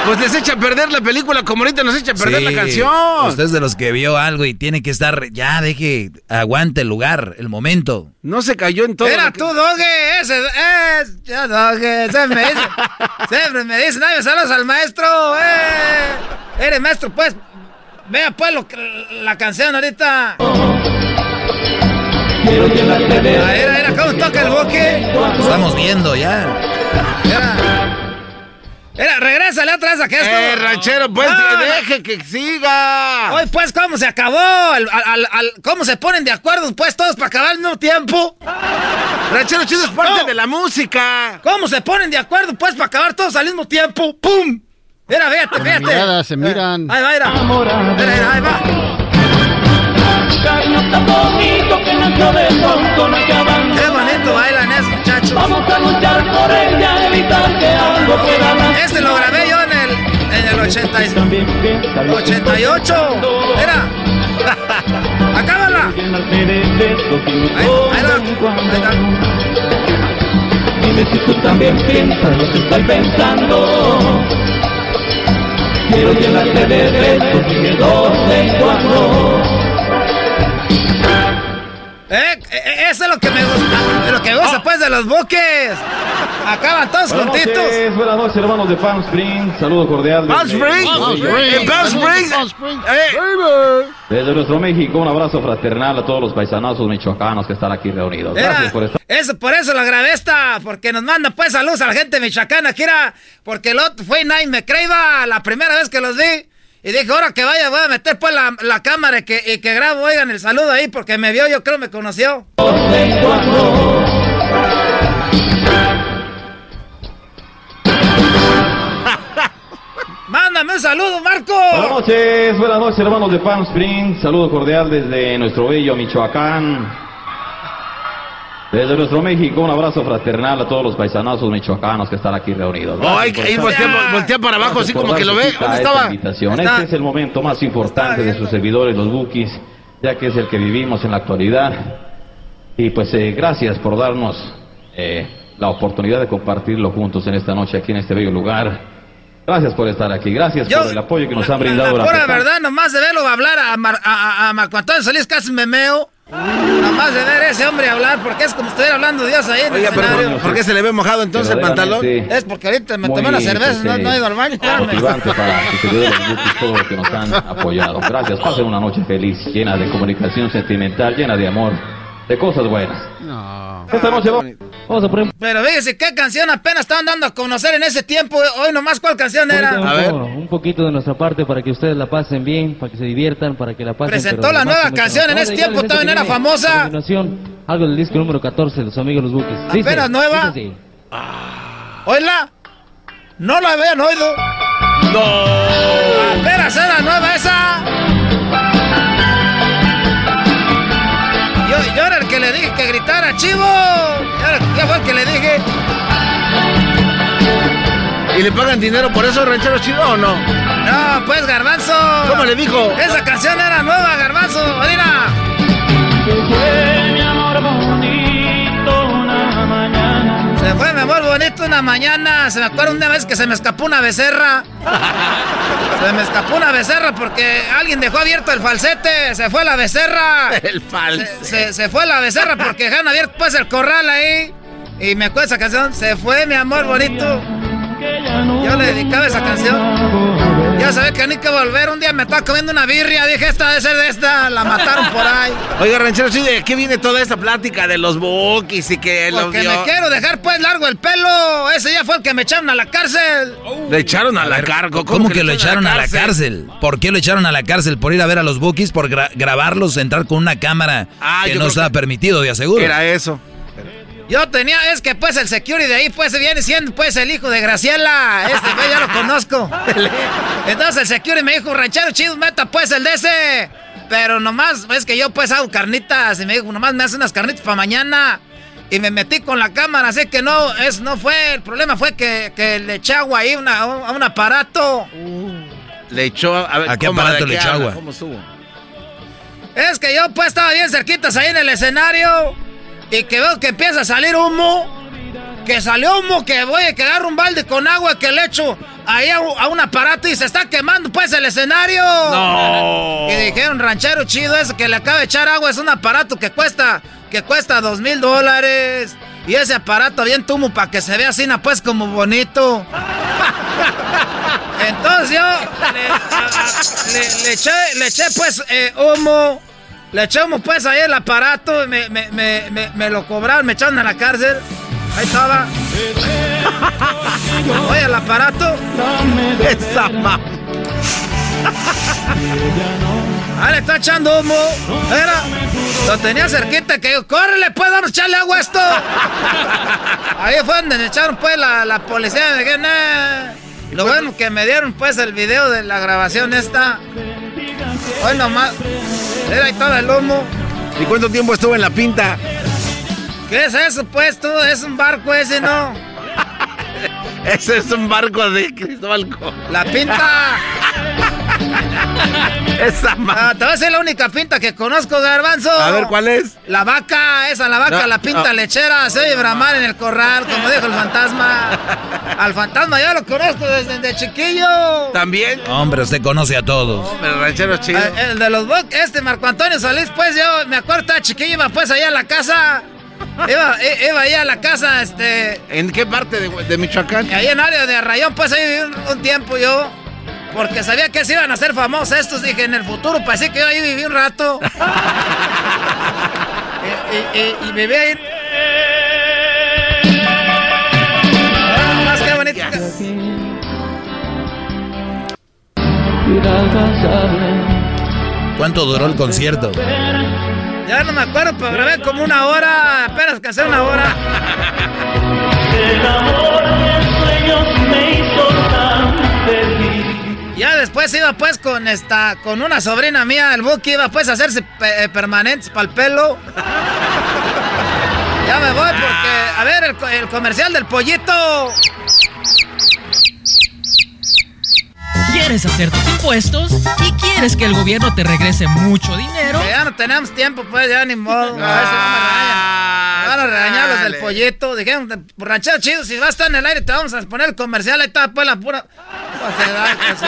Pues les echa a perder la película como ahorita nos echa a perder la canción. Usted es de los que vio algo y tiene que estar, ya deje, aguante el lugar, el momento. No se cayó en todo. Era tú, Doge, ese es, ya Doge, siempre me dice, siempre me dice, nadie saludos al maestro, eh. Eres maestro, pues, vea pues lo, la canción ahorita. Era, era, ¿cómo toca el boque? Estamos viendo ya. Era. Era, regrésale otra vez a que esto. Eh, ranchero, pues deje que siga. Hoy, pues, ¿cómo se acabó? Al, ¿Cómo se ponen de acuerdo, pues, todos para acabar al mismo tiempo? Ranchero chido es parte de la música. ¿Cómo se ponen de acuerdo, pues, para acabar todos al mismo tiempo? ¡Pum! Era, fíjate, fíjate. Miradas, se miran. Ahí va, ahí va tan bonito que nació de pronto no acaban. Qué bonito bailan esos muchachos. Vamos a luchar por ella, evitar que algo pueda Este lo grabé yo en el, en el 80, 88. Era. ¡Acábala! Ahí, ahí va. Dime si tú también piensas lo que estoy pensando. Quiero llenarte de besos y de dos en cuatro. Eh, eh, eso es lo que me gusta, lo que gusta pues de los buques. Acaban todos buenas juntitos. Noches, buenas noches, hermanos de Palm Springs. Saludo cordial. Palm Springs. Palm Springs. Desde nuestro México, un abrazo fraternal a todos los paisanazos michoacanos que están aquí reunidos. Gracias por estar. Eso, por eso la grabé esta, porque nos manda pues saludos a la gente michoacana, que era, porque el otro fue Nine me creía la primera vez que los vi. Y dije, ahora que vaya, voy a meter pues la, la cámara y que, y que grabo, oigan el saludo ahí, porque me vio, yo creo me conoció. Mándame un saludo, Marco. Buenas noches, buenas noches, hermanos de Palm Springs. Saludo cordial desde nuestro bello Michoacán. Desde nuestro México, un abrazo fraternal a todos los paisanazos michoacanos que están aquí reunidos. Oh, ahí, voltea, para abajo, así como que lo ve. ¿Dónde estaba? Este es el momento más importante de sus servidores, los Bookies, ya que es el que vivimos en la actualidad. Y pues eh, gracias por darnos eh, la oportunidad de compartirlo juntos en esta noche, aquí en este bello lugar. Gracias por estar aquí, gracias por el apoyo que nos han brindado. La, la verdad, nomás de verlo hablar a, a, a Marco Antonio Solís casi me meo. Nada más de ver ese hombre hablar, porque es como estuviera hablando Dios ahí en Oiga, el pero ¿por, qué se le ve mojado entonces el pantalón? Es porque ahorita me tomé una cerveza, no, no, he ido al baño. Motivante para que se los todo lo que nos han apoyado. Gracias, pasen una noche feliz, llena de comunicación sentimental, llena de amor, de cosas buenas. No. Esta noche vamos a poner... Pero fíjese, ¿qué canción apenas estaban dando a conocer en ese tiempo? Hoy nomás, ¿cuál canción era? a ver. Un poquito de nuestra parte para que ustedes la pasen bien, para que se diviertan, para que la pasen... Presentó la nueva canción, en ese tiempo también era famosa. algo del disco número 14 de los amigos Los Buques. ¿Apenas nueva? Ah. ¿Oíla? No la habían oído. No. Apenas era nueva esa. Yo, era el que le dije que gritara, chivo. Ya, fue el que le dije. ¿Y le pagan dinero por eso, ranchero chivo o no? No, pues, Garbanzo. ¿Cómo le dijo? Esa canción era nueva, Garbanzo. Mira. Se fue, mi amor bonito, una mañana, se me acuerda una vez que se me escapó una becerra. Se me escapó una becerra porque alguien dejó abierto el falsete, se fue la becerra. El falsete. Se, se fue la becerra porque dejaron abierto pues el corral ahí. Y me acuerdo esa canción, se fue mi amor bonito. Yo le dedicaba esa canción. Ya sabía que ni que volver. Un día me estaba comiendo una birria. Dije, esta debe ser de esta. La mataron por ahí. Oiga, ranchero, ¿sí ¿de qué viene toda esta plática de los bookies y que los Porque me quiero dejar pues largo el pelo. Ese ya fue el que me echaron a la cárcel. Le echaron a la cargo. ¿Cómo, que, lo echaron a la cárcel? ¿Por qué lo echaron a la cárcel? ¿Por ir a ver a los bookies? ¿Por gra- grabarlos? ¿Entrar con una cámara Ah, que no estaba que permitido, de aseguro? Era eso. Yo tenía, es que pues el security de ahí pues viene siendo pues el hijo de Graciela. Este pues ya lo conozco. Entonces el security me dijo, ranchero chido, meta pues el de ese. Pero nomás, es que yo pues hago carnitas. Y me dijo, nomás me hace unas carnitas para mañana. Y me metí con la cámara, así que no, es, no fue, el problema fue que, que le eché agua ahí una- a un aparato. Le echó a, ver, ¿A qué ¿cómo, aparato de le echó agua? ¿Cómo estuvo? Es que yo pues estaba bien cerquitas ahí en el escenario y que veo que empieza a salir humo. Que salió humo, que voy a quedar un balde con agua que le echo ahí a, un- a un aparato y se está quemando pues el escenario. No. Y dijeron, ranchero chido, eso que le acaba de echar agua es un aparato que cuesta, que cuesta dos mil dólares. Y ese aparato bien humo para que se vea así, pues como bonito. Entonces yo le, a- a- le- le eché, le eché pues eh, humo. Le eché humo pues ahí el aparato. Me, me, me, me, me lo cobraron, me echaron a la cárcel. Ahí estaba. Oye, el aparato. Esa ma... Ah, le está echando humo. Era. Lo tenía cerquita que yo, córrele, pues, vamos a echarle agua a esto. Ahí fue donde me echaron, pues, la, la policía. Me dije, "Nah". Lo bueno que me dieron, pues, el video de la grabación esta. Hoy nomás. Era ahí todo el humo. ¿Y cuánto tiempo estuvo en la pinta? ¿Qué es eso, pues, tú? Es un barco ese, ¿no? Ese es un barco de Cristóbal Colón. La pinta. Esa ma... Ah, te voy a decir la única pinta que conozco, Garbanzo. A ver, ¿cuál es? La vaca, esa, la vaca, No, la pinta no. lechera, se oye bramar en el corral, como dijo el fantasma. Al fantasma yo lo conozco desde, desde chiquillo. ¿También? Hombre, usted conoce a todos. Hombre, ranchero chido. Ah, El de los Buc- este Marco Antonio Solís, pues yo me acuerdo, estaba chiquillo, iba pues allá a la casa. Iba, iba allá a la casa, este. ¿En qué parte de, de Michoacán? Ahí en área de Arrayón, pues ahí viví un, un tiempo yo. Porque sabía que se iban a hacer famosos estos. Dije, en el futuro, pues sí que yo ahí viví un rato. y, y- y- y viví ahí. Ah, más que bonito. ¿Cuánto duró el concierto? Ya no me acuerdo, pero grabé como una hora. Apenas que hacer una hora. Ya después iba pues con esta, con una sobrina mía, el Buki iba pues a hacerse pe- eh, permanentes para el pelo. Ya me voy porque, a ver, el, co- el comercial del pollito. ¿Quieres hacer tus impuestos y quieres que el gobierno te regrese mucho dinero? Que ya no tenemos tiempo, pues ya ni modo. A ver si no me regañan. Me van a regañar los del pollito. Dijeron, ranchero chido, si vas a estar en el aire, te vamos a poner el comercial. Ahí está, pues la pura. Pues, sí.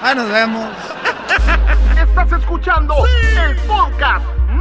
Ahí nos vemos. Estás escuchando el podcast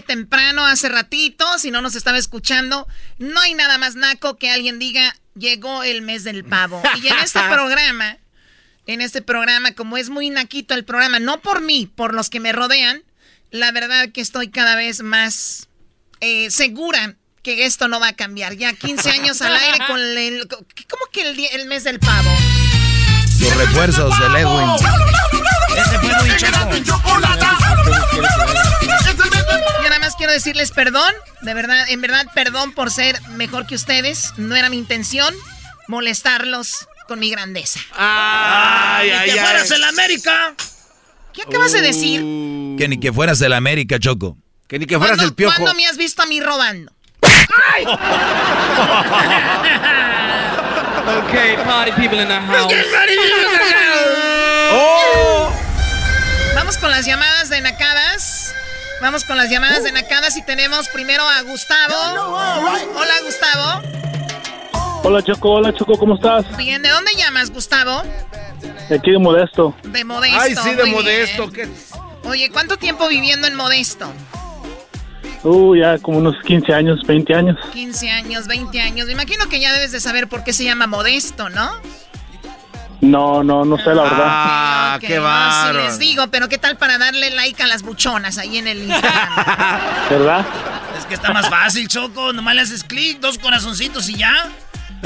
temprano, hace ratito, si no nos estaba escuchando, no hay nada más naco que alguien diga, llegó el mes del pavo. Y en este programa, en este programa, como es muy naquito el programa, no por mí, por los que me rodean, la verdad que estoy cada vez más eh, segura que esto no va a cambiar. Ya 15 años al aire con el... ¿Cómo que el, el mes del pavo? Los refuerzos del Edwin. Ese fue muy Yo nada más quiero decirles perdón, de verdad, en verdad, perdón por ser mejor que ustedes. No era mi intención molestarlos con mi grandeza. ¡Ay, ay, que fueras el América! ¿Qué acabas de decir? Que ni que fueras el América, Choco. Que ni que fueras el piojo. ¿Cuándo me has visto a mí robando? ¡Ay! okay, party people in the house. Oh. Vamos con las llamadas de Nacadas. Vamos con las llamadas de Nacadas y tenemos primero a Gustavo. Hola, Gustavo. Hola, Choco. Hola, Choco. ¿Cómo estás? Bien, ¿de dónde llamas, Gustavo? De aquí de Modesto. De Modesto. Ay, sí, de Modesto. Oye, ¿cuánto tiempo viviendo en Modesto? Uh, ya como unos 15 años, 20 años. 15 años, 20 años. Me imagino que ya debes de saber por qué se llama Modesto, ¿no? No, no, no sé la verdad. Ah, qué bárbaro. sí les digo, pero ¿qué tal para darle like a las buchonas ahí en el Instagram? ¿Verdad? Es que está más fácil, Choco. Nomás le haces clic, dos corazoncitos y ya.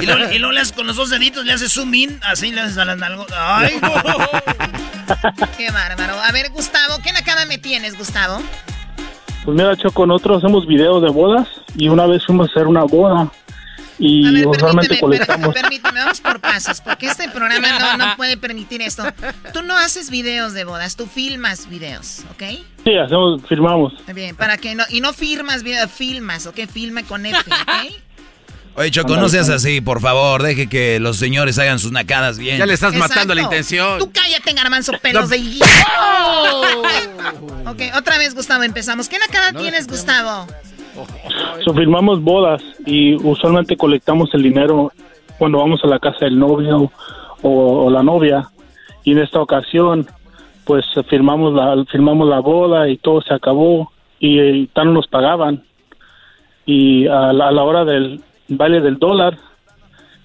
Y luego, y luego le haces con los dos deditos, le haces zoom in, así le haces a las nalgas. ¡Ay, no! Qué bárbaro. A ver, Gustavo, ¿qué nakada me tienes, Gustavo? Pues mira, Choco, nosotros hacemos videos de bodas y una vez fuimos a hacer una boda y A ver, usualmente permíteme, colectamos. per- permíteme, vamos por pasos, porque este programa no, no puede permitir esto. Tú no haces videos de bodas, tú filmas videos, ¿ok? Sí, hacemos, firmamos. Bien, para que no, y no firmas videos, filmas, ¿ok? Filma con F, ¿ok? Oye, Choco, no seas así, por favor. Deje que los señores hagan sus nacadas bien. Ya le estás Exacto. matando la intención. Tú cállate, garbanzo, pelos de higuita. ok, otra vez, Gustavo, empezamos. ¿Qué nakada tienes, Gustavo? So, firmamos bodas y usualmente colectamos el dinero cuando vamos a la casa del novio o, o la novia. Y en esta ocasión, pues firmamos la, firmamos la boda y todo se acabó y, eh, tan nos pagaban. Y a la, a la hora del baile del dólar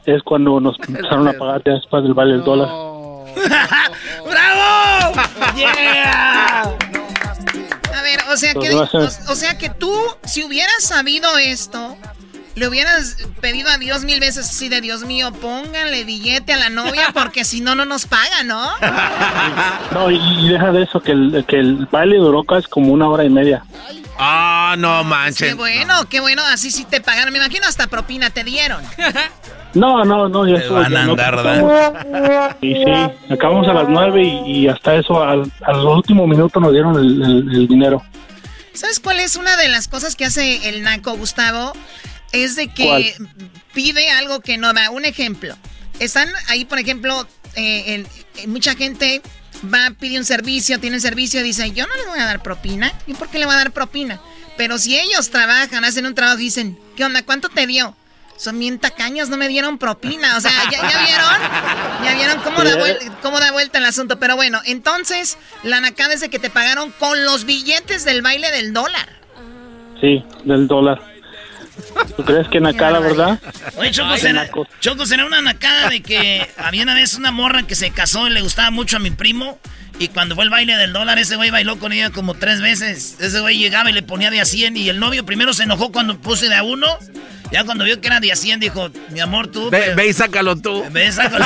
es cuando nos empezaron a pagar ya después del baile del dólar. ¡Bravo! ¡Yeah! A ver, o sea, que, o, o sea que tú, si hubieras sabido esto, le hubieras pedido a Dios mil veces así de Dios mío, pónganle billete a la novia porque si no, no nos paga, ¿no? No, y, deja de eso, que el, que el baile duró casi como una hora y media. Ah, no Qué manchen. bueno, qué bueno, así sí te pagaron. Me imagino hasta propina te dieron. No, no, no, ya eso, van a no andar acabamos. Y sí, acabamos a las nueve y, y hasta eso, al, al último minuto nos dieron el, el- el dinero. ¿Sabes cuál es una de las cosas que hace el naco, Gustavo? Es de que ¿Cuál? pide algo que no da. Un ejemplo. Están ahí, por ejemplo, eh, eh, mucha gente va, pide un servicio, tiene un servicio dice, yo no le voy a dar propina. ¿Y por qué le voy a dar propina? Pero si ellos trabajan, hacen un trabajo y dicen, ¿qué onda? ¿Cuánto te dio? Son bien tacaños, no me dieron propina. O sea, ¿ya, ya vieron? ¿Ya vieron cómo da, vuel- cómo da vuelta el asunto? Pero bueno, entonces, la nacada es de que te pagaron con los billetes del baile del dólar. Sí, del dólar. ¿Tú crees que en cara, verdad? Oye, Choco, será, Choco, será una nacada de que había una vez una morra que se casó y le gustaba mucho a mi primo. Y cuando fue el baile del dólar, ese güey bailó con ella como tres veces. Ese güey llegaba y le ponía de a 100. Y el novio primero se enojó cuando puse de a uno. Ya cuando vio que era de a 100, dijo, mi amor, tú... Ve, pero- ve y sácalo tú. Ve y sácalo.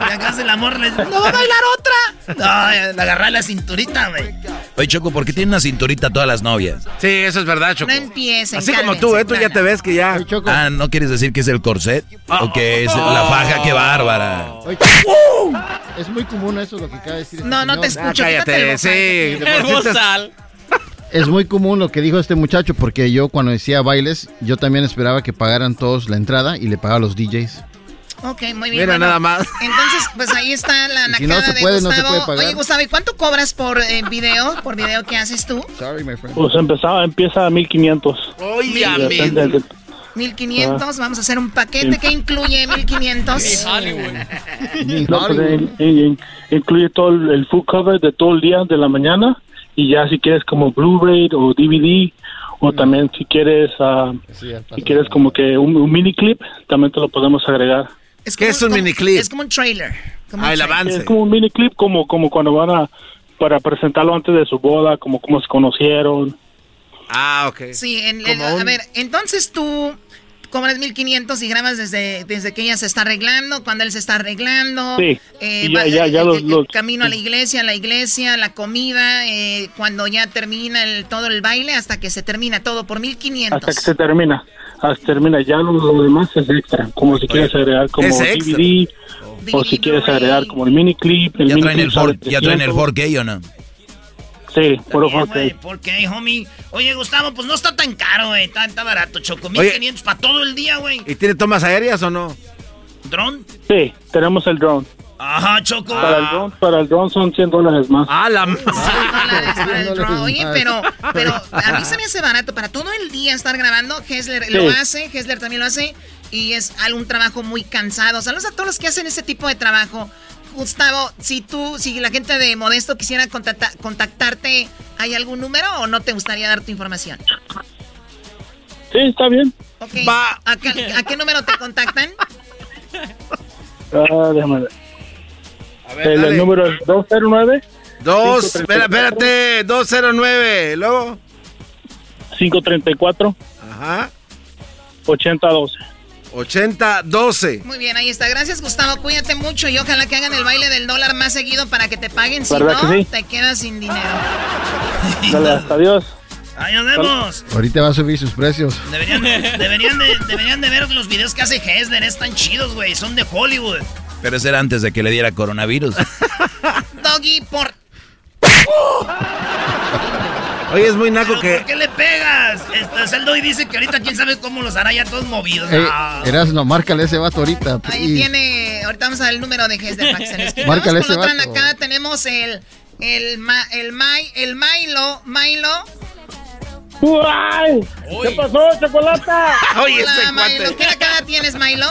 y acá el amor le ¡no va a bailar otra! No, le agarré la cinturita, güey. Oye, Choco, ¿por qué tiene una cinturita todas las novias? Sí, eso es verdad, Choco. No empiecen, Así como tú, ¿eh? Tú ya te ves que ya... Ah, ¿no quieres decir que es el corset? ¿O que es la faja? ¡Qué bárbara! Oye, Es muy común eso lo que acaba de decir. este No, no te escucho. Ah, cállate, sí. Es muy común lo que dijo este muchacho porque yo cuando decía bailes, yo también esperaba que pagaran todos la entrada y le pagaba a los DJs. Ok, muy bien. Mira, bueno, nada más. Entonces, pues ahí está la Y si nacada no se de puede, no se Gustavo. puede pagar. Oye, Gustavo, ¿y cuánto cobras por eh, video? ¿Por video que haces tú? Sorry, my friend. Pues empezaba, empieza a 1500. Oye, Y depende de- 1500, vamos a hacer un paquete que incluye 1500. No, pues, in- in- incluye todo el, el full cover de todo el día de la mañana y ya si quieres como Blu-ray o DVD o también si quieres ah, si quieres como que un, un mini clip también te lo podemos agregar. Es ¿Qué como es un como- miniclip? Es como un trailer. como Ah, un el trailer. avance. Es como un mini clip, como, como cuando van a para presentarlo antes de su boda, como cómo se conocieron. Ah, ok. Sí, en- en- a un- ver, entonces tú cobras 1500 y grabas desde, desde que ella se está arreglando, cuando él se está arreglando. Sí, eh, ya- va- ya- ya el- los- el los- camino a la iglesia, la iglesia, la comida, eh, cuando ya termina el, todo el baile, hasta que se termina todo por 1500. Hasta que se termina. Hasta que termina. Ya lo, lo demás es extra. Como si quieres agregar como es extra. DVD. O si quieres agregar como el mini clip. El ¿Ya mini traen el, clip sale for- ¿Ya traen el 300. 4K o no? Sí, puro Bien, 4K. güey, ¿Por qué, homie? Oye, Gustavo, pues no está tan caro, güey. Está, está barato, Choco. Oye. 1500 para todo el día, güey. ¿Y tiene tomas aéreas o no? ¿Dron? Sí, tenemos el drone. Ajá, Choco. Para el drone, para el drone son 100 dólares más. Ah, la dólares para el drone. Oye, pero, pero a mí se me hace barato para todo el día estar grabando. Hessler Sí. lo hace, Hessler también lo hace. Y es algún trabajo muy cansado. Saludos a todos los que hacen ese tipo de trabajo. Gustavo, si tú, si la gente de Modesto quisiera contacta- contactarte, ¿hay algún número o no te gustaría dar tu información? Sí, está bien. Ok. ¿A qué, a qué número te contactan? Ah, déjame ver. ver, el, el número es 209 Dos, espera, espérate, 209, luego. 534 Ajá. 8012. 8012. Muy bien, ahí está. Gracias, Gustavo. Cuídate mucho y ojalá que hagan el baile del dólar más seguido para que te paguen. Si ¿Verdad no, que sí? te quedas sin dinero. Dale, hasta adiós. Ahí nos vemos. Ahorita va a subir sus precios. Deberían, deberían, de, deberían de ver los videos que hace Hessler. Están chidos, güey. Son de Hollywood. Pero eso era antes de que le diera coronavirus. Doggy, por... Oye, es muy naco que. ¿Por qué le pegas? Este, el Doggy dice que ahorita quién sabe cómo los hará ya todos movidos. Ey, No. Erasno, márcale ese vato ahorita. Ahí tiene... Ahorita vamos a ver el número de Hess de quite. Márcale ese vato. acá. Tenemos el... El, ma, el, Mai, el Milo. Milo. ¿Qué pasó, chocolata? Oye, Hola, este Milo. ¿Qué nacada tienes, Milo?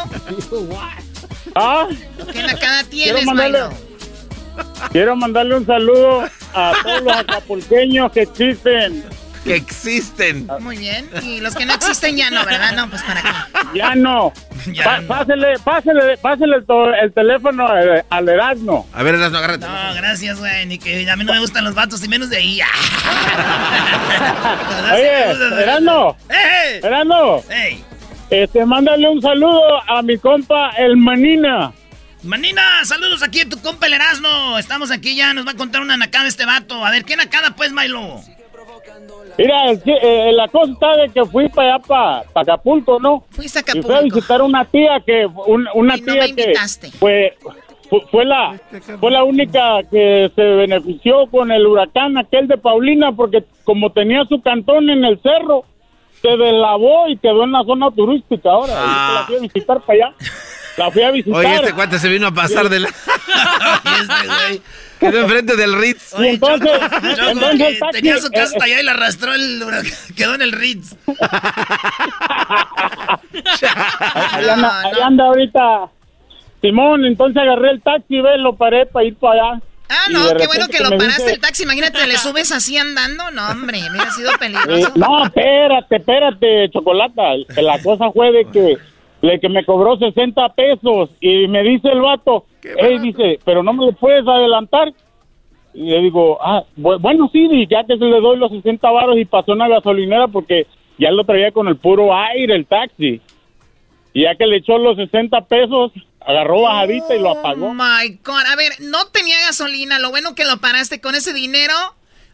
¿Ah? ¿Qué nacada Quiero tienes, mandarle, Milo? quiero mandarle un saludo a todos los acapulqueños que existen. Que existen. Muy bien. Y los que no existen ya no, ¿verdad? No, pues para qué. Ya no. Ya Pa-. Pásele, pásele, pásele el, teléfono al Erasmo. A ver, Erasmo, agárrate. No, gracias, güey. Ni que a mí no me gustan los vatos y menos de ahí. Oye, Erasmo, ¡Eh! Erasmo, ¡Ey! este, mándale un saludo a mi compa el Manina. Manina, saludos aquí a tu compa el Erasmo. Estamos aquí ya, nos va a contar una nacada este vato. A ver, ¿qué nacada pues, Milo? Mira, eh, la cosa está de que fui para allá, para Acapulco, ¿no? Fuiste a Y fui a Acapulco. visitar una tía que, un- una Y no tía me que invitaste. fue, fue, fue la, fue la única que se benefició con el huracán aquel de Paulina porque como tenía su cantón en el cerro, se deslavó y quedó en la zona turística ahora. Y Ah. la fui a visitar para allá. La fui a visitar. Oye, este cuate se vino a pasar de la. este güey. Quedó enfrente del Ritz. Y entonces, Choco, entonces el taxi, tenía su casa eh, hasta allá y la arrastró el. Quedó en el Ritz. Ahí anda, ahí anda ahorita Simón, entonces agarré el taxi, ve, lo paré para ir para allá. Ah, no, qué bueno que lo paraste dice- el taxi. Imagínate, le subes así andando. No, hombre, hubiera sido Eh, peligroso. no, espérate, espérate, Chocolata. La cosa fue de que, de que me cobró 60 pesos y me dice el vato, hey, dice, pero no me lo puedes adelantar. Y le digo, ah, bu- bueno, sí, ya que se le doy los 60 varos y pasó una gasolinera porque ya lo traía con el puro aire el taxi. Y ya que le echó los 60 pesos, agarró bajadita y lo apagó. Oh my God. A ver, no tenía gasolina. Lo bueno que lo paraste con ese dinero.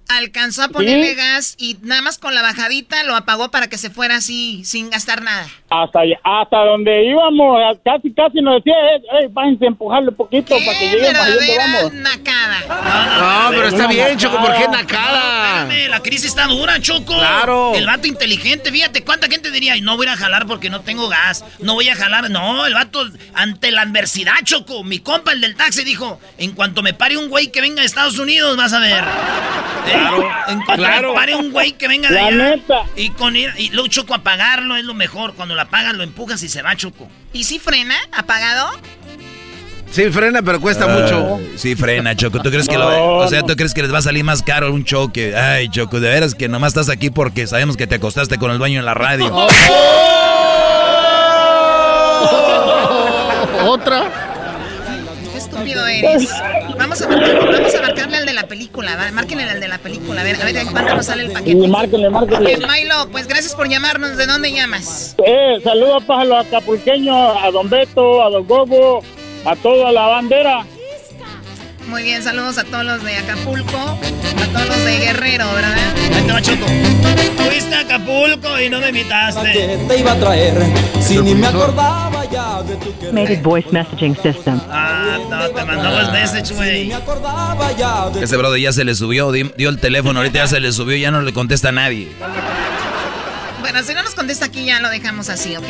Alcanzó a ponerle Sí. gas y nada más con la bajadita lo apagó para que se fuera así sin gastar nada. hasta hasta donde íbamos, casi casi nos decía, eh, eh, váyanse a empujarle poquito para que ¡Qué ahí donde verdadera vamos. nacada! No, pero está bien, Choco, ¿por qué nacada? Espérame, la crisis está dura, Choco. Claro. El vato inteligente, fíjate, ¿cuánta gente diría? "Ay, No voy a jalar porque no tengo gas. No voy a jalar. No, el vato, ante la adversidad, Choco. Mi compa, el del taxi, dijo: En cuanto me pare un güey que venga de Estados Unidos, vas a ver. Claro, En cuanto claro. pare un güey que venga de La allá. neta. Y con ir, y luego, Choco, apagarlo es lo mejor. Cuando lo apagas, lo empujas y se va, Choco. ¿Y si frena? ¿Apagado? Sí, frena, pero cuesta Ah, mucho. Sí, frena, Choco. ¿Tú crees que lo, o sea, tú crees que les va a salir más caro un show que, ay, Choco, de veras que nomás estás aquí porque sabemos que te acostaste con el dueño en la radio. ¿Otra? Qué estúpido eres. Vamos a, marcar- vamos a marcarle al de la película. ¿va? Márquenle al de la película. A ver, a ver cuánto nos sale el paquete. Sí, márquenle, márquenle. Ok, Milo, pues gracias por llamarnos. ¿De dónde llamas? Eh, saludos para los acapulqueños, a Don Beto, a Don Gogo, a toda la bandera. Muy bien, saludos a todos los de Acapulco, a todos los de Guerrero, ¿verdad? Ahí te va, Choco. Fuiste a Acapulco y no me invitaste. Te iba a traer, si ni me acordaba ya de tu querer. Automated voice messaging system. Ah, no, te mandamos message, güey. Ese brother ya se le subió, di- dio el teléfono, ahorita ya se le subió, ya no le contesta a nadie. Bueno, si no nos contesta aquí ya lo dejamos así, ¿ok?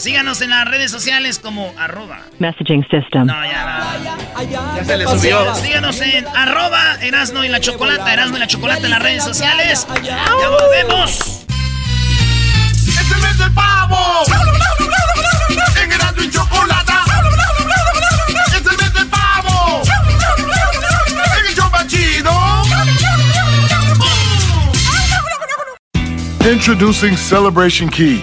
Síganos en las redes sociales como arroba. Messaging system. No, ya no. Ya se le subió. Síganos en arroba Erasno y la Chocolata, Erasno y la Chocolata en las redes sociales. Ya volvemos. ¡Es el mes del pavo! En Erasmo y Chocolata. ¡Es el mes del pavo! En el show chido. Introducing Celebration Key,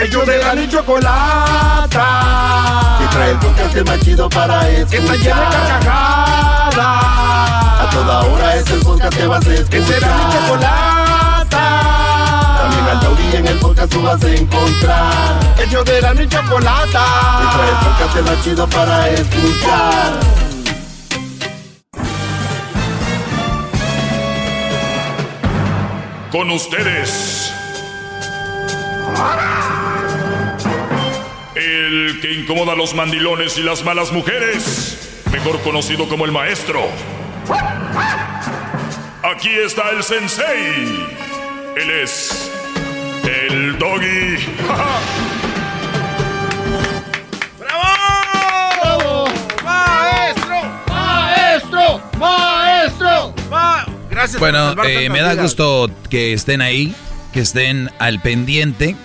Ellos de la y chocolata. Que trae el podcast más chido para escuchar. Que está llena de carcajadas. A toda hora es el podcast que vas a escuchar. Que será mi chocolata. También al taurí en el podcast tú vas a encontrar. Ellos de la y chocolata. Que trae el podcast más chido para escuchar. Con ustedes. El que incomoda a los mandilones y las malas mujeres. Mejor conocido como el maestro. Aquí está el sensei. Él es. El doggy. ¡Bravo! ¡Maestro! ¡Maestro! ¡Maestro! Gracias. Bueno, por eh, me da gusto que estén ahí, que estén al pendiente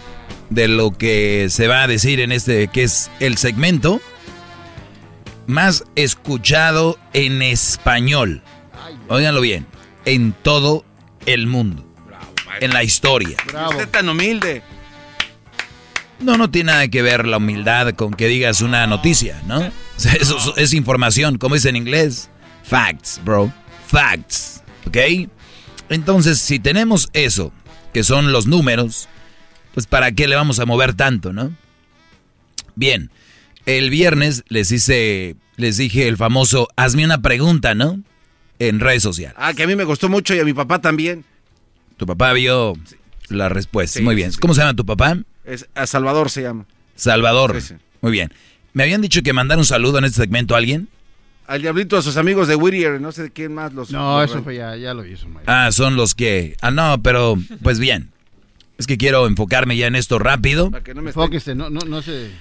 de lo que se va a decir en este, que es el segmento más escuchado en español. Óiganlo bien, en todo el mundo, en la historia. Usted tan humilde. No, no tiene nada que ver la humildad con que digas una noticia, ¿no? O sea, eso es, es información, como dice en inglés. Facts, bro. Facts. ¿Ok? Entonces, si tenemos eso, que son los números, pues ¿para qué le vamos a mover tanto, no? Bien, el viernes les hice, les dije el famoso, hazme una pregunta, ¿no? En redes sociales. Ah, que a mí me gustó mucho y a mi papá también. Tu papá vio la respuesta. Sí, Muy bien. sí. ¿Cómo se llama tu papá? Es, a Salvador se llama. Salvador. Sí, sí. Muy bien. ¿Me habían dicho que mandar un saludo en este segmento a alguien? Al diablito, a sus amigos de Whittier, no sé de quién más los. No, los- eso fue ya, ya lo hizo, Mike. Ah, son los que... Ah, no, pero pues bien. Es que quiero enfocarme ya en esto rápido. Para que no me Enfóquese, no, no, no se...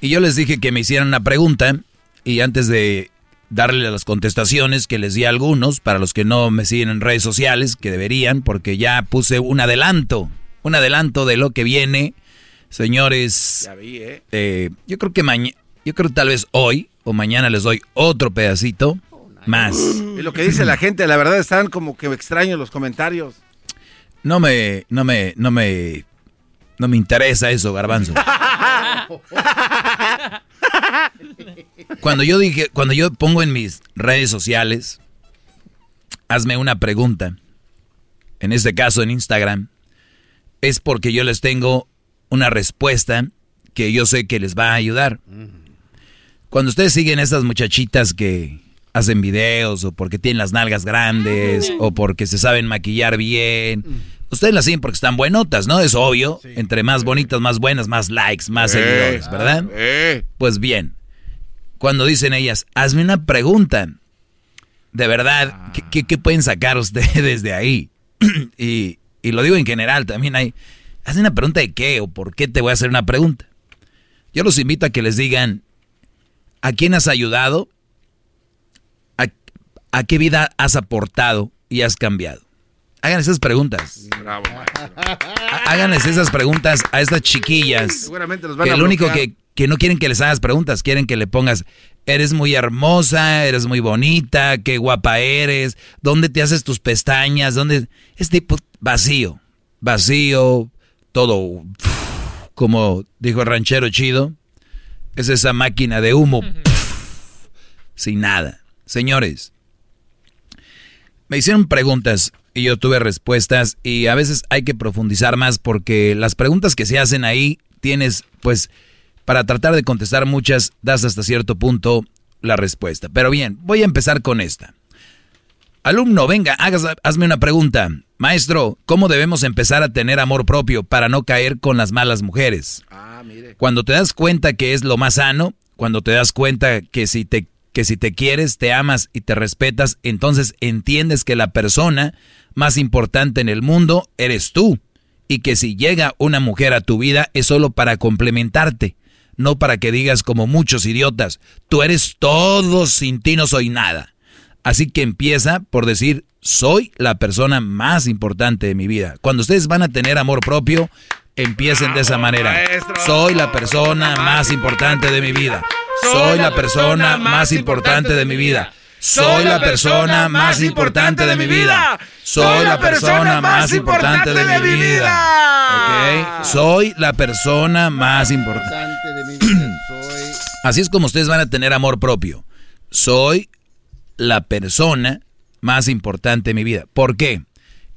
Y yo les dije que me hicieran una pregunta y antes de darle las contestaciones que les di a algunos, para los que no me siguen en redes sociales, que deberían, porque ya puse un adelanto, un adelanto de lo que viene. Señores, Ya vi, ¿eh? eh, yo creo que mañana, yo creo que tal vez hoy o mañana les doy otro pedacito más. Y lo que dice la gente, la verdad, están como que extraños los comentarios. No me, no me, no me, no me interesa eso, garbanzo. Cuando yo dije, cuando yo pongo en mis redes sociales, hazme una pregunta, en este caso en Instagram, es porque yo les tengo una respuesta que yo sé que les va a ayudar. Cuando ustedes siguen a estas muchachitas que hacen videos o porque tienen las nalgas grandes o porque se saben maquillar bien, ustedes las siguen porque están buenotas, ¿no? Es obvio. Entre más bonitas, más buenas, más likes, más Eh, seguidores, ¿verdad? eh. Pues bien, cuando dicen ellas, hazme una pregunta, de verdad, ¿qué, qué- qué pueden sacar ustedes de ahí? y, y lo digo en general, también hay, hazme una pregunta de qué o por qué te voy a hacer una pregunta. Yo los invito a que les digan a quién has ayudado, a qué vida has aportado y has cambiado. Hagan esas preguntas. Bravo. Háganles esas preguntas a estas chiquillas. Seguramente los van Que a lo único que, que no quieren que les hagas preguntas, quieren que le pongas, eres muy hermosa, eres muy bonita, qué guapa eres, dónde te haces tus pestañas, dónde... Es tipo vacío, vacío, todo, como dijo el ranchero chido, es esa máquina de humo, sin nada. Señores, me hicieron preguntas y yo tuve respuestas y a veces hay que profundizar más porque las preguntas que se hacen ahí tienes, pues, para tratar de contestar muchas, das hasta cierto punto la respuesta. Pero bien, voy a empezar con esta. Alumno, venga, hagas, hazme una pregunta. Maestro, ¿cómo debemos empezar a tener amor propio para no caer con las malas mujeres? Cuando te das cuenta que es lo más sano, cuando te das cuenta que si te que si te quieres, te amas y te respetas, entonces entiendes que la persona más importante en el mundo eres tú y que si llega una mujer a tu vida es solo para complementarte, no para que digas como muchos idiotas, tú eres todo, sin ti no soy nada. Así que empieza por decir, soy la persona más importante de mi vida. Cuando ustedes van a tener amor propio, empiecen de esa manera. Soy la persona más importante de mi vida. Soy la persona más importante de mi vida. Soy la persona más importante de mi vida. Soy la persona más importante de mi vida. Soy la persona más importante de mi vida. Soy Así es como ustedes van a tener amor propio. Soy la persona más importante de mi vida. ¿Por qué?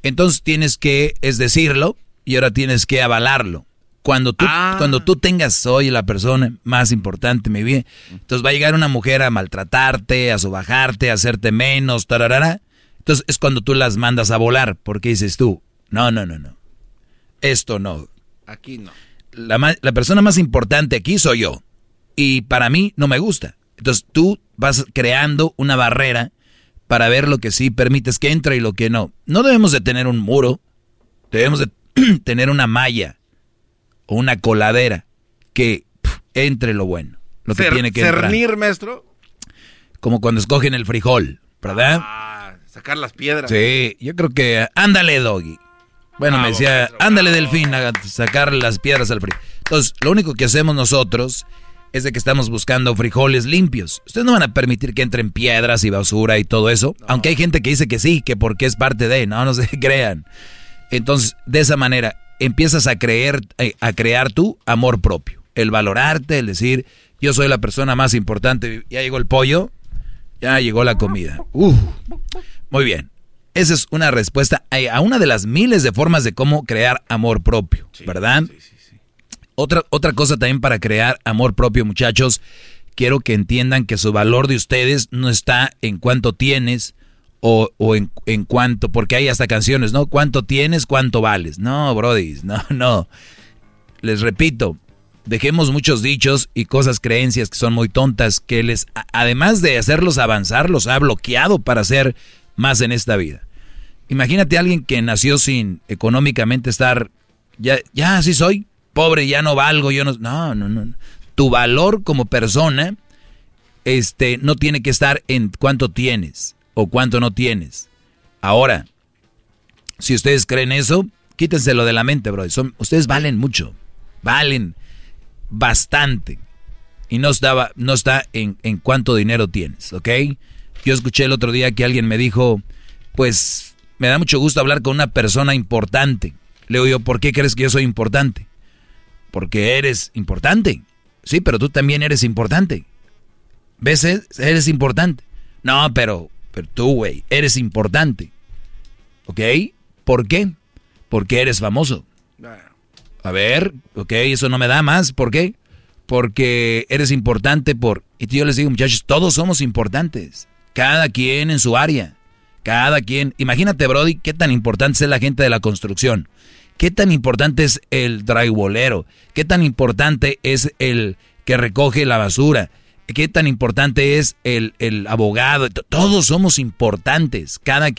Entonces tienes que, es decirlo, y ahora tienes que avalarlo. Cuando tú, cuando tú tengas, soy la persona más importante de mi vida, entonces va a llegar una mujer a maltratarte, a sobajarte, a hacerte menos, tararara. Entonces es cuando tú las mandas a volar, porque dices tú, no, no, no, no. Esto no. Aquí no. La, la persona más importante aquí soy yo. Y para mí no me gusta. Entonces tú vas creando una barrera para ver lo que sí permites que entre y lo que no. No debemos de tener un muro, debemos de tener una malla o una coladera que entre lo bueno, lo que Cer- tiene que entrar. Cernir, maestro. Como cuando escogen el frijol, ¿verdad? Ah, sacar las piedras. Sí, yo creo que ándale, doggy. Bueno, me decía, maestro, ándale, delfín, a sacar las piedras al frijol. Entonces, lo único que hacemos nosotros es de que estamos buscando frijoles limpios. Ustedes no van a permitir que entren piedras y basura y todo eso. Aunque hay gente que dice que sí, que porque es parte de, no, no se crean. Entonces, de esa manera, empiezas a creer, eh, a crear tu amor propio. El valorarte, el decir, yo soy la persona más importante. Ya llegó el pollo, ya llegó la comida. Uf. Muy bien. Esa es una respuesta a una de las miles de formas de cómo crear amor propio, ¿verdad? Otra, otra cosa también para crear amor propio, muchachos, quiero que entiendan que su valor de ustedes no está en cuánto tienes o, o en, en porque hay hasta canciones, ¿no? ¿Cuánto tienes, cuánto vales? No, Brody, no, no. Les repito, dejemos muchos dichos y cosas, creencias que son muy tontas, que les, además de hacerlos avanzar, los ha bloqueado para hacer más en esta vida. Imagínate a alguien que nació sin económicamente estar, ya, ya así soy, pobre, ya no valgo, yo no, no, no, no. Tu valor como persona, este, no tiene que estar en cuánto tienes o cuánto no tienes. Ahora, si ustedes creen eso, quítenselo de la mente, bro. Ustedes valen mucho, valen bastante. Y no, estaba, no está en, en cuánto dinero tienes, ¿ok? Yo escuché el otro día que alguien me dijo, pues me da mucho gusto hablar con una persona importante. Le digo yo, ¿por qué crees que yo soy importante? Porque eres importante. Sí, pero tú también eres importante. ¿Ves? Eres importante. No, pero, pero tú, güey, eres importante. ¿Ok? ¿Por qué? Porque eres famoso. A ver, ok, eso no me da más. ¿Por qué? Porque eres importante por... Y yo les digo, muchachos, todos somos importantes. Cada quien en su área. Cada quien... Imagínate, Brody, qué tan importante es la gente de la construcción. ¿Qué tan importante es el drywallero? ¿Qué tan importante es el que recoge la basura? ¿Qué tan importante es el, el abogado? Todos somos importantes. Cada,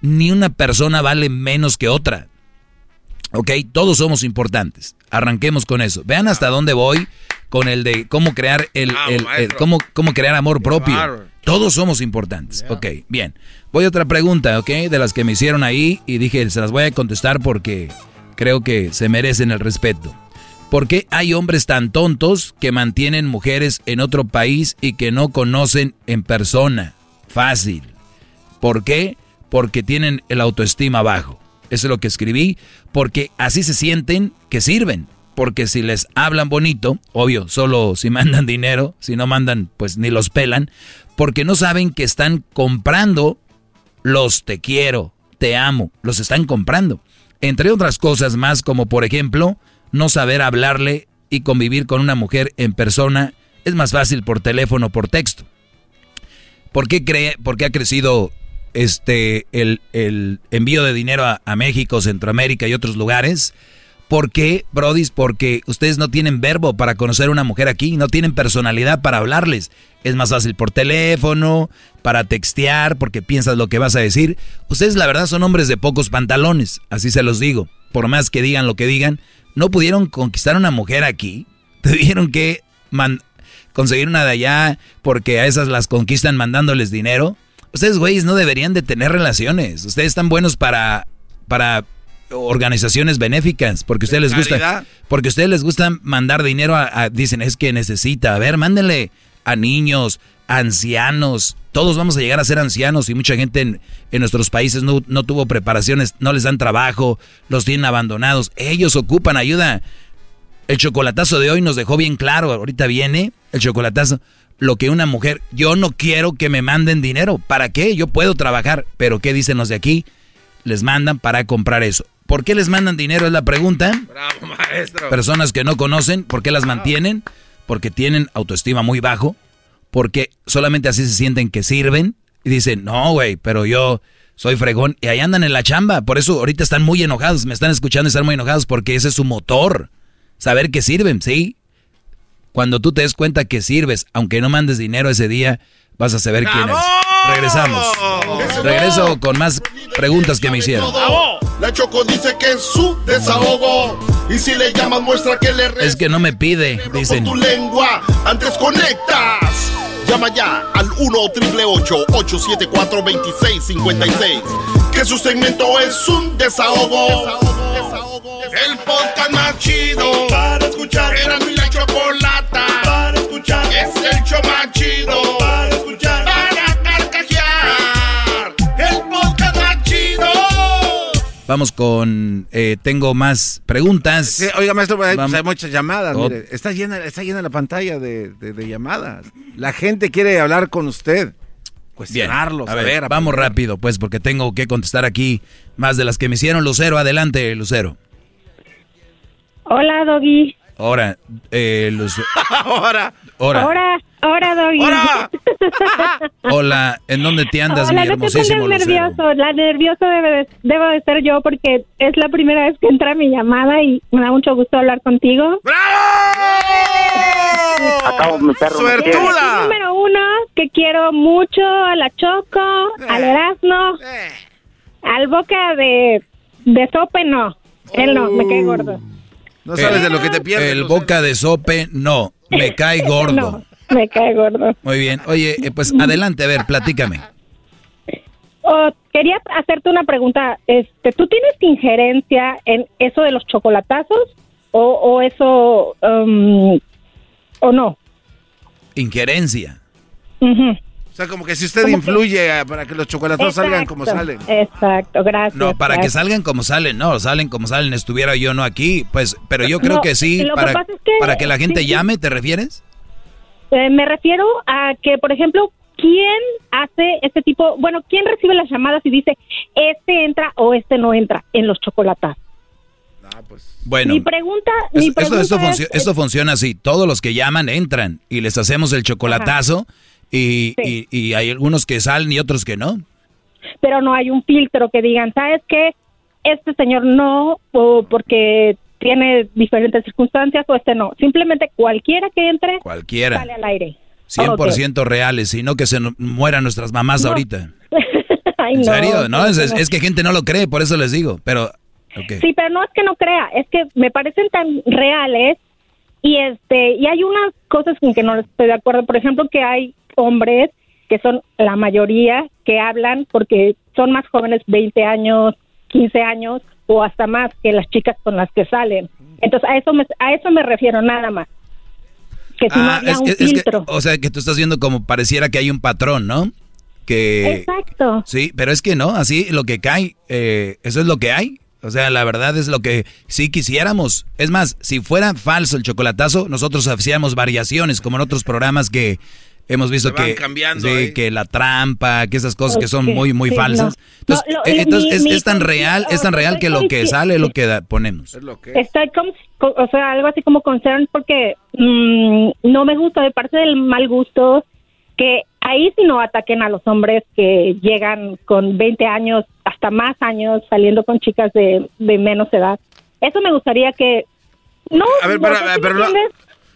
ni una persona vale menos que otra. ¿Ok? Todos somos importantes. Arranquemos con eso. Vean hasta dónde voy con el de cómo crear el, Ah, el- cómo, cómo crear amor propio. Todos somos importantes. Ok, bien. Voy a otra pregunta, ok, de las que me hicieron ahí y dije, se las voy a contestar porque creo que se merecen el respeto. ¿Por qué hay hombres tan tontos que mantienen mujeres en otro país y que no conocen en persona? Fácil. ¿Por qué? Porque tienen el autoestima bajo. Eso es lo que escribí. Porque así se sienten que sirven. Porque si les hablan bonito, obvio, solo si mandan dinero, si no mandan, pues ni los pelan. Porque no saben que están comprando los te quiero, te amo, los están comprando. Entre otras cosas más, como por ejemplo, no saber hablarle y convivir con una mujer en persona es más fácil por teléfono o por texto. ¿Por qué, cree, por qué ha crecido este, el, envío de dinero a, a México, Centroamérica y otros lugares? ¿Por qué, Brodis? Porque ustedes no tienen verbo para conocer a una mujer aquí, no tienen personalidad para hablarles. Es más fácil por teléfono, para textear, porque piensas lo que vas a decir. Ustedes la verdad son hombres de pocos pantalones, así se los digo. Por más que digan lo que digan, no pudieron conquistar una mujer aquí. Tuvieron que conseguir una de allá porque a esas las conquistan mandándoles dinero. Ustedes, güeyes, no deberían de tener relaciones. Ustedes están buenos para, para organizaciones benéficas, porque a ustedes les gusta, porque a ustedes les gusta mandar dinero a, a- dicen, es que necesita, a ver, mándenle a niños, a ancianos, todos vamos a llegar a ser ancianos y mucha gente en, en nuestros países no, no tuvo preparaciones, no les dan trabajo, los tienen abandonados, ellos ocupan ayuda. El chocolatazo de hoy nos dejó bien claro, ahorita viene el chocolatazo, lo que una mujer, yo no quiero que me manden dinero, ¿para qué? Yo puedo trabajar, pero ¿qué dicen los de aquí? Les mandan para comprar eso. ¿Por qué les mandan dinero? Es la pregunta. Bravo, maestro. Personas que no conocen, ¿por qué las mantienen? Porque tienen autoestima muy bajo, porque solamente así se sienten que sirven y dicen, no, güey, pero yo soy fregón. Y ahí andan en la chamba, por eso ahorita están muy enojados, me están escuchando y están muy enojados porque ese es su motor, saber que sirven, ¿sí? Cuando tú te des cuenta que sirves, aunque no mandes dinero ese día, vas a saber quién eres. Regresamos. Regreso con más preguntas que me hicieron. La Choco dice que es su desahogo. Y si le llamas, muestra que le Es que no me pide, dicen. tu lengua. Antes conectas. Llama ya al 1 triple 874 2656. Que su segmento es un desahogo. El podcast más chido para escuchar. Era mi la chocolata para escuchar. Es el show más chido Vamos con. eh, tengo más preguntas. Sí, oiga, maestro, hay, pues, hay muchas llamadas. Oh. mire, está, llena, está llena la pantalla de, de- de llamadas. La gente quiere hablar con usted. Bien, Cuestionarlo, a ver, saber, vamos rápido, pues, porque tengo que contestar aquí más de las que me hicieron. Lucero, adelante, Lucero. Hola, Doggy. Ahora, eh, Luce- Ahora. Ahora. Ahora, ahora, Doggy. Hola, ¿en dónde te andas, Hola, mi no te hermosísimo pongas nervioso. La nerviosa debe de- debo de ser yo porque es la primera vez que entra mi llamada y me da mucho gusto hablar contigo. Acabo mi perro. quiere. Número uno, que quiero mucho a la Choco, al Erasmo, al Boca de, de Sope, no. Él no, me cae gordo. No sabes de lo que te pierdes. El boca de sope, no, me cae gordo. No, me cae gordo. Muy bien, oye, eh, pues adelante, a ver, platícame. Oh, quería hacerte una pregunta. Este, ¿Tú tienes injerencia en eso de los chocolatazos o, o eso um, o no? Injerencia. Sea, como que si usted que- influye para que los chocolatos salgan como Exacto, salen. Exacto, gracias. No, para que salgan como salen, no, salen como salen, estuviera yo no aquí, pues, pero yo creo No, que sí, lo que para, pasa es que- para que la gente sí, llame, ¿te refieres? Eh, me refiero a que, por ejemplo, ¿quién hace este tipo, bueno, quién recibe las llamadas y dice, este entra o este no entra en los chocolatazos? Bueno, mi pregunta, mi esto, pregunta esto, es, funcio- esto funciona así, todos los que llaman entran y les hacemos el chocolatazo y, y- y hay algunos que salen y otros que no. pero no hay un filtro que digan, ¿sabes qué? Este señor no, o porque tiene diferentes circunstancias, o este no. Simplemente cualquiera que entre, Cualquiera. sale al aire. 100% reales, sino que se mueran nuestras mamás No. ahorita. Ay, ¿En serio? No, es, es- no. es que gente no lo cree, por eso les digo, pero... Sí, pero no es que no crea, es que me parecen tan reales Y este, y hay unas cosas con que no estoy de acuerdo. Por ejemplo, que hay hombres que son la mayoría que hablan porque son más jóvenes, 20 años, 15 años o hasta más que las chicas con las que salen. Entonces, a eso me, a eso me refiero nada más. Que si no Ah, había es un que- es que- filtro. o sea, que tú estás viendo como pareciera que hay un patrón, ¿no? Que... Exacto. Sí, pero es que no, así lo que cae, eh, eso es lo que hay. O sea, la verdad es lo que sí quisiéramos. Es más, si fuera falso el chocolatazo, nosotros hacíamos variaciones, como en otros programas que hemos visto que, cambiando sí, ahí. que la trampa, que esas cosas que son muy, muy sí, falsas. no. Entonces, No, lo- eh, lo- entonces mi- es, mi es tan real, es tan real que lo que sale es lo que da- ponemos. Estoy como, co- o sea, algo así como concern porque mm, no me gusta de parte del mal gusto que ahí sí no ataquen a los hombres que llegan con 20 años, hasta más años, saliendo con chicas de, de menos edad. Eso me gustaría que... No, A ver, pero.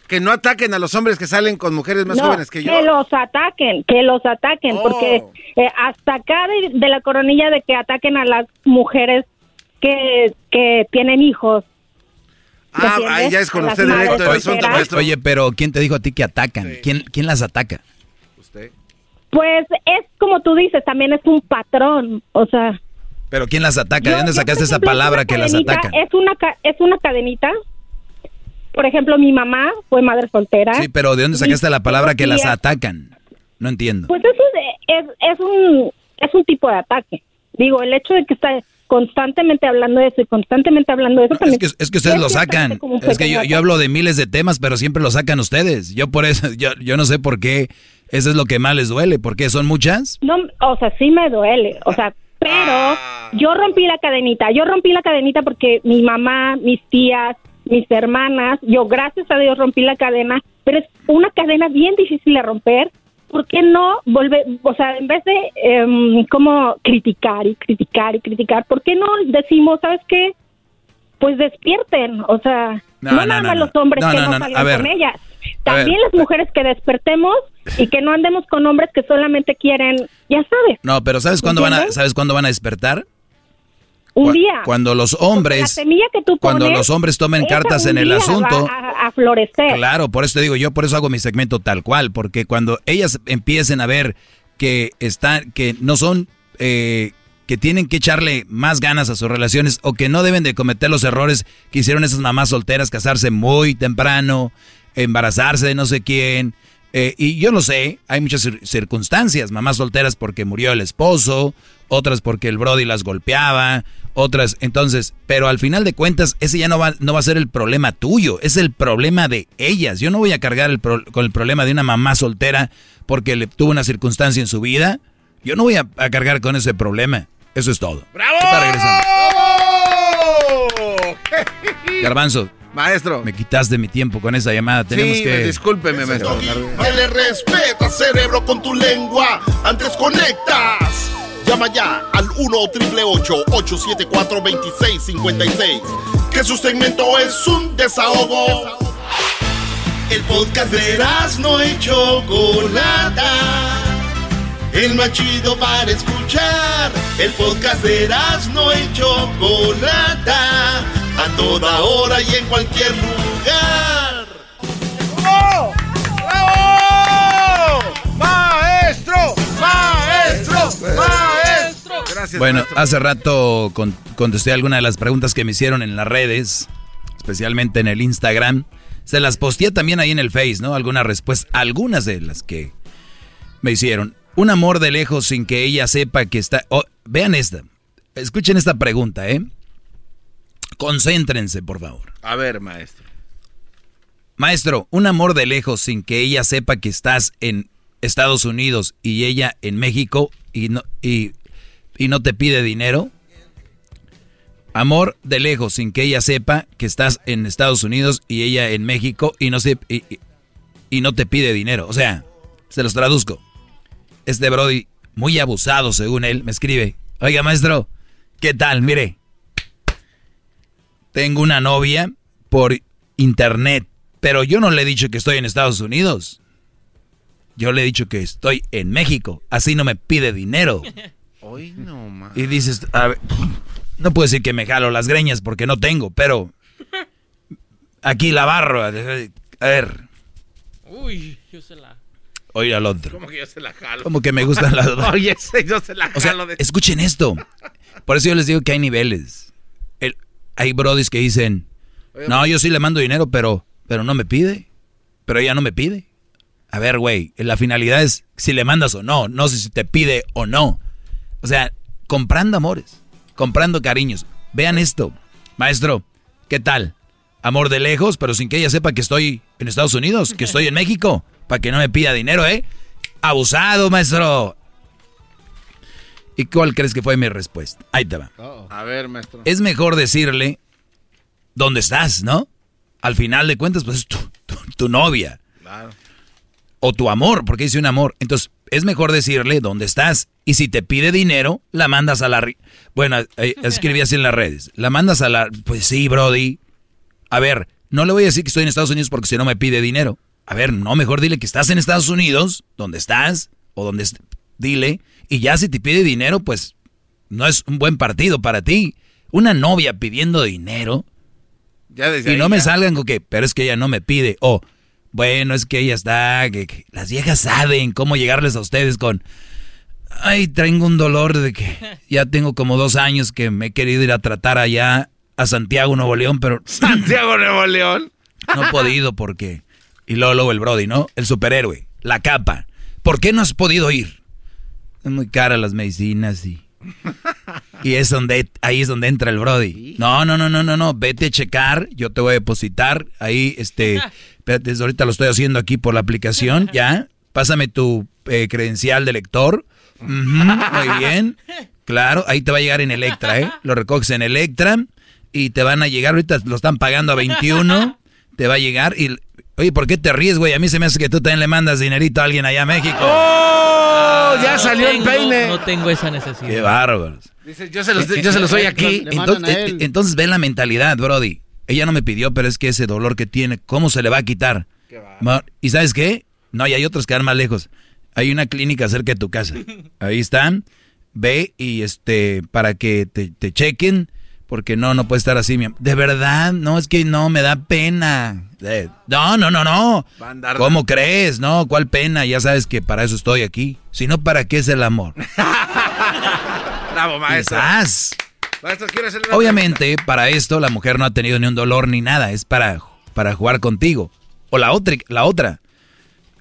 Que no ataquen a los hombres que salen con mujeres más No, jóvenes que yo. los ataquen, que los ataquen, Oh. porque eh, hasta acá de, de la coronilla de que ataquen a las mujeres que, que tienen hijos. ¿me Ah, ahí ya es con usted directo el asunto, maestro. Oye, pero ¿quién te dijo a ti que atacan? ¿Quién, ¿Quién las ataca? Pues es como tú dices, también es un patrón, o sea... ¿Pero quién las ataca? ¿De dónde sacaste esa palabra que las atacan? Es una, ca- es una cadenita. Por ejemplo, mi mamá fue madre soltera. Sí, pero ¿de dónde sacaste la palabra que las atacan? No entiendo. Pues eso es, es, es un, es un tipo de ataque. Digo, el hecho de que está constantemente hablando de eso y constantemente hablando de eso también... Es que, es que ustedes lo sacan. Es que yo, yo hablo de miles de temas, pero siempre lo sacan ustedes. Yo por eso, yo, yo no sé por qué. Eso es lo que más les duele. ¿Por qué? ¿Son muchas? No, o sea, sí me duele, o sea, pero yo rompí la cadenita, yo rompí la cadenita porque mi mamá, mis tías, mis hermanas, yo gracias a Dios rompí la cadena, pero es una cadena bien difícil de romper. ¿Por qué no volver, o sea, en vez de em, como criticar y criticar y criticar, ¿por qué no decimos, sabes qué? Pues despierten, o sea, No, no, no, nada no, más no. los hombres que no, salgan ver. con ellas, ver. también las mujeres que despertemos y que no andemos con hombres que solamente quieren, ya sabes, No, pero ¿sabes cuándo van a. ¿sabes cuándo van a despertar? Un Cu- día. Cuando los la hombres, semilla que tú cuando los hombres tomen cartas en el asunto. a, a florecer. Claro, por eso te digo, yo por eso hago mi segmento tal cual, porque cuando ellas empiecen a ver que están, que no son, eh, que tienen que echarle más ganas a sus relaciones o que no deben de cometer los errores que hicieron esas mamás solteras, casarse muy temprano, embarazarse de no sé quién. eh, y yo lo sé, hay muchas cir- circunstancias, mamás solteras porque murió el esposo, otras porque el Brody las golpeaba, otras, entonces, pero al final de cuentas, ese ya no va, no va a ser el problema tuyo, es el problema de ellas. Yo no voy a cargar el pro- con el problema de una mamá soltera porque le tuvo una circunstancia en su vida. Yo no voy a, a cargar con ese problema. Eso es todo. ¡Bravo! Regresamos. Garbanzo. Maestro. Me quitaste mi tiempo con esa llamada. Tenemos Sí, que. discúlpeme, maestro. Que le respeta, cerebro, con tu lengua. Antes conectas. Llama ya al 1-888-874-2656. Que su segmento es un desahogo. El podcast de no y Chocolata. El más chido para escuchar. El podcast de no y Chocolata. A toda hora y en cualquier lugar. ¡Bravo! ¡Bravo! ¡Maestro! ¡Maestro! ¡Maestro! Gracias. Bueno, hace rato con- contesté algunas de las preguntas que me hicieron en las redes, especialmente en el Instagram. Se las posteé también ahí en el Face, ¿no? Algunas respuestas, algunas de las que me hicieron. Un amor de lejos sin que ella sepa que está... oh, vean esta. Escuchen esta pregunta, ¿eh? Concéntrense, por favor. A ver, maestro. Maestro, un amor de lejos sin que ella sepa que estás en Estados Unidos y ella en México y no, y, y no te pide dinero. Amor de lejos sin que ella sepa que estás en Estados Unidos y ella en México y no, y- y no te pide dinero. O sea, se los traduzco. Este Brody, muy abusado según él, me escribe, oiga maestro, ¿qué tal? Mire, tengo una novia por internet, pero yo no le he dicho que estoy en Estados Unidos. Yo le he dicho que estoy en México, así no me pide dinero. Hoy no, ma. Y dices, a ver, no puedo decir que me jalo las greñas porque no tengo, pero aquí la barba. A ver, Uy, yo se la... oye al otro. ¿Cómo que yo se la jalo? Como que me gustan las dos. Oye, yo se la O sea, jalo. de- escuchen esto. Por eso yo les digo que hay niveles. El- hay brodis que dicen, no, yo sí le mando dinero, pero, pero no me pide. Pero ella no me pide. A ver, güey, la finalidad es si le mandas o no, no sé si te pide o no. O sea, comprando amores, comprando cariños. Vean esto, maestro, ¿qué tal? Amor de lejos, pero sin que ella sepa que estoy en Estados Unidos, que estoy en México, para que no me pida dinero, ¿eh? Abusado, maestro. ¿Y cuál crees que fue mi respuesta? Ahí te va. A ver, maestro. Es mejor decirle dónde estás, ¿no? Al final de cuentas, pues es tu, tu- tu novia. Claro. O tu amor, porque dice un amor. Entonces, es mejor decirle dónde estás. Y si te pide dinero, la mandas a la... Bueno, eh, escribí así en las redes. La mandas a la... Pues sí, Brody. A ver, no le voy a decir que estoy en Estados Unidos porque si no me pide dinero. A ver, no, mejor dile que estás en Estados Unidos, donde estás, o donde... est- Dile. Y ya si te pide dinero, pues no es un buen partido para ti. Una novia pidiendo dinero. Ya desde Y ahí no me salgan con que, pero es que ella no me pide. O, bueno, es que ella está. Que, que las viejas saben cómo llegarles a ustedes con. Ay, tengo un dolor de que ya tengo como dos años que me he querido ir a tratar allá a Santiago, Nuevo León, pero Santiago Nuevo León. no he podido porque. Y luego, luego el Brody, ¿no? El superhéroe, la capa. ¿Por qué no has podido ir? Es muy cara las medicinas y. Y es donde, ahí es donde entra el Brody. No, no, no, no, no, no. Vete a checar, yo te voy a depositar. Ahí, este, espérate, desde ahorita lo estoy haciendo aquí por la aplicación, ya. Pásame tu eh, credencial de lector. Muy bien. Claro, ahí te va a llegar en Electra, ¿eh? Lo recoges en Electra y te van a llegar, ahorita lo están pagando a 21, te va a llegar y... Oye, ¿por qué te ríes, güey? A mí se me hace que tú también le mandas dinerito a alguien allá a México. ¡Oh! Ya salió el peine. No tengo esa necesidad. Qué bárbaros. Dice, yo se los, yo se los doy aquí. Entonces, eh, entonces ve la mentalidad, Brody. Ella no me pidió, pero es que ese dolor que tiene, ¿cómo se le va a quitar? ¿Y sabes qué? No, y hay otros que van más lejos. Hay una clínica cerca de tu casa. Ahí están. Ve y este, para que te, te chequen, porque no, no puede estar así. mi De verdad, no, es que no, me da pena. Eh, No, no, no, no. ¿Cómo crees? No, ¿cuál pena? Ya sabes que para eso estoy aquí. Si no, ¿para qué es el amor? Bravo, maestro. Quizás. Maestro, Obviamente, para esto la mujer no ha tenido ni un dolor ni nada, es para, para jugar contigo. O la otra, la otra.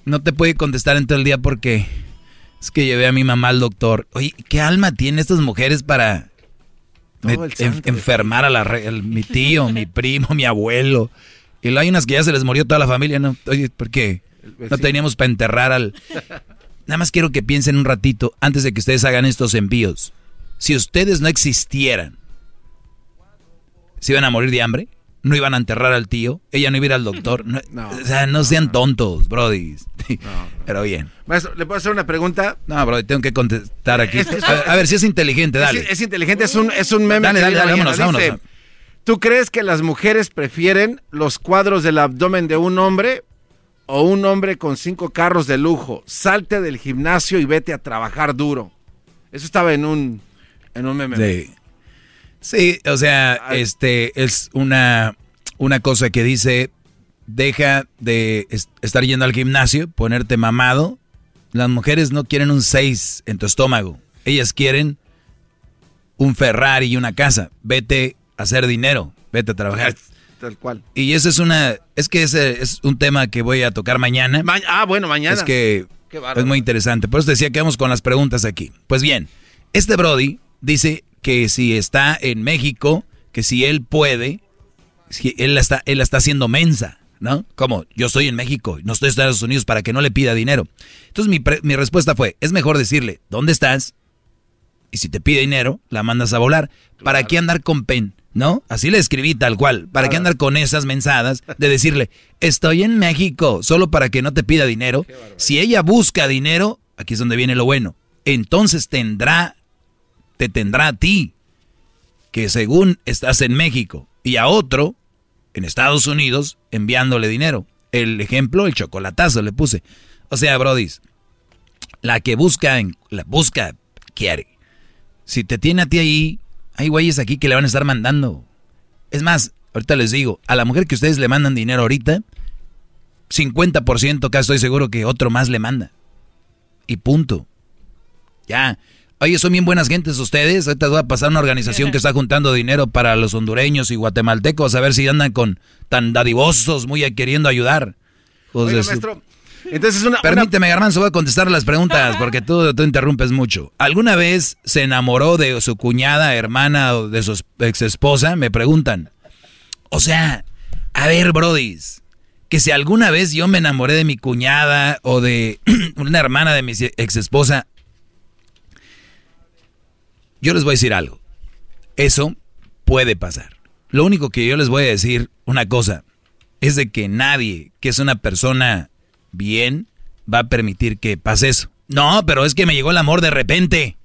No te puede contestar en todo el día porque es que llevé a mi mamá al doctor. Oye, ¿qué alma tienen estas mujeres para me- en- enfermar a la, el- mi tío, mi primo, mi abuelo? Y luego hay unas que ya se les murió toda la familia, ¿no? Oye, ¿por qué? No teníamos para enterrar al... Nada más quiero que piensen un ratito antes de que ustedes hagan estos envíos. Si ustedes no existieran, ¿se iban a morir de hambre? ¿No iban a enterrar al tío? ¿Ella no iba a ir al doctor? No, o sea, no sean tontos, brody. Pero bien. Maestro, ¿le puedo hacer una pregunta? No, brody, tengo que contestar aquí. Es- es- A ver, a ver si es inteligente, dale. Es, es inteligente, es un, es un meme. Dale, dale, vámonos, Dice, vámonos. ¿Tú crees que las mujeres prefieren los cuadros del abdomen de un hombre o un hombre con cinco carros de lujo? Salte del gimnasio y vete a trabajar duro. Eso estaba en un, en un meme. Sí. Sí, o sea, este es una, una cosa que dice, deja de es- estar yendo al gimnasio, ponerte mamado. Las mujeres no quieren un 6 en tu estómago. Ellas quieren un Ferrari y una casa. Vete a hacer dinero, vete a trabajar. Tal cual. Y ese es una, es que ese es un tema que voy a tocar mañana. Ma- ah, bueno, mañana. Es que es muy interesante. Por eso decía que vamos con las preguntas aquí. Pues bien, este Brody dice que si está en México, que si él puede, si él la está, él la está haciendo mensa, ¿no? Como yo estoy en México, no estoy en Estados Unidos para que no le pida dinero. Entonces mi, pre- mi respuesta fue, es mejor decirle, ¿dónde estás? Y si te pide dinero, la mandas a volar. ¿Para qué andar con pen? ¿No? Así le escribí tal cual. ¿Para qué andar con esas mensadas de decirle, estoy en México, solo para que no te pida dinero? Si ella busca dinero, aquí es donde viene lo bueno. Entonces tendrá, te tendrá a ti, que según estás en México, y a otro, en Estados Unidos, enviándole dinero. El ejemplo, el chocolatazo le puse. O sea, brodis, la que busca, en- la busca, quiere. Si te tiene a ti ahí, hay güeyes aquí que le van a estar mandando. Es más, ahorita les digo, a la mujer que ustedes le mandan dinero ahorita, 50% casi estoy seguro que otro más le manda. Y punto. Ya. Oye, son bien buenas gentes ustedes. Ahorita voy a pasar una organización que está juntando dinero para los hondureños y guatemaltecos a ver si andan con tan dadivosos, muy queriendo ayudar. De su- Entonces una, Permíteme, Garbanzo, voy a contestar las preguntas porque tú, tú interrumpes mucho. ¿Alguna vez se enamoró de su cuñada, hermana o de su ex esposa? Me preguntan. O sea, a ver, brodis, que si alguna vez yo me enamoré de mi cuñada o de una hermana de mi ex esposa, yo les voy a decir algo. Eso puede pasar. Lo único que yo les voy a decir, una cosa, es de que nadie que es una persona bien va a permitir que pase eso. No, pero es que me llegó el amor de repente.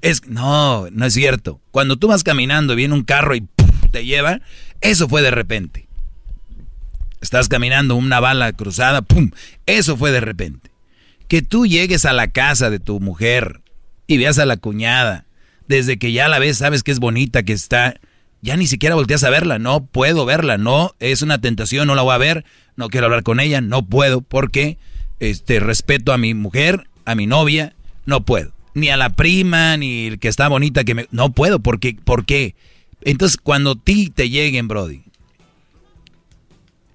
Es no, no es cierto. Cuando tú vas caminando viene un carro y te lleva, eso fue de repente. Estás caminando una bala cruzada, pum, eso fue de repente. Que tú llegues a la casa de tu mujer y veas a la cuñada, desde que ya la ves, sabes que es bonita, que está, ya ni siquiera volteas a verla, no puedo verla, no, es una tentación, no la voy a ver, no quiero hablar con ella, no puedo, porque este respeto a mi mujer, a mi novia, no puedo. Ni a la prima, ni el que está bonita que me no puedo, porque ¿por qué? Entonces, cuando a ti te lleguen, brody,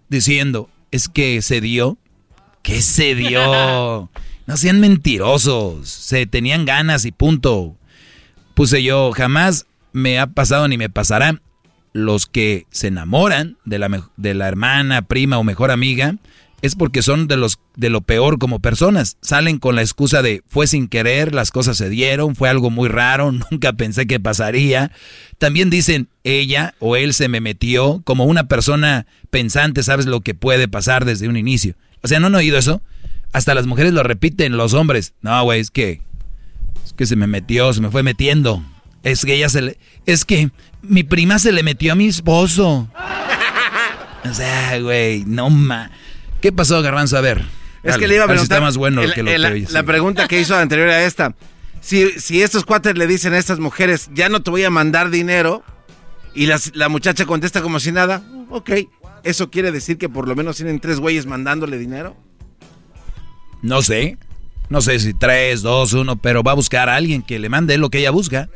diciendo, es que se dio, ¿qué se dio? No sean mentirosos, se tenían ganas y punto. Puse yo, jamás me ha pasado ni me pasará los que se enamoran de la, de la hermana, prima o mejor amiga, es porque son de los de lo peor como personas. Salen con la excusa de fue sin querer, las cosas se dieron, fue algo muy raro, nunca pensé que pasaría. También dicen ella o él se me metió como una persona pensante, sabes lo que puede pasar desde un inicio. O sea, ¿no han oído eso? Hasta las mujeres lo repiten, los hombres. No, güey, es que es que se me metió, se me fue metiendo. Es que ella se le es que mi prima se le metió a mi esposo. O sea, güey, no ma. ¿Qué pasó, Garbanzo? A ver. Es dale, que le iba a ver si preguntar. está más bueno el- que lo el- que la, pregunta que hizo anterior a esta. Si, si estos cuates le dicen a estas mujeres, ya no te voy a mandar dinero, y las- la muchacha contesta como si nada, ok. ¿Eso quiere decir que por lo menos tienen tres güeyes mandándole dinero? No sé. No sé si tres, dos, uno, pero va a buscar a alguien que le mande lo que ella busca.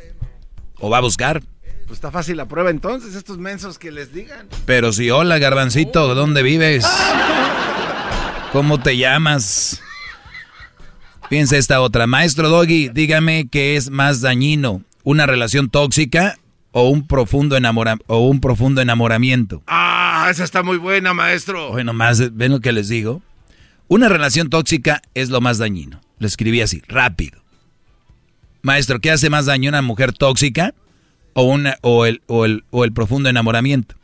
O va a buscar. Pues está fácil la prueba entonces, estos mensos que les digan. Pero si, hola, Garbancito, ¿dónde vives? ¿Cómo te llamas? Fíjense esta otra. Maestro Doggy, dígame qué es más dañino, una relación tóxica o un profundo enamora o un profundo enamoramiento. Ah, esa está muy buena, maestro. Bueno, más, ¿ven lo que les digo? Una relación tóxica es lo más dañino. Lo escribí así, rápido. Maestro, ¿qué hace más daño una mujer tóxica o, una, o, el, o, el, o el profundo enamoramiento?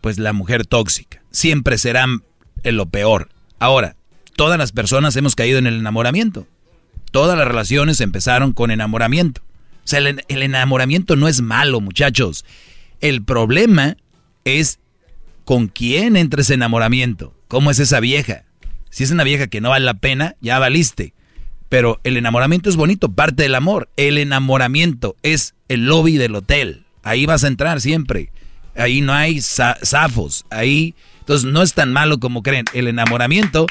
Pues la mujer tóxica. Siempre será lo peor. Ahora, todas las personas hemos caído en el enamoramiento. Todas las relaciones empezaron con enamoramiento. O sea, el, el enamoramiento no es malo, muchachos. El problema es con quién entra ese enamoramiento. ¿Cómo es esa vieja? Si es una vieja que no vale la pena, ya valiste. Pero el enamoramiento es bonito, parte del amor. El enamoramiento es el lobby del hotel. Ahí vas a entrar siempre. Ahí no hay za- zafos. Ahí, entonces no es tan malo como creen. El enamoramiento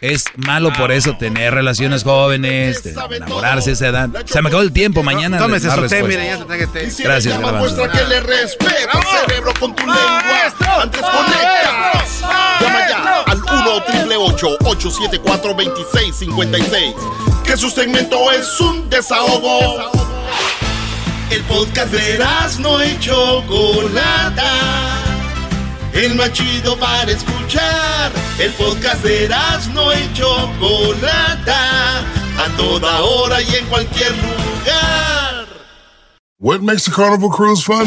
es malo por eso tener relaciones jóvenes, enamorarse a esa edad. Se me acabó el tiempo, mañana. Tómese su té, mire, ya se traje té. Si Gracias, llama, muestra que le respeta cerebro con tu lengua. Antes conectas. Llama ya al 1 triple 874 2656 Que su segmento es un desahogo. El podcast de no y Chocolata. El más chido para escuchar. El podcast de no y Chocolata. A toda hora y en cualquier lugar. What makes a carnival cruise fun?